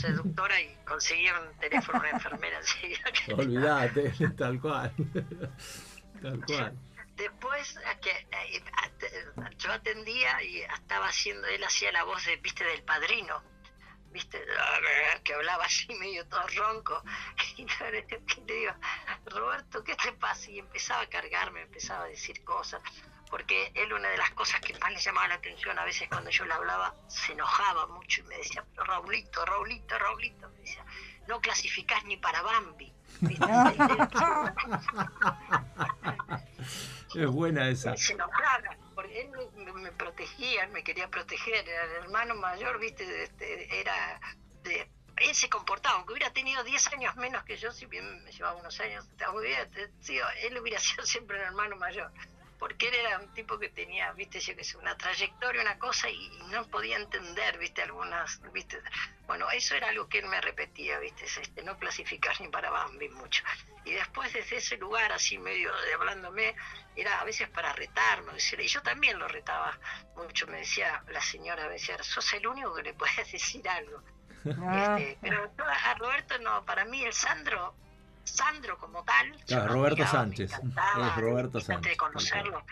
seductora y conseguía un teléfono una enfermera enseguida. que- Olvídate, tal cual. Tal cual. Después que eh, yo atendía y estaba haciendo, él hacía la voz de, viste, del padrino, viste, que hablaba así medio todo ronco. Y le digo, Roberto, ¿qué te pasa? Y empezaba a cargarme, empezaba a decir cosas. Porque él una de las cosas que más le llamaba la atención a veces cuando yo le hablaba, se enojaba mucho y me decía, pero Raulito, Raulito, Raulito, me decía, no clasificás ni para Bambi. ¿viste? Es buena esa. se enojaba, él me, me- protegía, me quería proteger, era el hermano mayor, viste, este, era de, él se comportaba, aunque hubiera tenido 10 años menos que yo, si bien me llevaba unos años, hubiera sido- él hubiera sido siempre el hermano mayor, porque él era un tipo que tenía, viste, yo que sé, una trayectoria, una cosa, y, no podía entender, viste, algunas, viste, bueno, eso era algo que él me repetía, viste, es este, no clasificar ni para Bambi mucho. Y después desde ese lugar, así medio de hablándome, era a veces para retarme, decirle, y yo también lo retaba mucho, me decía la señora, me decía, sos el único que le puedes decir algo. Este, pero a Roberto no, para mí el Sandro, Sandro como tal, lo Roberto Sánchez, es Roberto antes Sánchez, de conocerlo,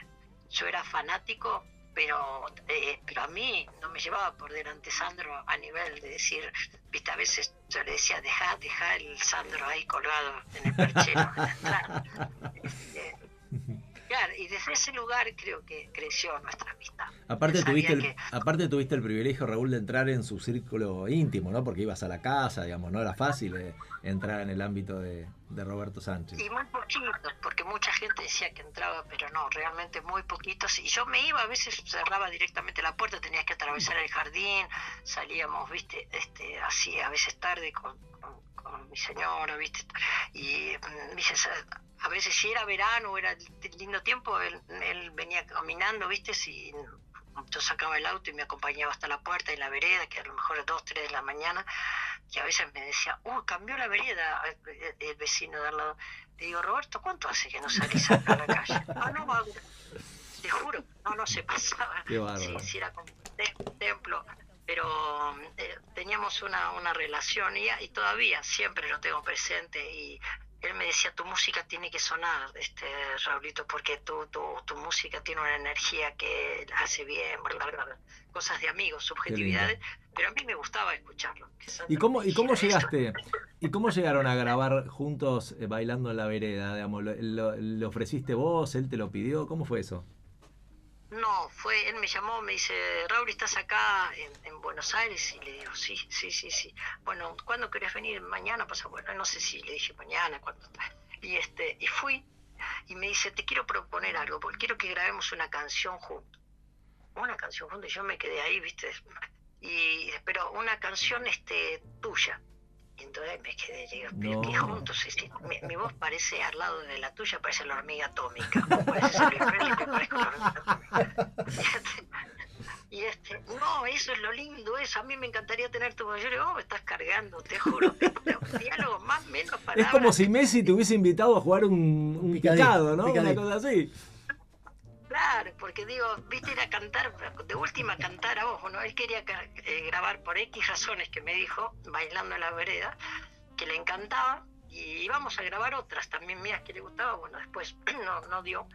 yo era fanático, pero eh, pero a mí no me llevaba por delante Sandro a nivel de decir, viste, a veces yo le decía, deja, deja el Sandro ahí colgado en el perchero, en la entrada. Claro, y desde ese lugar creo que creció nuestra amistad. Aparte tuviste, el, que- aparte tuviste el privilegio, Raúl, de entrar en su círculo íntimo, ¿no? Porque ibas a la casa, digamos, no era fácil eh, entrar en el ámbito de, de Roberto Sánchez. Y muy poquitos, porque mucha gente decía que entraba, pero no, realmente muy poquitos. Y yo me iba, a veces cerraba directamente la puerta, tenías que atravesar el jardín, salíamos, viste, este, así a veces tarde con, con- con mi señora, viste. Y mm, dice, a veces si era verano era lindo tiempo, él, él venía caminando, viste, si yo sacaba el auto y me acompañaba hasta la puerta en la vereda, que a lo mejor a dos, tres de la mañana, y a veces me decía, uh, cambió la vereda el, el vecino de al lado. Le digo, Roberto, ¿cuánto hace que no salís a la calle? Ah, no, va, te juro, no, no se pasaba. Qué. Sí, sí, era como un templo, pero eh, teníamos una, una relación y, y todavía siempre lo tengo presente y él me decía, tu música tiene que sonar, este Raulito, porque tu, tu, tu música tiene una energía que hace bien, bla, bla, bla, cosas de amigos, subjetividades, pero a mí me gustaba escucharlo. ¿Y cómo, ¿Y cómo llegaste? ¿Y cómo llegaron a grabar juntos eh, bailando en la vereda? Digamos, ¿lo, lo- le ofreciste vos? ¿Él te lo pidió? ¿Cómo fue eso? No, fue, él me llamó, me dice, Raúl, ¿estás acá en, en Buenos Aires? Y le digo, sí, sí, sí, sí. Bueno, ¿cuándo querés venir? Mañana pasa, bueno, no sé si le dije mañana, cuándo. Y este, y fui, y me dice, te quiero proponer algo, porque quiero que grabemos una canción juntos. Una canción juntos, y yo me quedé ahí, viste, y pero una canción este tuya. Y entonces me quedé, digo, pero que No. juntos, es decir, mi, mi voz parece al lado de la tuya, parece la hormiga atómica. Parece Elvis Presley, me parezco la hormiga atómica. Y este, no, eso es lo lindo, eso. A mí me encantaría tener tu voz. Yo le digo, oh, me estás cargando, te juro. Diálogo más, menos Es palabras. como si Messi te hubiese invitado a jugar un, un picado, ¿no? Una picadillo. cosa así. Claro, porque digo, viste, ir a cantar, de última cantar a ojo, ¿no? Él quería eh, grabar por X razones que me dijo, bailando en la vereda, que le encantaba, y íbamos a grabar otras también mías que le gustaba, bueno, después no, no dio.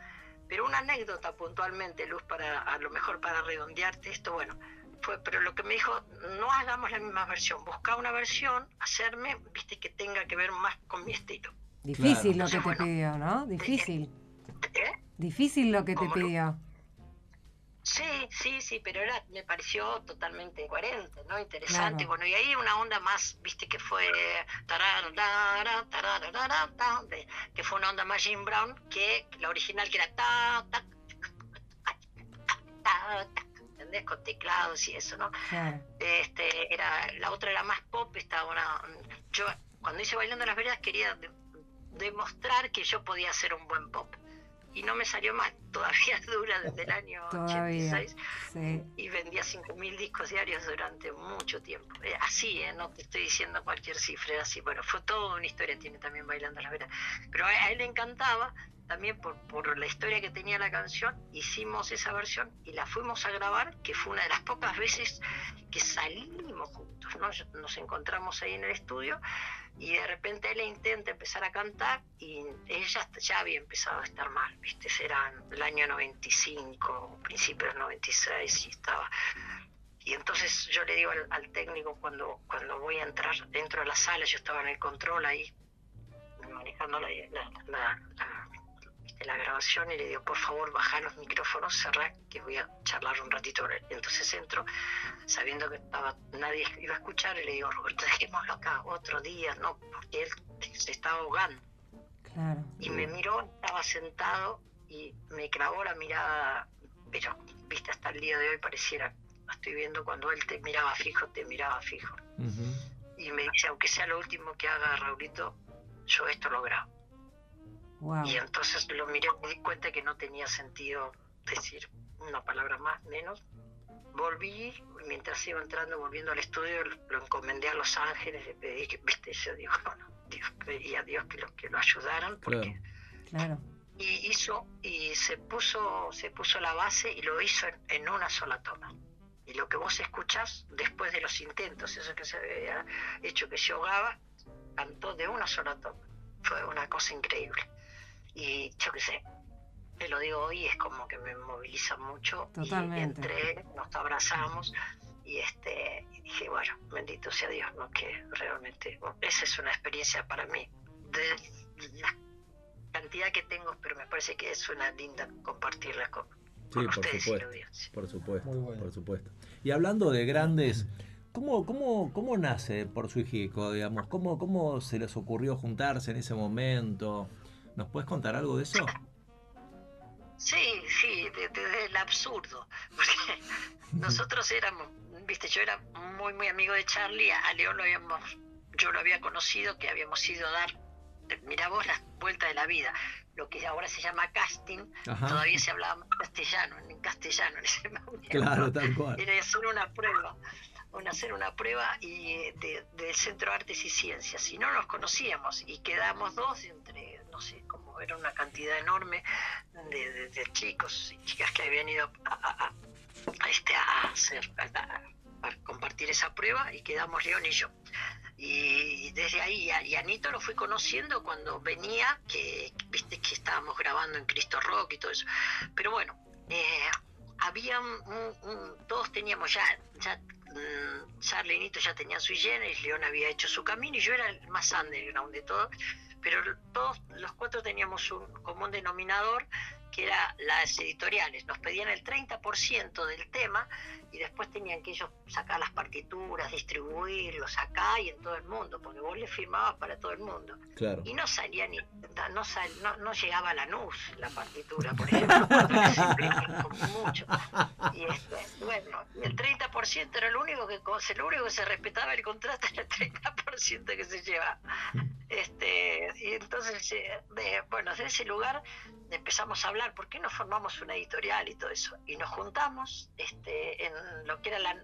Pero una anécdota puntualmente, Luz, para a lo mejor para redondearte esto, bueno, fue, pero lo que me dijo, no hagamos la misma versión, busca una versión, hacerme, viste, que tenga que ver más con mi estilo. Difícil Claro. lo que te Bueno. pidió, ¿no? Difícil. ¿Eh? Difícil lo que te pidió. Sí, sí, sí, pero era, me pareció totalmente coherente, ¿no? Interesante. Claro. Bueno, y ahí una onda más, viste, que fue tararara, tararara, ta, de- que fue una onda más Jim Brown que la original que era ta, ta, ta, ta, ta, ¿entendés? Con teclados y eso, ¿no? Claro. este era la otra era más pop estaba una yo cuando hice bailando en las veredas quería de- demostrar que yo podía hacer un buen pop y no me salió mal todavía dura desde el año Todavía. 86 Sí. y vendía 5.000 discos diarios durante mucho tiempo. Eh, así, eh, no te estoy diciendo cualquier cifra, así. Bueno, fue toda una historia, tiene también Bailando las Veras. Pero a, a él le encantaba, también por, por la historia que tenía la canción, hicimos esa versión y la fuimos a grabar, que fue una de las pocas veces que salimos juntos, ¿no? Nos encontramos ahí en el estudio y de repente él intenta empezar a cantar y ella ya había empezado a estar mal, ¿viste? Era el año 95, principios del 96 y estaba... Y entonces yo le digo al, al técnico cuando, cuando voy a entrar dentro de la sala, yo estaba en el control ahí, manejando la, la, la- la- la grabación y le digo, por favor, baja los micrófonos, cerrá, que voy a charlar un ratito con él. Y entonces entro, sabiendo que estaba, nadie iba a escuchar, y le digo, Roberto, dejémoslo acá otro día, ¿no? Porque él se estaba ahogando. Claro. Y me miró, estaba sentado y me clavó la mirada, pero, viste, hasta el día de hoy pareciera, lo estoy viendo cuando él te miraba fijo, te miraba fijo. Ujú. Y me dice, aunque sea lo último que haga Raulito, yo esto lo grabo. Wow. Y entonces lo miré, me di cuenta que no tenía sentido decir una palabra más, menos. Volví, mientras iba entrando, volviendo al estudio, lo, lo encomendé a Los Ángeles, le pedí que, viste, yo digo, bueno, Dios, pedí a Dios que lo, que lo ayudaran, porque Claro. Claro. y hizo y se puso se puso la base y lo hizo en, en una sola toma y lo que vos escuchás después de los intentos eso que se había hecho que se ahogaba cantó de una sola toma fue una cosa increíble y yo qué sé te lo digo hoy es como que me moviliza mucho Totalmente. y entré nos abrazamos y este y dije bueno bendito sea Dios no que realmente bueno, esa es una experiencia para mí de las cantidad que tengo, pero me parece que es una linda compartirlas con, Sí, con por ustedes y la supuesto. audiencia. Por supuesto, Muy bueno. por supuesto. Y hablando de grandes, ¿cómo, cómo, cómo nace por su hijico, digamos? ¿Cómo, ¿Cómo se les ocurrió juntarse en ese momento? ¿Nos puedes contar algo de eso? Sí, sí, de- desde el absurdo. Porque nosotros éramos, viste, yo era muy, muy amigo de Charlie, a León lo habíamos, yo lo había conocido, que habíamos ido a dar, eh, mira vos, la vuelta de la vida, lo que ahora se llama casting, Ajá. todavía se hablaba castellano, en castellano en ese momento. Claro, tal cual. Era hacer una prueba, una, hacer una prueba y eh, de- del Centro de Artes y Ciencias. Y no nos conocíamos y quedamos dos entre, no sé, como era una cantidad enorme de, chicos y chicas que habían ido a, este, a hacer, a, compartir esa prueba y quedamos León y yo. Y desde ahí, y Anito lo fui conociendo cuando venía, que viste que estábamos grabando en Cristo Rock y todo eso. Pero bueno, eh, había todos teníamos ya, ya mm, Charlie y Nito ya tenían su y León había hecho su camino y yo era el más underground de todos, pero todos los cuatro teníamos un común denominador que era las editoriales, nos pedían el 30% del tema y después tenían que ellos sacar las partituras, distribuirlos acá y en todo el mundo, porque vos le firmabas para todo el mundo. Claro. y no salía ni no, sal- no, no llegaba a la NUS la partitura por ejemplo como mucho. Y este, bueno el 30% era lo único que lo único que se respetaba el contrato era el 30% que se llevaba este y entonces eh, de- bueno de ese lugar empezamos a hablar por qué no formamos una editorial y todo eso y nos juntamos este en lo que era la,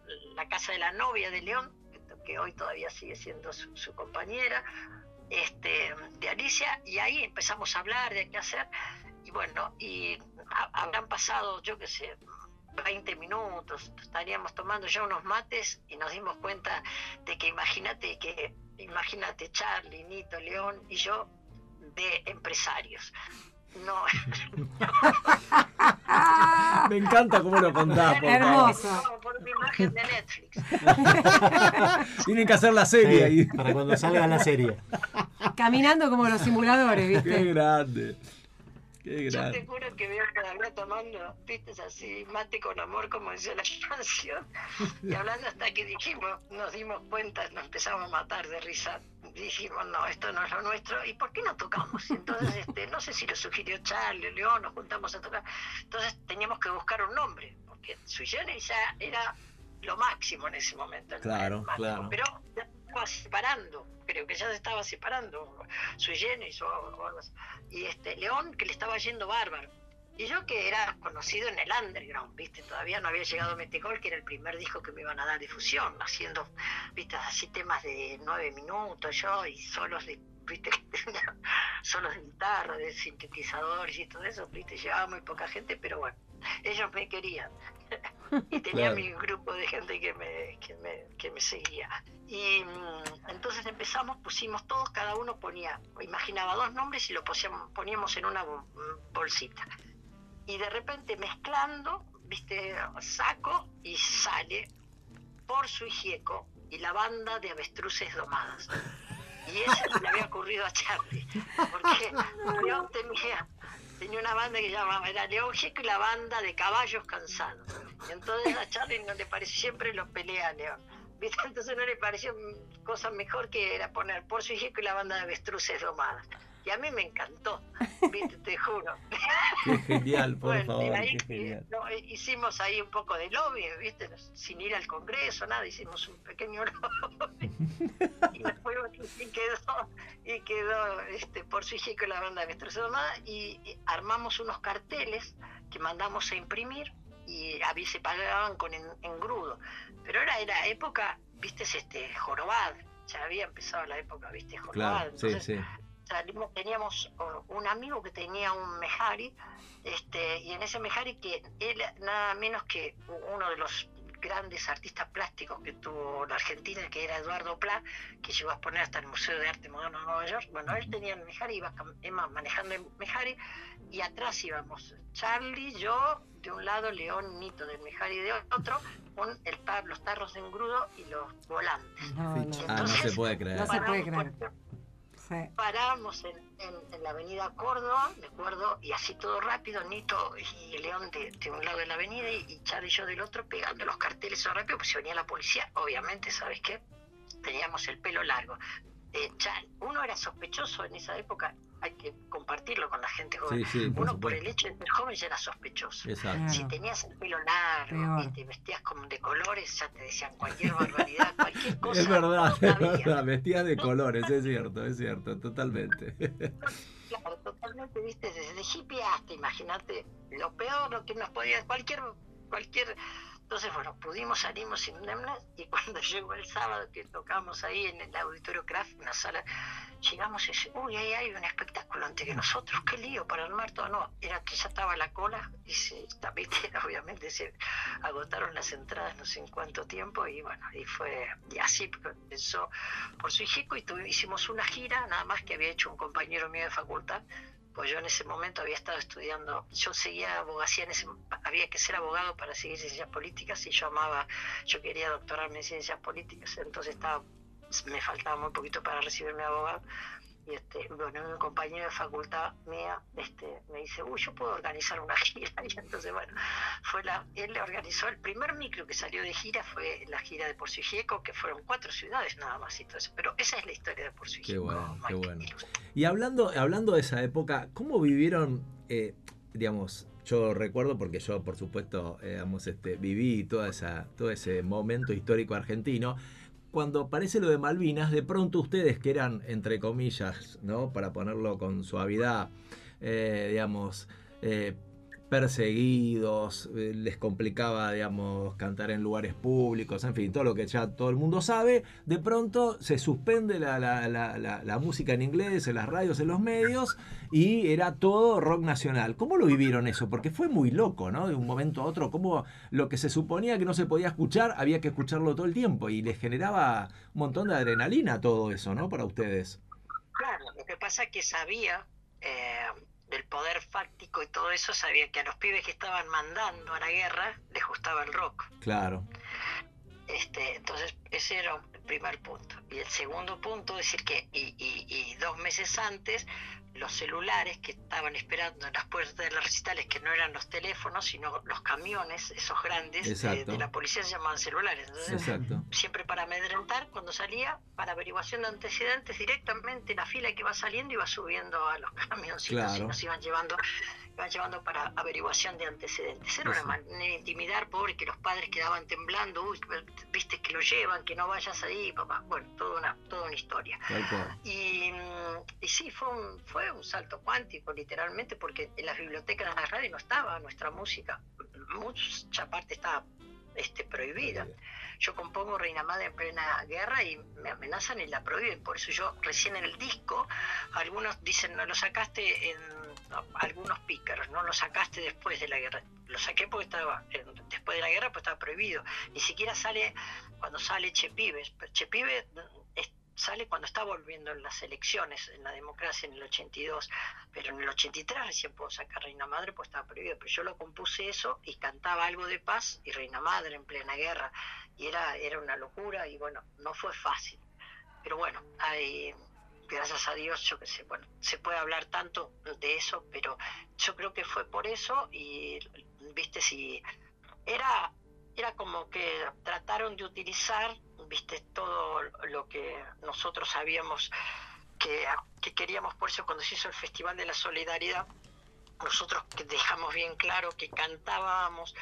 casa de la novia de León que- hoy todavía sigue siendo su, compañera este, de Alicia y ahí empezamos a hablar de qué hacer y bueno, y ha- habrán pasado, yo qué sé, 20 minutos, estaríamos tomando ya unos mates y nos dimos cuenta de que imagínate que, imagínate Charlie, Nito, León y yo de empresarios. No, Me encanta cómo lo contás, por. Hermoso. por una imagen de Netflix. Tienen que hacer la serie ahí. Sí, para cuando salga la serie. Caminando como los simuladores, Qué ¿viste? grande. Qué Yo te grande. juro que veo todavía tomando, viste, así, mate con amor, como decía la canción, y hablando hasta que dijimos, nos dimos cuenta, nos empezamos a matar de risa, dijimos, no, esto no es lo nuestro, ¿y por qué no tocamos? Entonces, este, no sé si lo sugirió Charlie o León, nos juntamos a tocar, entonces teníamos que buscar un nombre, porque Sui Generis ya era lo máximo en ese momento. Claro, máximo, claro. Pero ya se estaba separando, creo que ya se estaba separando Sui Generis o, y este León que le estaba yendo bárbaro. Y yo que era conocido en el underground, ¿viste? Todavía no había llegado Metegol, que era el primer disco que me iban a dar difusión, haciendo, ¿viste? Así temas de nueve minutos yo y solos de, ¿viste? solos de guitarra, de sintetizadores y todo eso, ¿viste? Llevaba muy poca gente, pero bueno, ellos me querían. y tenía Claro. mi grupo de gente que me, que me, que me seguía. Y mm, entonces empezamos, pusimos todos, cada uno ponía, imaginaba dos nombres y lo poníamos, poníamos en una bol- bolsita. Y de repente mezclando, viste, saco y sale por su hijieco y la banda de avestruces domadas. Y eso le había ocurrido a Charlie, porque León tenía, tenía una banda que se llamaba, era León Gieco y la banda de caballos cansados. Entonces a Charlie no le pareció, siempre lo pelea a León. Entonces no le pareció cosa mejor que era poner por su hijieco y la banda de avestruces domadas. Y a mí me encantó, ¿viste? te juro. Qué genial, por Bueno, y favor. ahí, Qué genial. eh, no, hicimos ahí un poco de lobby, ¿viste? Sin ir al Congreso, nada, hicimos un pequeño lobby. y después y quedó, y quedó este, por su hija con la banda de Nuestra Sonada y, y armamos unos carteles que mandamos a imprimir y a mí se pagaban con en- engrudo. Pero era, era época, viste, este, jorobad. Ya había empezado la época, viste, jorobad. Claro, sí, sí. Salimos, teníamos un amigo que tenía un Mejari, este, y en ese Mejari que él nada menos que uno de los grandes artistas plásticos que tuvo la Argentina, que era Eduardo Pla, que llegó a exponer hasta el Museo de Arte Moderno de Nueva York. Bueno, él tenía el Mejari, iba manejando el Mejari, y atrás íbamos Charlie, yo, de un lado León Nito del Mejari de otro, con el tar- los tarros de engrudo y los volantes. No, no. Ah, no se puede creer. No se puede creer. por- Sí. Paramos en, la avenida Córdoba, me acuerdo, y así todo rápido, Nito y León de, un lado de la avenida y, Chad y yo del otro pegando los carteles todo rápido, pues si venía la policía, obviamente, ¿sabes qué? Teníamos el pelo largo. Eh, uno era sospechoso en esa época, hay que compartirlo con la gente joven. Sí, sí, por uno por el hecho de ser joven ya era sospechoso. Exacto. Si tenías el pelo largo y te vestías como de colores, ya te decían cualquier barbaridad, cualquier cosa. Es verdad, es verdad, vestías de colores, es cierto, es cierto, totalmente. Claro, totalmente, viste, desde hippie hasta, imagínate, lo peor, lo que nos podía, cualquier, cualquier, entonces, bueno, pudimos, salimos indemnes y cuando llegó el sábado que tocamos ahí en el Auditorio Craft, una sala, llegamos y dice, uy, ahí hay un espectáculo antes que nosotros, qué lío para armar todo, no, era que ya estaba la cola y se, también, obviamente se agotaron las entradas no sé en cuánto tiempo y bueno, y fue, y así empezó por su hijico y tuvi- hicimos una gira, nada más que había hecho un compañero mío de facultad, pues yo en ese momento había estado estudiando, yo seguía abogacía, en ese, había que ser abogado para seguir ciencias políticas y yo amaba, yo quería doctorarme en ciencias políticas, entonces estaba, me faltaba muy poquito para recibirme abogado. Y este, bueno, un compañero de facultad mía este, me dice, uy, yo puedo organizar una gira. Y entonces, bueno, fue la, él organizó el primer micro que salió de gira, fue la gira de Porcigieco, que fueron cuatro ciudades nada más y todo eso. Pero esa es la historia de Porcigieco. Qué bueno, qué bueno. Y hablando, hablando de esa época, ¿cómo vivieron, eh, digamos, yo recuerdo porque yo, por supuesto, eh, digamos, este, viví toda esa, todo ese momento histórico argentino. Cuando aparece lo de Malvinas, de pronto ustedes que eran, entre comillas, ¿no? Para ponerlo con suavidad, eh, digamos, eh, perseguidos, eh, les complicaba, digamos, cantar en lugares públicos, en fin, todo lo que ya todo el mundo sabe, de pronto se suspende la, la- la- música en inglés, en las radios, en los medios, y era todo rock nacional. ¿Cómo lo vivieron eso? Porque fue muy loco, ¿no? De un momento a otro, como lo que se suponía que no se podía escuchar, había que escucharlo todo el tiempo, y les generaba un montón de adrenalina todo eso, ¿no? Para ustedes. Claro, lo que pasa es que sabía eh, del poder fáctico y todo eso, sabía que a los pibes que estaban mandando a la guerra les gustaba el rock. Claro. Este, entonces, ese era el primer punto. Y el segundo punto, decir que, y, y- y dos meses antes, los celulares que estaban esperando en las puertas de los recitales, que no eran los teléfonos, sino los camiones, esos grandes, de, de la policía se llamaban celulares. Entonces, Exacto. siempre para amedrentar, cuando salía, para averiguación de antecedentes, directamente la fila que iba saliendo iba subiendo a los camioncitos y nos iban llevando, iban llevando para averiguación de antecedentes. Era una manera de intimidar, pobre, que los padres quedaban temblando, uy, viste que lo llevan, que no vayas ahí, papá. Bueno, toda una, toda una historia. Y, mm, y sí, fue un, fue un salto cuántico, literalmente, porque en las bibliotecas, en las radios no estaba nuestra música. Mucha parte estaba este, prohibida. Yo compongo Reina Madre en plena guerra y me amenazan y la prohíben. Por eso yo recién en el disco, algunos dicen, no lo sacaste en no, algunos pícaros, no lo sacaste después de la guerra. Lo saqué porque estaba, después de la guerra, pues estaba prohibido. Ni siquiera sale cuando sale Chepibes. Pero Chepibe es- sale cuando está volviendo en las elecciones, en la democracia en el 82, pero en el 83 recién puedo sacar Reina Madre, pues estaba prohibido, pero yo lo compuse eso y cantaba algo de paz y Reina Madre en plena guerra, y era, era una locura y bueno, no fue fácil, pero bueno, hay, gracias a Dios, yo que sé, bueno, se puede hablar tanto de eso, pero yo creo que fue por eso y, viste, si era era como que trataron de utilizar, viste, todo lo que nosotros sabíamos que, que queríamos, por eso cuando se hizo el Festival de la Solidaridad, nosotros dejamos bien claro que cantábamos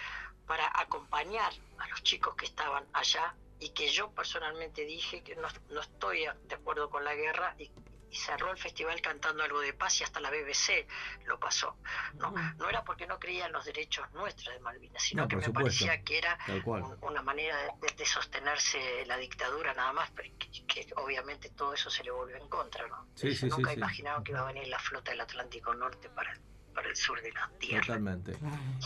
para acompañar a los chicos que estaban allá y que yo personalmente dije que no, no estoy de acuerdo con la guerra y, y cerró el festival cantando algo de paz y hasta la BBC lo pasó. No, no era porque no creía en los derechos nuestros de Malvinas, sino No, que me supuesto. parecía que era un- una manera de, de sostenerse la dictadura nada más, pero que, que obviamente todo eso se le volvió en contra, ¿no? Sí, sí, nunca sí. imaginaron que iba a venir la flota del Atlántico Norte para, para el sur de la Tierra. Totalmente.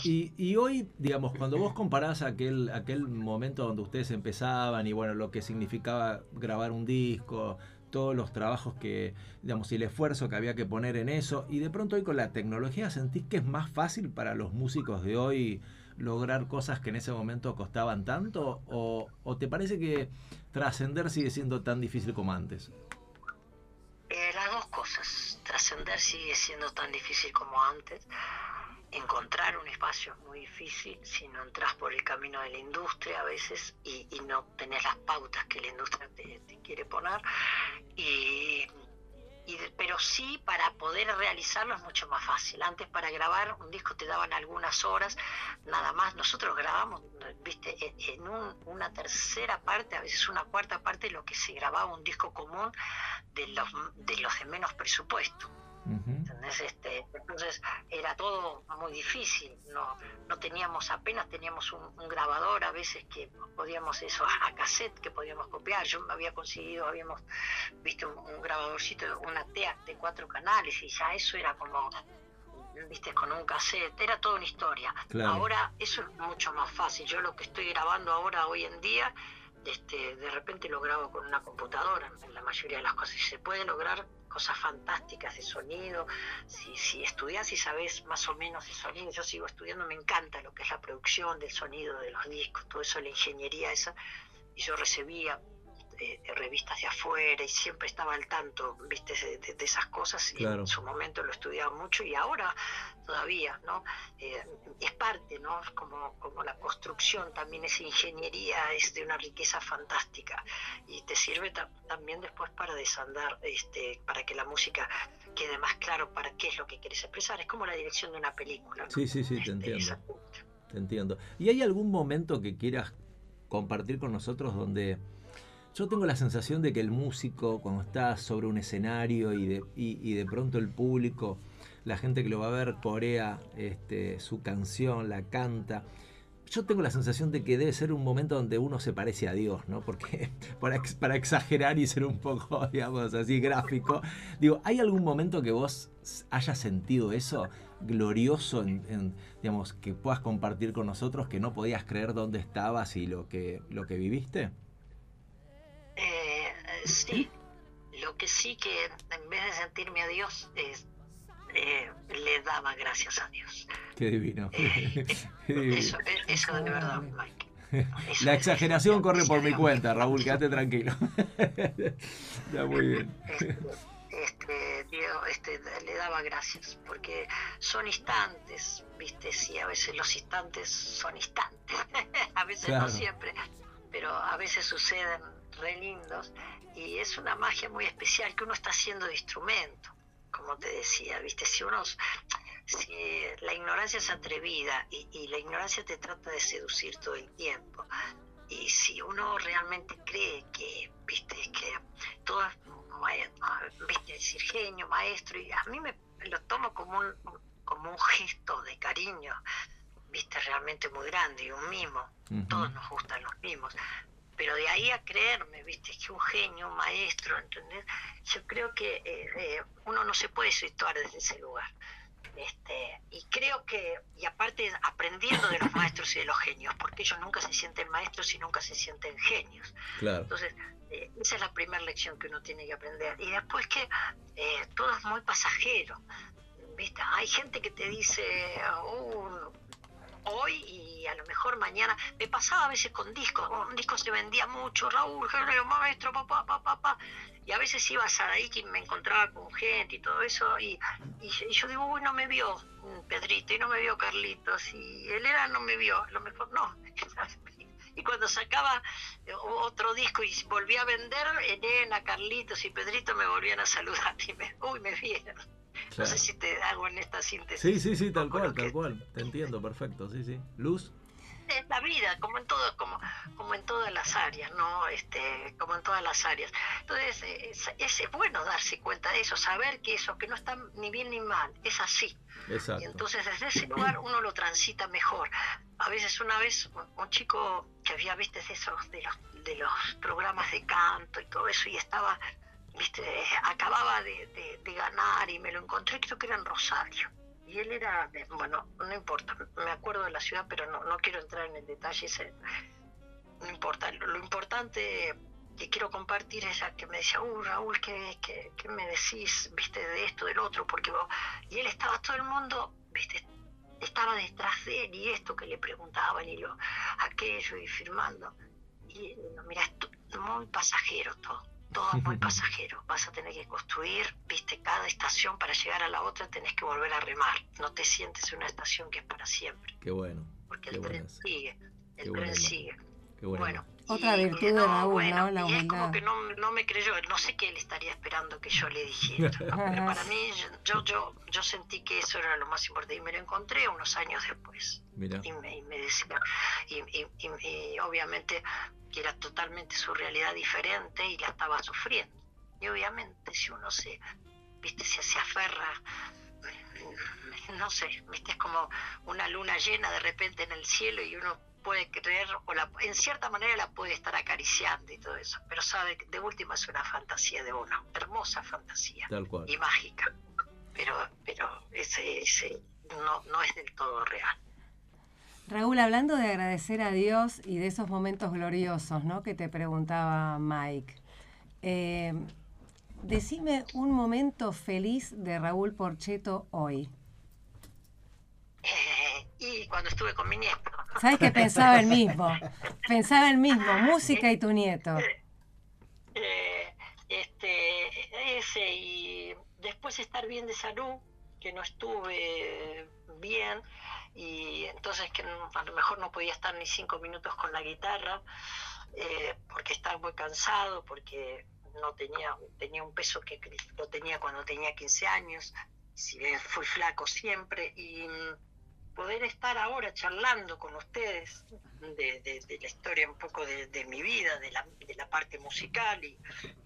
Y, y hoy, digamos, cuando vos comparás aquel, aquel momento donde ustedes empezaban y bueno, lo que significaba grabar un disco, todos los trabajos que, digamos, y el esfuerzo que había que poner en eso, y de pronto hoy con la tecnología sentís que es más fácil para los músicos de hoy lograr cosas que en ese momento costaban tanto, o, o te parece que trascender sigue siendo tan difícil como antes? Eh, las dos cosas. Trascender sigue siendo tan difícil como antes. Encontrar un espacio es muy difícil si no entras por el camino de la industria a veces y, no tenés las pautas que la industria te, te quiere poner. Y, pero sí para poder realizarlo es mucho más fácil. Antes para grabar un disco te daban algunas horas, nada más. Nosotros grabamos, viste, en, en un- una tercera parte, a veces una cuarta parte lo que se grababa un disco común de los de los de menos presupuesto. Ujú. ¿Entendés? Este, entonces era todo muy difícil, no, no teníamos apenas teníamos un, un grabador a veces que podíamos eso a, cassette que podíamos copiar, yo me había conseguido, habíamos visto un, un grabadorcito, una TEA de cuatro canales y ya eso era como viste con un cassette, era toda una historia. Claro. Ahora eso es mucho más fácil, yo lo que estoy grabando ahora hoy en día este, de repente lo grabo con una computadora en la mayoría de las cosas y se puede lograr cosas fantásticas de sonido. Si, si estudias y sabes más o menos de sonido yo sigo estudiando me encanta lo que es la producción del sonido de los discos todo eso la ingeniería esa y yo recibía revistas de afuera y siempre estaba al tanto viste de, esas cosas y Claro. en su momento lo estudiaba mucho y ahora todavía no Eh, es parte no como como la construcción también esa ingeniería es de una riqueza fantástica y te sirve ta- también después para desandar este para que la música quede más claro para qué es lo que quieres expresar es como la dirección de una película ¿no? Sí, sí, sí, te Este, entiendo. esa- Te entiendo. ¿Y hay algún momento que quieras compartir con nosotros donde yo tengo la sensación de que el músico cuando está sobre un escenario y de, pronto el público, la gente que lo va a ver corea este, su canción, la canta, yo tengo la sensación de que debe ser un momento donde uno se parece a Dios, ¿no? Porque para, ex- para exagerar y ser un poco, digamos, así gráfico, digo, ¿hay algún momento que vos hayas sentido eso glorioso, en, digamos, que puedas compartir con nosotros, que no podías creer dónde estabas y lo que, lo que viviste? Sí, lo que sí que en vez de sentirme a Dios, es, eh, le daba gracias a Dios. Qué divino. Eh, Qué divino. Eso, eh, eso de verdad, Mike. Eso La es- exageración corre por mi cuenta, Raúl, quédate tranquilo. Está muy bien. Este, este, Diego, este, le daba gracias, porque son instantes, viste, sí, a veces los instantes son instantes, a veces Claro. no siempre, pero a veces suceden re lindos y es una magia muy especial que uno está haciendo de instrumento, como te decía, viste, si uno, si la ignorancia es atrevida y, y la ignorancia te trata de seducir todo el tiempo, y si uno realmente cree que, viste, que todo es, viste, decir genio, maestro, y a mí me lo tomo como un, como un gesto de cariño, viste, realmente muy grande y un mimo. Todos nos gustan los mimos. Pero de ahí a creerme, viste, que un genio, un maestro, ¿entendés? Yo creo que eh, eh, uno no se puede situar desde ese lugar. Este, y creo que, y aparte aprendiendo de los maestros y de los genios, porque ellos nunca se sienten maestros y nunca se sienten genios. Claro. Entonces, eh, esa es la primera lección que uno tiene que aprender. Y después que todo es muy pasajero. ¿viste? Hay gente que te dice "Oh, hoy y a lo mejor mañana. Me pasaba a veces con discos. un disco se vendía mucho, Raúl, genio, maestro, papá, papá, papá. Y a veces iba a Saraiki y me encontraba con gente y todo eso. Y, y, yo- digo, uy, no me vio mm, Pedrito y no me vio Carlitos. Y él era, no me vio. A lo mejor no. Y cuando sacaba eh, otro disco y volvía a vender, Elena, Carlitos y Pedrito me volvían a saludar y me, uy, me vieron. No sé si te hago en esta síntesis. Sí, sí, sí, tal cual, que- tal cual. Te entiendo, perfecto, sí, sí. Luz. es la vida, como en todo, como, como en todas las áreas, ¿no? Este, como en todas las áreas. Entonces, es, es- es bueno darse cuenta de eso, saber que eso, que no está ni bien ni mal, es así. Y Exacto. entonces desde ese lugar uno lo transita mejor. A veces una vez un, un chico que había, viste, de esos, de los, de los programas de canto y todo eso, y estaba, viste, acababa de, de- de ganar y me lo encontré, creo que era en Rosario. Y él era, bueno, no importa, me acuerdo de la ciudad, pero no, no quiero entrar en el detalle, ese, no importa. Lo, lo importante que quiero compartir es que me decía, uh, Raúl, ¿qué, qué, qué me decís, viste, de esto, del otro? Porque vos... Y él estaba, todo el mundo, viste, estaba detrás de él y esto que le preguntaban y lo aquello y firmando. Y él, mira, muy pasajero todo. Todo es muy pasajero. Vas a tener que construir, viste, cada estación para llegar a la otra tenés que volver a remar. No te sientes en una estación que es para siempre, Qué bueno. porque Qué el tren sigue, el tren sigue. Qué buena Bueno, Otra y- virtud Raúl, bueno, ¿no? La y es como que no, no me creyó, no sé qué él estaría esperando que yo le dijera. ¿no? Pero para mí, yo, yo, yo sentí que eso era lo más importante y me lo encontré unos años después. Mira. Y me, y me decía, y, y- y- y obviamente que era totalmente su realidad diferente y la estaba sufriendo. Y obviamente si uno se, viste, se, se aferra, mm, no sé, viste, es como una luna llena de repente en el cielo y uno puede creer, o la, en cierta manera la puede estar acariciando y todo eso, pero sabe que de última es una fantasía de uno, hermosa fantasía Tal cual. y mágica, pero, pero ese, ese no, no es del todo real. Raúl, hablando de agradecer a Dios y de esos momentos gloriosos, ¿no? Que te preguntaba Mike. eh, decime un momento feliz de Raúl Porcheto hoy. Eh, y cuando estuve con mi nieto, ¿Sabes que pensaba el mismo? Pensaba el mismo, música y tu nieto. eh, este, ese y después estar bien de salud, que no estuve bien y entonces que a lo mejor no podía estar ni cinco minutos con la guitarra eh, porque estaba muy cansado, porque no tenía, tenía un peso que lo tenía cuando tenía 15 años, si bien fui flaco siempre y poder estar ahora charlando con ustedes de, de- de la historia un poco de, de mi vida, de la, de la parte musical y,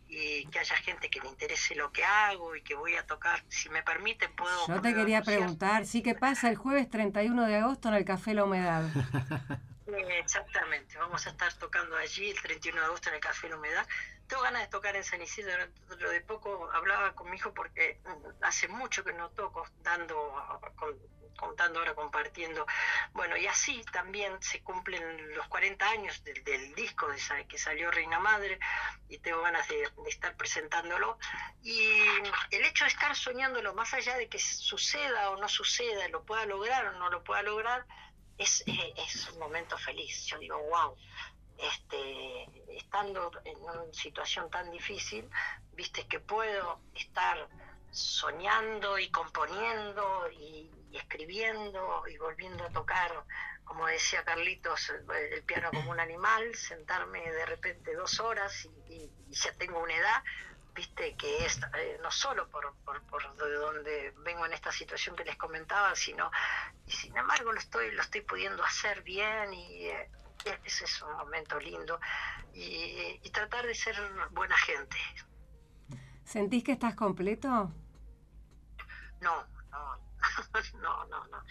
y que haya gente que le interese lo que hago y que voy a tocar, si me permiten puedo... Yo te quería preguntar, ¿sí que pasa el jueves 31 de agosto en el Café La Humedad? Eh, Exactamente, vamos a estar tocando allí el 31 de agosto en el Café La Humedad. Tengo ganas de tocar en San Isidro, dentro de poco hablaba con mi hijo porque mm, hace mucho que no toco, dando, con- contando ahora, compartiendo. Bueno, y así también se cumplen los 40 años del, del disco de, que salió Reina Madre y tengo ganas de, de estar presentándolo. Y el hecho de estar soñándolo, más allá de que suceda o no suceda, lo pueda lograr o no lo pueda lograr, es, es un momento feliz. Yo digo, wow, este, estando en una situación tan difícil, viste que puedo estar soñando y componiendo y, y escribiendo y volviendo a tocar, como decía Carlitos, el, el piano como un animal, sentarme de repente dos horas y, y- y ya tengo una edad, viste que es eh, no solo por, por, por de donde vengo en esta situación que les comentaba, sino y sin embargo lo estoy lo estoy pudiendo hacer bien y eh, ese es un momento lindo. Y, y tratar de ser buena gente. ¿Sentís que estás completo? no no no no.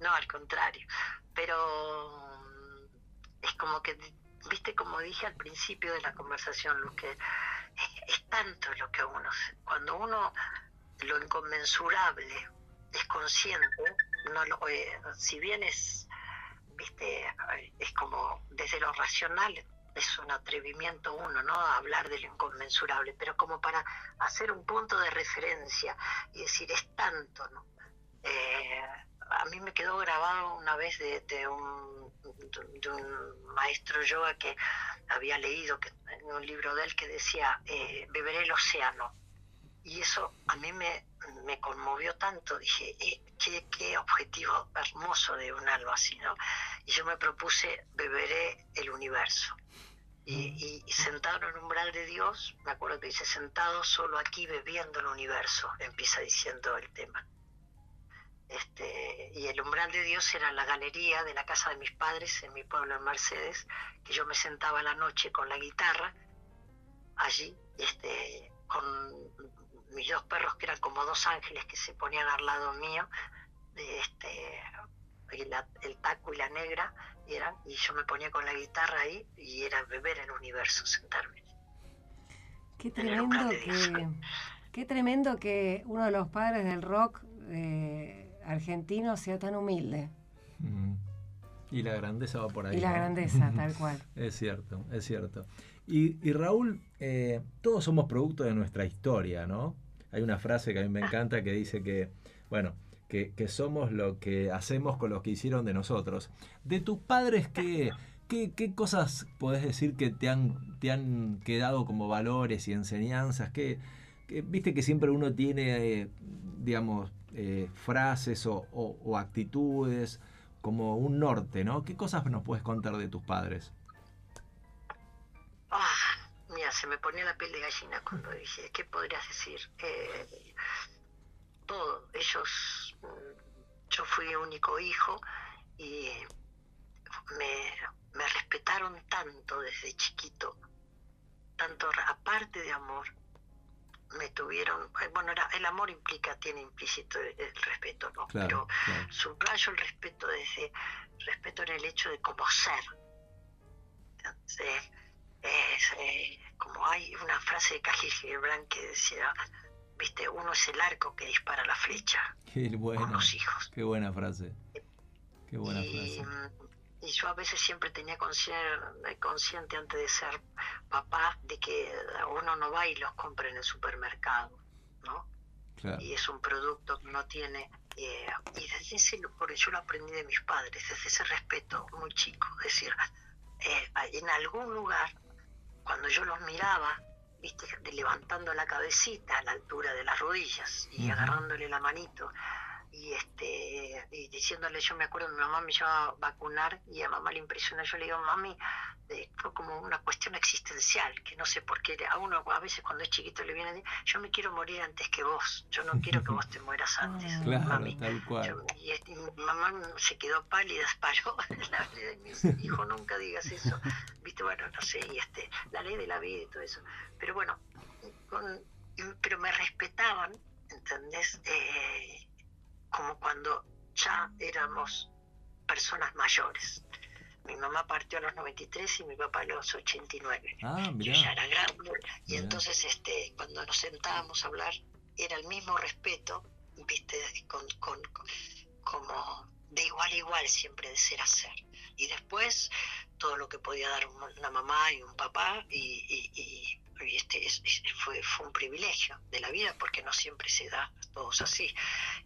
No al contrario. Pero mm, es como que viste como dije al principio de la conversación Luz, que es, tanto lo que uno cuando uno lo inconmensurable es consciente no lo, eh, si bien es viste es como desde lo racional es un atrevimiento uno no hablar de lo inconmensurable pero como para hacer un punto de referencia y decir es tanto no Eh, a mí me quedó grabado una vez de, de un, de un maestro yoga que había leído que, en un libro de él que decía eh, beberé el océano y eso a mí me, me conmovió tanto. Dije eh, qué, qué objetivo hermoso de un algo así no y yo me propuse beberé el universo y, sentado en el umbral de Dios, me acuerdo que dice, sentado solo aquí bebiendo el universo, empieza diciendo el tema. Este, y el umbral de Dios era la galería de la casa de mis padres en mi pueblo en Mercedes, que yo me sentaba a la noche con la guitarra allí, este, con mis dos perros que eran como dos ángeles que se ponían al lado mío, este, y la- el taco y la negra eran, y yo me ponía con la guitarra ahí y era beber el universo, sentarme. Qué tremendo que, qué tremendo que uno de los padres del rock eh, argentino sea tan humilde. Mm. Y la grandeza va por ahí. Y la ¿no? grandeza, tal cual. Es cierto, es cierto. Y, y Raúl, eh, todos somos producto de nuestra historia, ¿no? Hay una frase que a mí me encanta que dice que, bueno, que, que somos lo que hacemos con lo que hicieron de nosotros. De tus padres, ¿qué, ¿qué, qué cosas podés decir que te han, te han quedado como valores y enseñanzas? que Viste que siempre uno tiene, eh, digamos, eh, frases o, actitudes como un norte, ¿no? ¿Qué cosas nos puedes contar de tus padres? Ah, mira, se me ponía la piel de gallina cuando dije, ¿qué podrías decir? Eh, todo, ellos, mm, yo fui único hijo y me, respetaron tanto desde chiquito, tanto aparte de amor, me tuvieron, eh, bueno, era- el amor implica, tiene implícito el, el respeto, ¿no? Claro, Pero claro. subrayo el respeto desde respeto en el hecho de como ser. Entonces, es, eh, como hay una frase de Khalil Gibran que decía, viste, uno es el arco que dispara la flecha Qué con los hijos. qué buena frase. Qué buena Y, frase. Y yo a veces siempre tenía consciente, consciente antes de ser papá de que uno no va y los compra en el supermercado, ¿no? Claro. y es un producto que no tiene eh, y desde ese porque yo lo aprendí de mis padres desde ese respeto muy chico es decir eh, en algún lugar cuando yo los miraba viste levantando la cabecita a la altura de las rodillas y agarrándole la manito y este y diciéndole yo me acuerdo mi mamá me llevaba a vacunar y a mamá le impresionó yo le digo mami eh, fue como una cuestión existencial que no sé por qué a uno a veces cuando es chiquito le viene yo me quiero morir antes que vos yo no quiero que vos te mueras antes Claro, mami tal cual. yo- y, este, mi mamá se quedó pálida, paró la ley de mis hijo nunca digas eso, viste, bueno, no sé, y este, la ley de la vida y todo eso. Pero bueno, con- pero me respetaban, ¿entendés? Eh, como cuando ya éramos personas mayores. Mi mamá partió a los 93 y mi papá a los 89 Ah, yo ya era grande y Mirá. entonces este cuando nos sentábamos a hablar era el mismo respeto viste con, con- con- como de igual a igual siempre de ser a ser y después todo lo que podía dar un- una mamá y un papá y, y- y- y este es- fue, fue un privilegio de la vida porque no siempre se da a todos así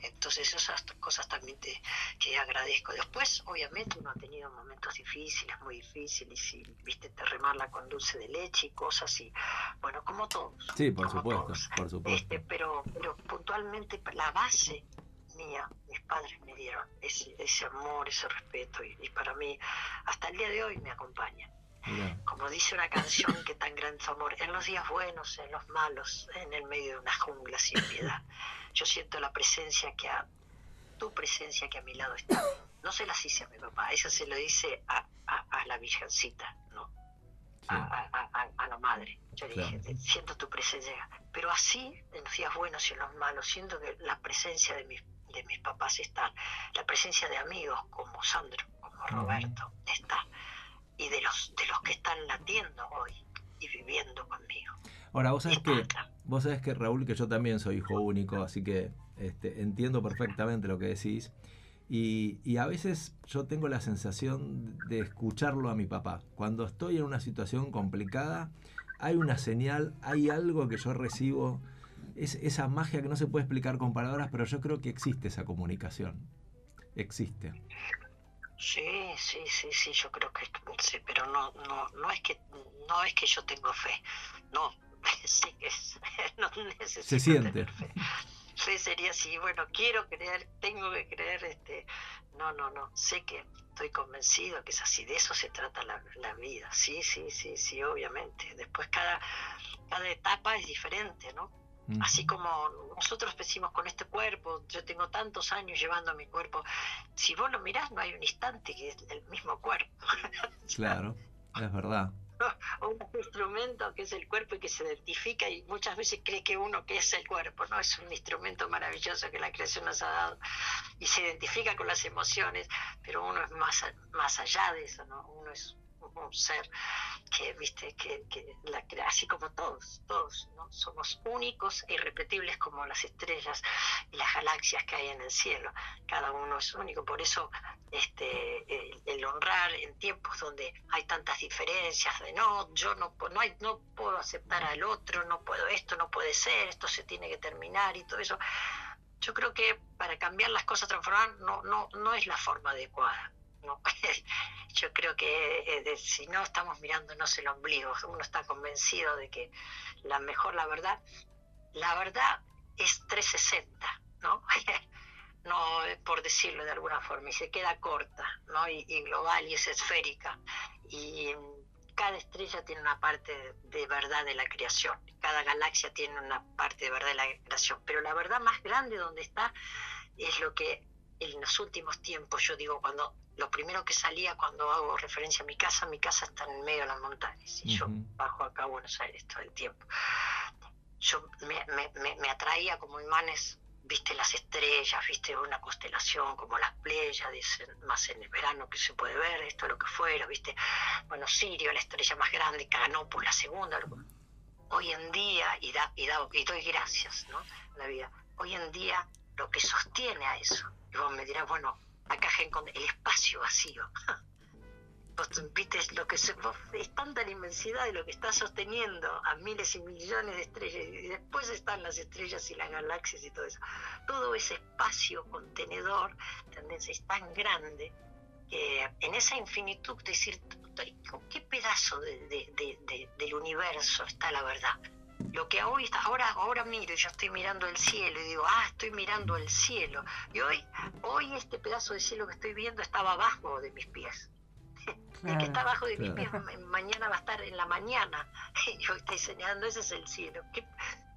entonces esas cosas también te, que agradezco. Después, obviamente, uno ha tenido momentos difíciles, muy difíciles, y viste, te remarla con dulce de leche y cosas, y bueno, como todos. Sí, por supuesto, todos. por supuesto. Este, pero, pero puntualmente, la base mía, mis padres me dieron ese, ese amor, ese respeto, y, y para mí, hasta el día de hoy me acompaña. Como dice una canción que tan grande su amor, en los días buenos, en los malos, en el medio de una jungla sin piedad. Yo siento la presencia que a tu presencia que a mi lado está. No se las hice a mi papá, eso se lo dice a, a- a la virgencita, ¿no? Sí. A, la madre. Yo le Claro. dije, siento tu presencia. Pero así, en los días buenos y en los malos, siento que la presencia de mis, de mis papás está. La presencia de amigos como Sandro, como Roberto, está. Y de los, de los que están latiendo hoy y viviendo conmigo. Ahora, vos sabés que, vos sabés que Raúl, que yo también soy hijo único, así que este, entiendo perfectamente lo que decís. Y, y a veces yo tengo la sensación de escucharlo a mi papá. Cuando estoy en una situación complicada, hay una señal, hay algo que yo recibo, es esa magia que no se puede explicar con palabras, pero yo creo que existe esa comunicación. Existe. Sí, sí, sí, sí, yo creo que sí, pero no, no, no es que, no es que yo tengo fe, no, sí que es, no necesito Se siente. tener fe. Fe sería así, bueno, quiero creer, tengo que creer, este, no, no, no, sé que estoy convencido que es así, de eso se trata la, la vida, sí, sí, sí, sí, obviamente. Después cada, cada etapa es diferente, ¿no? Así como nosotros decimos con este cuerpo, yo tengo tantos años llevando mi cuerpo, si vos lo mirás no hay un instante que es el mismo cuerpo. Claro, es verdad. Un instrumento que es el cuerpo y que se identifica y muchas veces cree que uno que es el cuerpo, ¿no? Es un instrumento maravilloso que la creación nos ha dado y se identifica con las emociones, pero uno es más, más allá de eso, ¿no? Uno es un ser que, viste, que, que la así como todos, todos, ¿no? Somos únicos e irrepetibles como las estrellas y las galaxias que hay en el cielo. Cada uno es único, por eso este, el, el honrar en tiempos donde hay tantas diferencias, de no, yo no, no, hay, no puedo aceptar al otro, no puedo esto, no puede ser, esto se tiene que terminar y todo eso. Yo creo que para cambiar las cosas, transformar, no, no, no es la forma adecuada. Yo creo que eh, de- si no estamos mirándonos el ombligo, uno está convencido de que la mejor, la verdad, la verdad es 360, ¿no? no eh, por decirlo de alguna forma, y se queda corta, ¿no? Y, y global y es esférica. Y mm, cada estrella tiene una parte de verdad de la creación, cada galaxia tiene una parte de verdad de la creación, pero la verdad más grande donde está es lo que en los últimos tiempos, yo digo, cuando lo primero que salía cuando hago referencia a mi casa, mi casa está en medio de las montañas y yo Ujú. bajo acá a Buenos Aires todo el tiempo. Yo me, me- me- me atraía como imanes, viste las estrellas, viste una constelación como las Pléyades, en- más en el verano que se puede ver, esto lo que fuera, viste, bueno, Sirio, la estrella más grande, Canopus, la segunda, hoy en día, y, da, y, da- y doy gracias, ¿no? La vida, hoy en día lo que sostiene a eso, y vos me dirás, bueno, acá con el espacio vacío. Vos viste lo que es tanta la inmensidad de lo que está sosteniendo a miles y millones de estrellas, y después están las estrellas y las galaxias y todo eso. Todo ese espacio contenedor, ¿entendés? Es tan grande que en esa infinitud decir ¿con qué pedazo de- de- de- del universo está la verdad lo que hoy está, ahora ahora miro y yo estoy mirando el cielo y digo ah estoy mirando el cielo y hoy hoy este pedazo de cielo que estoy viendo estaba abajo de mis pies el que está abajo de mis Claro. pies ma- mañana va a estar en la mañana y hoy estoy señalando ese es el cielo ¿Qué,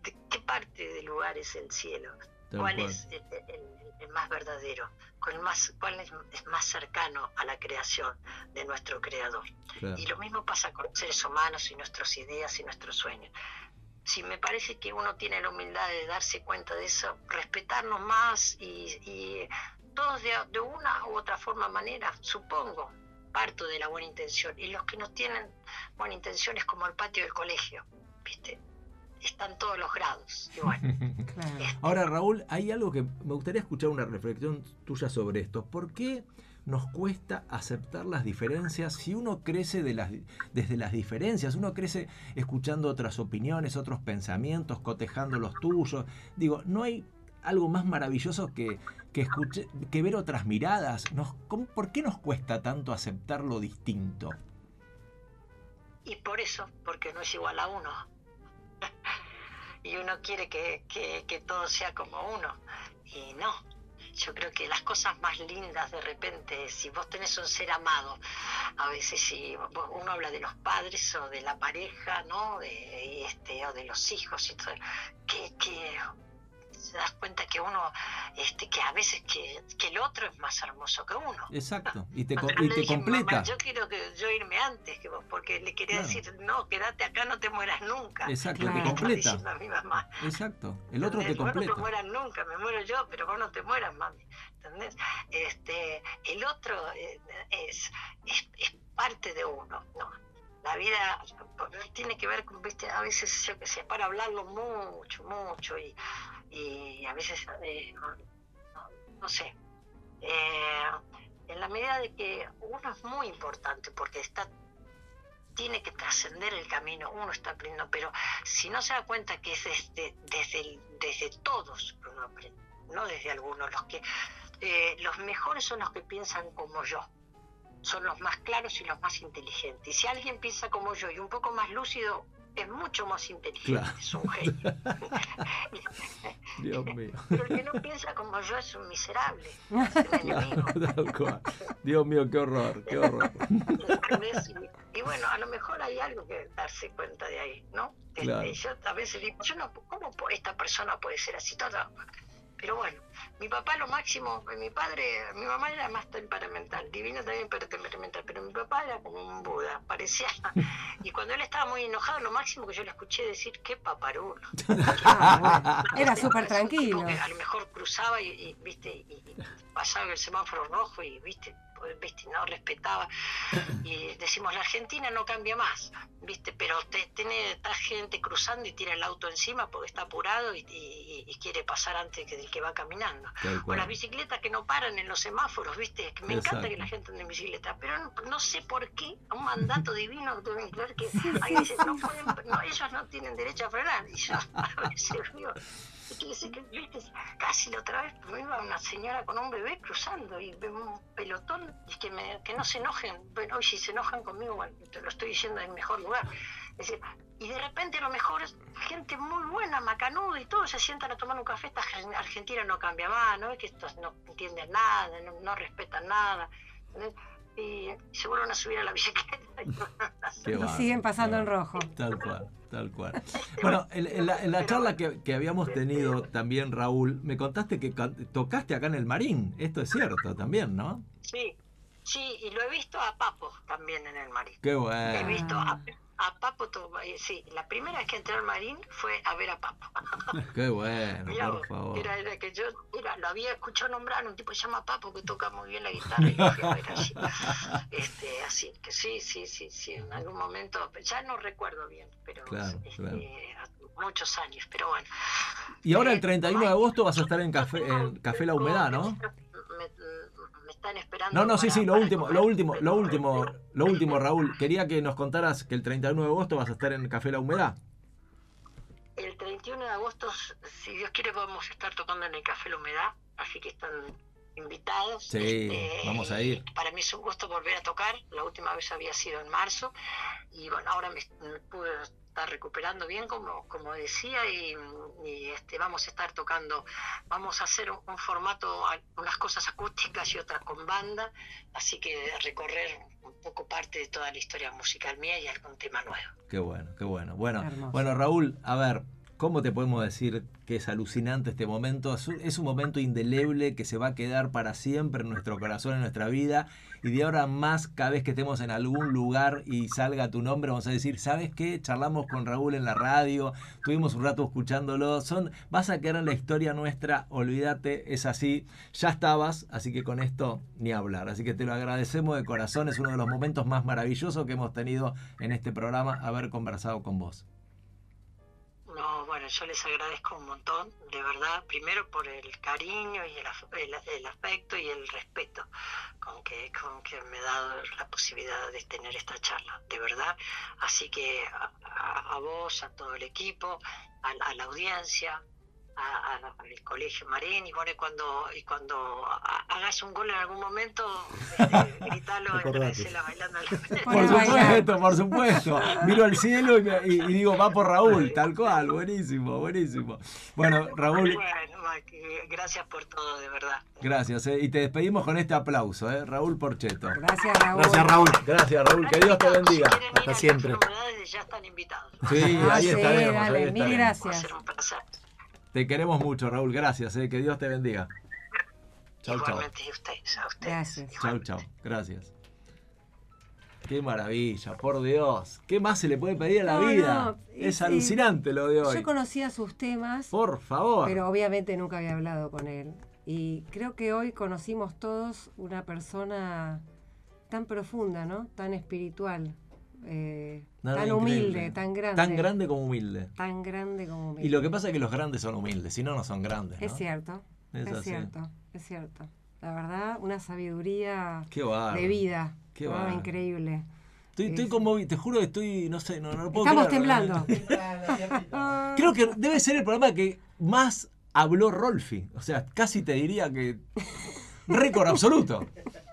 de qué parte del lugar es el cielo Tal cuál cual. es el, el- el más verdadero, cuál, más, cuál es, es más cercano a la creación de nuestro creador. Claro. Y lo mismo pasa con los seres humanos y nuestras ideas y nuestros sueños. Si me parece que uno tiene la humildad de darse cuenta de eso, respetarnos más y, y todos de, de una u otra forma, manera, supongo, parto de la buena intención. Y los que no tienen buena intención es como el patio del colegio, ¿viste? Están todos los grados. Y bueno, Claro. Ahora, Raúl, hay algo que me gustaría escuchar una reflexión tuya sobre esto. ¿Por qué nos cuesta aceptar las diferencias si uno crece de las, desde las diferencias? Uno crece escuchando otras opiniones, otros pensamientos, cotejando los tuyos. Digo, ¿no hay algo más maravilloso que, que, escuche- que ver otras miradas? Nos, ¿cómo- ¿Por qué nos cuesta tanto aceptar lo distinto? Y por eso, porque no es igual a uno. y uno quiere que- que todo sea como uno. Y no. Yo creo que las cosas más lindas de repente, si vos tenés un ser amado, a veces si uno habla de los padres o de la pareja, ¿no? De, este, o de los hijos y todo, que, que se das cuenta que uno, este, que a veces que, que el otro es más hermoso que uno. Exacto. Y te, Cuando y le te dije, completa. "Mamá, yo quiero que yo irme antes que vos, porque le quería Claro. decir, no, quédate acá, no te mueras nunca. Exacto, Claro. te completa. a mi mamá. Exacto. El otro te. Vos no completa. te mueras nunca, me muero yo, pero vos no te mueras, mami. ¿Entendés? Este, el otro eh, es, es, es parte de uno, ¿no? La vida tiene que ver con, viste, a veces, yo que sé, para hablarlo mucho, mucho, y, y a veces, eh, no, sé, eh, en la medida de que uno es muy importante porque está tiene que trascender el camino, uno está aprendiendo, pero si no se da cuenta que es desde, desde, desde todos que uno aprende, no desde algunos, los que eh, los mejores son los que piensan como yo, son los más claros y los más inteligentes. Y si alguien piensa como yo y un poco más lúcido, es mucho más inteligente, Claro. es un genio. Dios mío. Pero el que no piensa como yo es un miserable, es. Tal cual. Dios mío, qué horror, qué horror. Y, bueno, a lo mejor hay algo que darse cuenta de ahí, ¿no? Este, Claro. Yo a veces digo, yo no, ¿cómo esta persona puede ser así? Toda? Pero bueno, mi papá lo máximo, mi padre, mi mamá era más temperamental, divino también, pero temperamental, pero mi papá era como un Buda, parecía. Y cuando él estaba muy enojado, lo máximo que yo le escuché decir, qué paparulo. Ah, bueno. Era súper tranquilo. a lo mejor cruzaba y, y, viste y, y pasaba el semáforo rojo y viste pues, viste no respetaba. Y decimos la Argentina no cambia más viste pero te, tiene esta gente cruzando y tira el auto encima porque está apurado y, y- y quiere pasar antes que del que va caminando. O las bicicletas que no paran en los semáforos viste me Exacto. encanta que la gente ande en bicicleta pero no, no sé por qué un mandato divino deben creer que ahí dicen, no pueden no, ellos no tienen derecho a frenar y yo a veces digo Fíjese que viste, casi la otra vez me iba una señora con un bebé cruzando y veo un pelotón y que, me, que no se enojen. Bueno, hoy si se enojan conmigo, bueno, te lo estoy diciendo en mejor lugar. Es decir, y de repente a lo mejor es gente muy buena, macanuda y todos se sientan a tomar un café. Esta gen- Argentina no cambia más, no es que estos no entienden nada, no, no respetan nada. ¿entendés? Y se vuelven a subir a la bicicleta. y Y siguen pasando en rojo. Tal cual, tal cual. Bueno, en, en la, en la charla que, que habíamos tenido también, Raúl, me contaste que tocaste acá en el Marín. Esto es cierto también, ¿no? Sí, sí, y lo he visto a Papo también en el marín. Qué He bueno. visto a, a Papo, to- eh, sí, la primera vez que entré al marín fue a ver a Papo. Qué bueno, Mirá por favor. Era, era que yo era, lo había escuchado nombrar, un tipo que se llama Papo que toca muy bien la guitarra y lo fui a ver así. Este, así que sí, sí, sí, sí, en algún momento, ya no recuerdo bien, pero Claro, este, claro. muchos años, pero bueno. Y ahora el Eh, 31 de ay, agosto vas a estar en Café, en Café La Humedad, ¿no? Están esperando. No, no, sí, para- sí, lo último, comer, lo último, lo último, lo último, Raúl. Quería que nos contaras que el 31 de agosto vas a estar en Café La Humedad. El 31 de agosto, si Dios quiere, vamos a estar tocando en el Café La Humedad, así que están invitados. Sí, Este, vamos a ir. Para mí es un gusto volver a tocar. La última vez había sido en marzo y bueno, ahora me, me pude recuperando bien, como, como decía, y, y, este, vamos a estar tocando, vamos a hacer un, un formato, unas cosas acústicas y otras con banda, así que recorrer un poco parte de toda la historia musical mía y algún tema nuevo. Qué bueno, qué bueno. Bueno, Hermoso. bueno, Raúl, a ver, ¿cómo te podemos decir que es alucinante este momento? Es un, momento indeleble que se va a quedar para siempre en nuestro corazón, en nuestra vida. Y de ahora más, cada vez que estemos en algún lugar y salga tu nombre, vamos a decir, ¿sabes qué? Charlamos con Raúl en la radio, tuvimos un rato escuchándolo. Son, vas a quedar en la historia nuestra, olvídate, es así. Ya estabas, así que con esto ni hablar. Así que te lo agradecemos de corazón. Es uno de los momentos más maravillosos que hemos tenido en este programa, haber conversado con vos. No, bueno, yo les agradezco un montón, de verdad, primero por el cariño y el, el- el afecto y el respeto con que, con que me ha dado la posibilidad de tener esta charla, de verdad. Así que a, a- a vos, a todo el equipo, a, a la audiencia, a- a- al colegio Marín, y bueno, y cuando, y cuando ha- hagas un gol en algún momento, este, gritalo agradecela bailando. Por supuesto, por supuesto. Miro al cielo y, me- y- y digo, va por Raúl, tal cual, buenísimo, buenísimo. Bueno, Raúl, Bueno, gracias por todo, de verdad. gracias. eh, y te despedimos con este aplauso, ¿eh? Raúl Porcheto. Gracias, Raúl. Gracias, Raúl. Gracias, Raúl, que Dios te bendiga. Si Hasta siempre. Ya están invitados. Sí, Ah, ahí sí, estaremos, dale, ahí mil estaremos. Va a gracias. Te queremos mucho, Raúl, gracias, eh, que Dios te bendiga. Chau, chau. Igualmente a ustedes, a ustedes. Gracias. Chau, chau, gracias. Qué maravilla, por Dios. ¿Qué más se le puede pedir a la No, vida? no, es es- alucinante lo de hoy. Yo conocía sus temas, Por favor. pero obviamente nunca había hablado con él. Y creo que hoy conocimos todos una persona tan profunda, ¿no? Tan espiritual, eh, tan increíble. humilde, tan grande. Tan grande como humilde. Tan grande como humilde. Y lo que pasa es que los grandes son humildes, si no, no son grandes. ¿no? Es cierto, Es cierto, es cierto. La verdad, una sabiduría de vida. Qué ¿no? bárbaro. Increíble. Estoy, estoy Es- conmovido, te juro que estoy, no sé, no, no puedo Estamos temblando. Creo que debe ser el programa que más habló Rolfi. O sea, casi te diría que. Récord absoluto.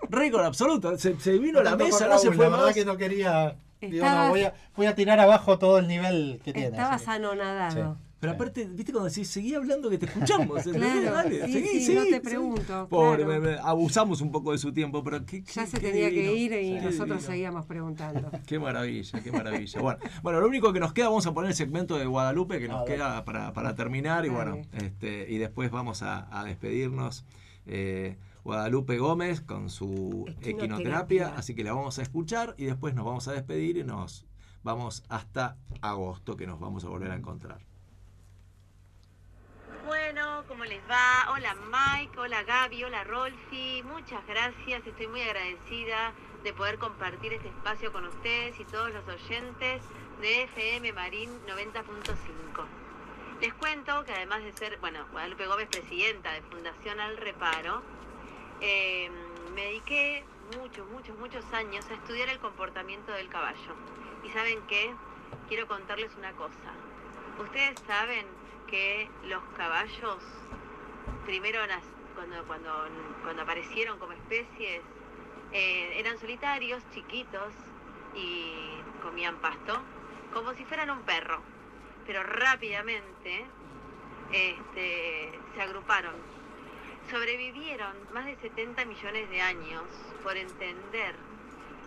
Récord absoluto. Se, se vino a la mesa, no se fue La verdad más. que no quería. Digo, no, voy, a, voy a tirar abajo todo el nivel que tiene. Estabas así anonadado. Pero aparte, viste cuando decís, seguí hablando que te escuchamos. Claro, Dale, sí, seguí, sí, seguí, no te seguí. pregunto, Pobre, claro. me- me- abusamos un poco de su tiempo, pero qué, Ya qué- se qué tenía que ir y nosotros divino. seguíamos preguntando. Qué maravilla, qué maravilla. Bueno, bueno, lo único que nos queda, vamos a poner el segmento de Guadalupe que nos queda para, para terminar y bueno, este, y después vamos a, a despedirnos. Eh, Guadalupe Gómez con su Equinoterapia. así que la vamos a escuchar y después nos vamos a despedir y nos vamos hasta agosto que nos vamos a volver a encontrar. Bueno, ¿cómo les va? Hola Mike, hola Gaby, hola Rolfi, muchas gracias, estoy muy agradecida de poder compartir este espacio con ustedes y todos los oyentes de FM Marín 90.5. Les cuento que además de ser, bueno, Guadalupe Gómez, presidenta de Fundación Al Reparo, eh, me dediqué muchos, muchos, muchos años a estudiar el comportamiento del caballo. Y saben qué, quiero contarles una cosa. Ustedes saben que los caballos, primero cuando, cuando, cuando aparecieron como especies, eh, eran solitarios, chiquitos y comían pasto, como si fueran un perro. Pero rápidamente este, se agruparon. Sobrevivieron más de 70 millones de años por entender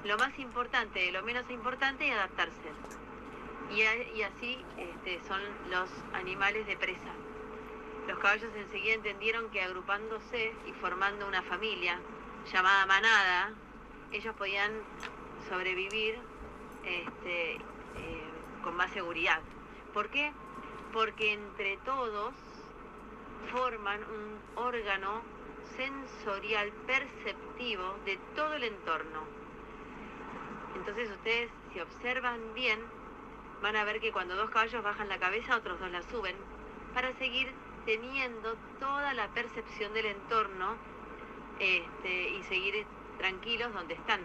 lo más importante lo menos importante y adaptarse. Y así este, son los animales de presa. Los caballos enseguida entendieron que agrupándose y formando una familia llamada manada, ellos podían sobrevivir este, eh, con más seguridad. ¿Por qué? Porque entre todos forman un órgano sensorial perceptivo de todo el entorno. Entonces ustedes, si observan bien, van a ver que cuando dos caballos bajan la cabeza, otros dos la suben, para seguir teniendo toda la percepción del entorno este, y seguir tranquilos donde están.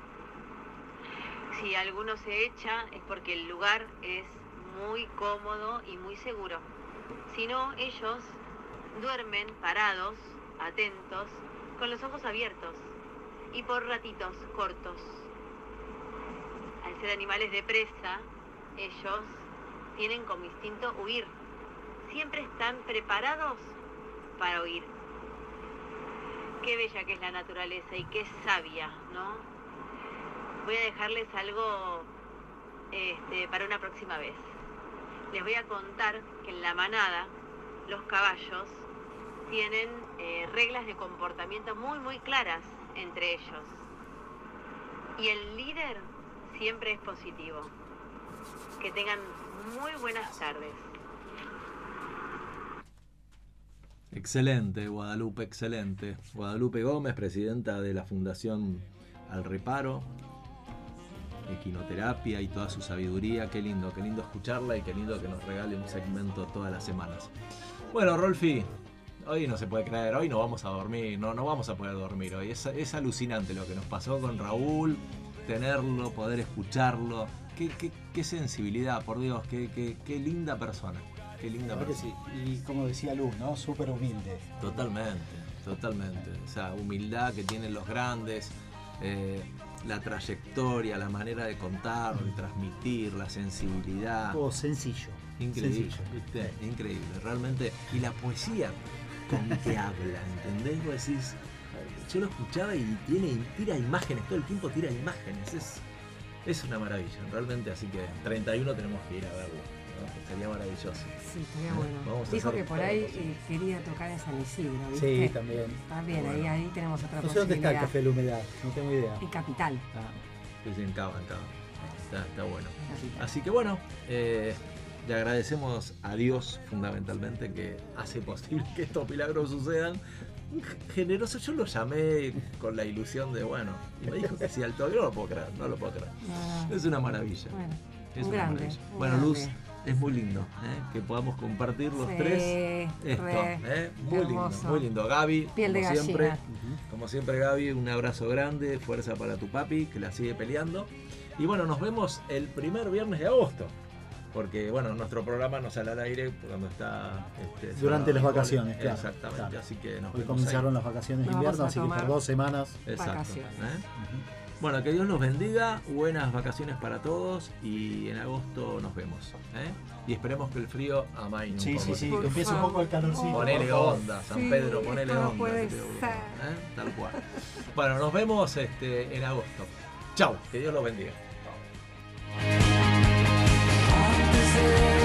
Si alguno se echa es porque el lugar es muy cómodo y muy seguro. Si no, ellos duermen parados, atentos, con los ojos abiertos y por ratitos cortos. Al ser animales de presa, ellos tienen como instinto huir. Siempre están preparados para huir. Qué bella que es la naturaleza y qué sabia, ¿no? Voy a dejarles algo este, para una próxima vez. Les voy a contar que en la manada los caballos tienen eh, reglas de comportamiento muy, muy claras entre ellos. Y el líder siempre es positivo. Que tengan muy buenas tardes. Excelente, Guadalupe, excelente. Guadalupe Gómez, presidenta de la Fundación Al Reparo, Equinoterapia y toda su sabiduría. Qué lindo, qué lindo escucharla y qué lindo que nos regale un segmento todas las semanas. Bueno, Rolfi, hoy no se puede creer, hoy no vamos a dormir, no, no vamos a poder dormir hoy. Es, es alucinante lo que nos pasó con Raúl, tenerlo, poder escucharlo. Qué, qué- qué sensibilidad, por Dios, qué, qué- qué linda persona. Qué linda persona. sí. Y como decía Luz, ¿no? Súper humilde. Totalmente, totalmente. O sea, humildad que tienen los grandes, eh, la trayectoria, la manera de contar, de transmitir, la sensibilidad. Todo sencillo. Increíble, Sencillo. ¿viste? Increíble, realmente. Y la poesía con que habla, ¿entendés? Vos decís, yo lo escuchaba y tiene, tira imágenes, todo el tiempo tira imágenes. Es, es una maravilla, realmente. Así que 31 tenemos que ir a verlo. ¿no? Sería maravilloso. Sí, estaría bueno. Vamos Dijo que por ahí eh, quería tocar en San Isidro, ¿viste? Sí, también. También, ahí, Bueno. ahí tenemos otra No sé dónde está el café de la humedad, no tengo idea. En Capital. Ah, Sí, sí, en Cava, en Cava. Está, está bueno. Capital. Así que bueno, eh, le agradecemos a Dios fundamentalmente que hace posible que estos milagros sucedan. Generoso, yo lo llamé con la ilusión de, bueno, y me dijo que sí al toque, no lo puedo creer, no lo puedo creer. No, no. Es una maravilla. Bueno, Es un una grande. maravilla. un Bueno, Luz, es muy lindo ¿eh? que podamos compartir los Sí, tres esto. re, ¿eh? Muy lindo, muy lindo. Gaby, Piel de siempre, como siempre, Gaby, un abrazo grande, fuerza para tu papi, que la sigue peleando. Y bueno, nos vemos el primer viernes de agosto. Porque bueno, nuestro programa no sale al aire cuando está este, Durante las vacaciones, claro, Exactamente, claro. así que nos Hoy comenzaron ahí. las vacaciones de invierno, así que por dos semanas. Exacto, vacaciones. ¿eh? Bueno, que Dios los bendiga, buenas vacaciones para todos y en agosto nos vemos. ¿eh? Y esperemos que el frío amaine un Sí, poco. sí, sí, Por que empiece un poco el calorcito. Ponele onda, San Sí, Pedro, ponele onda. puede que te- ser. ¿eh? Tal cual. Bueno, nos vemos este, en agosto. Chau, que Dios los bendiga. Antes Jesus.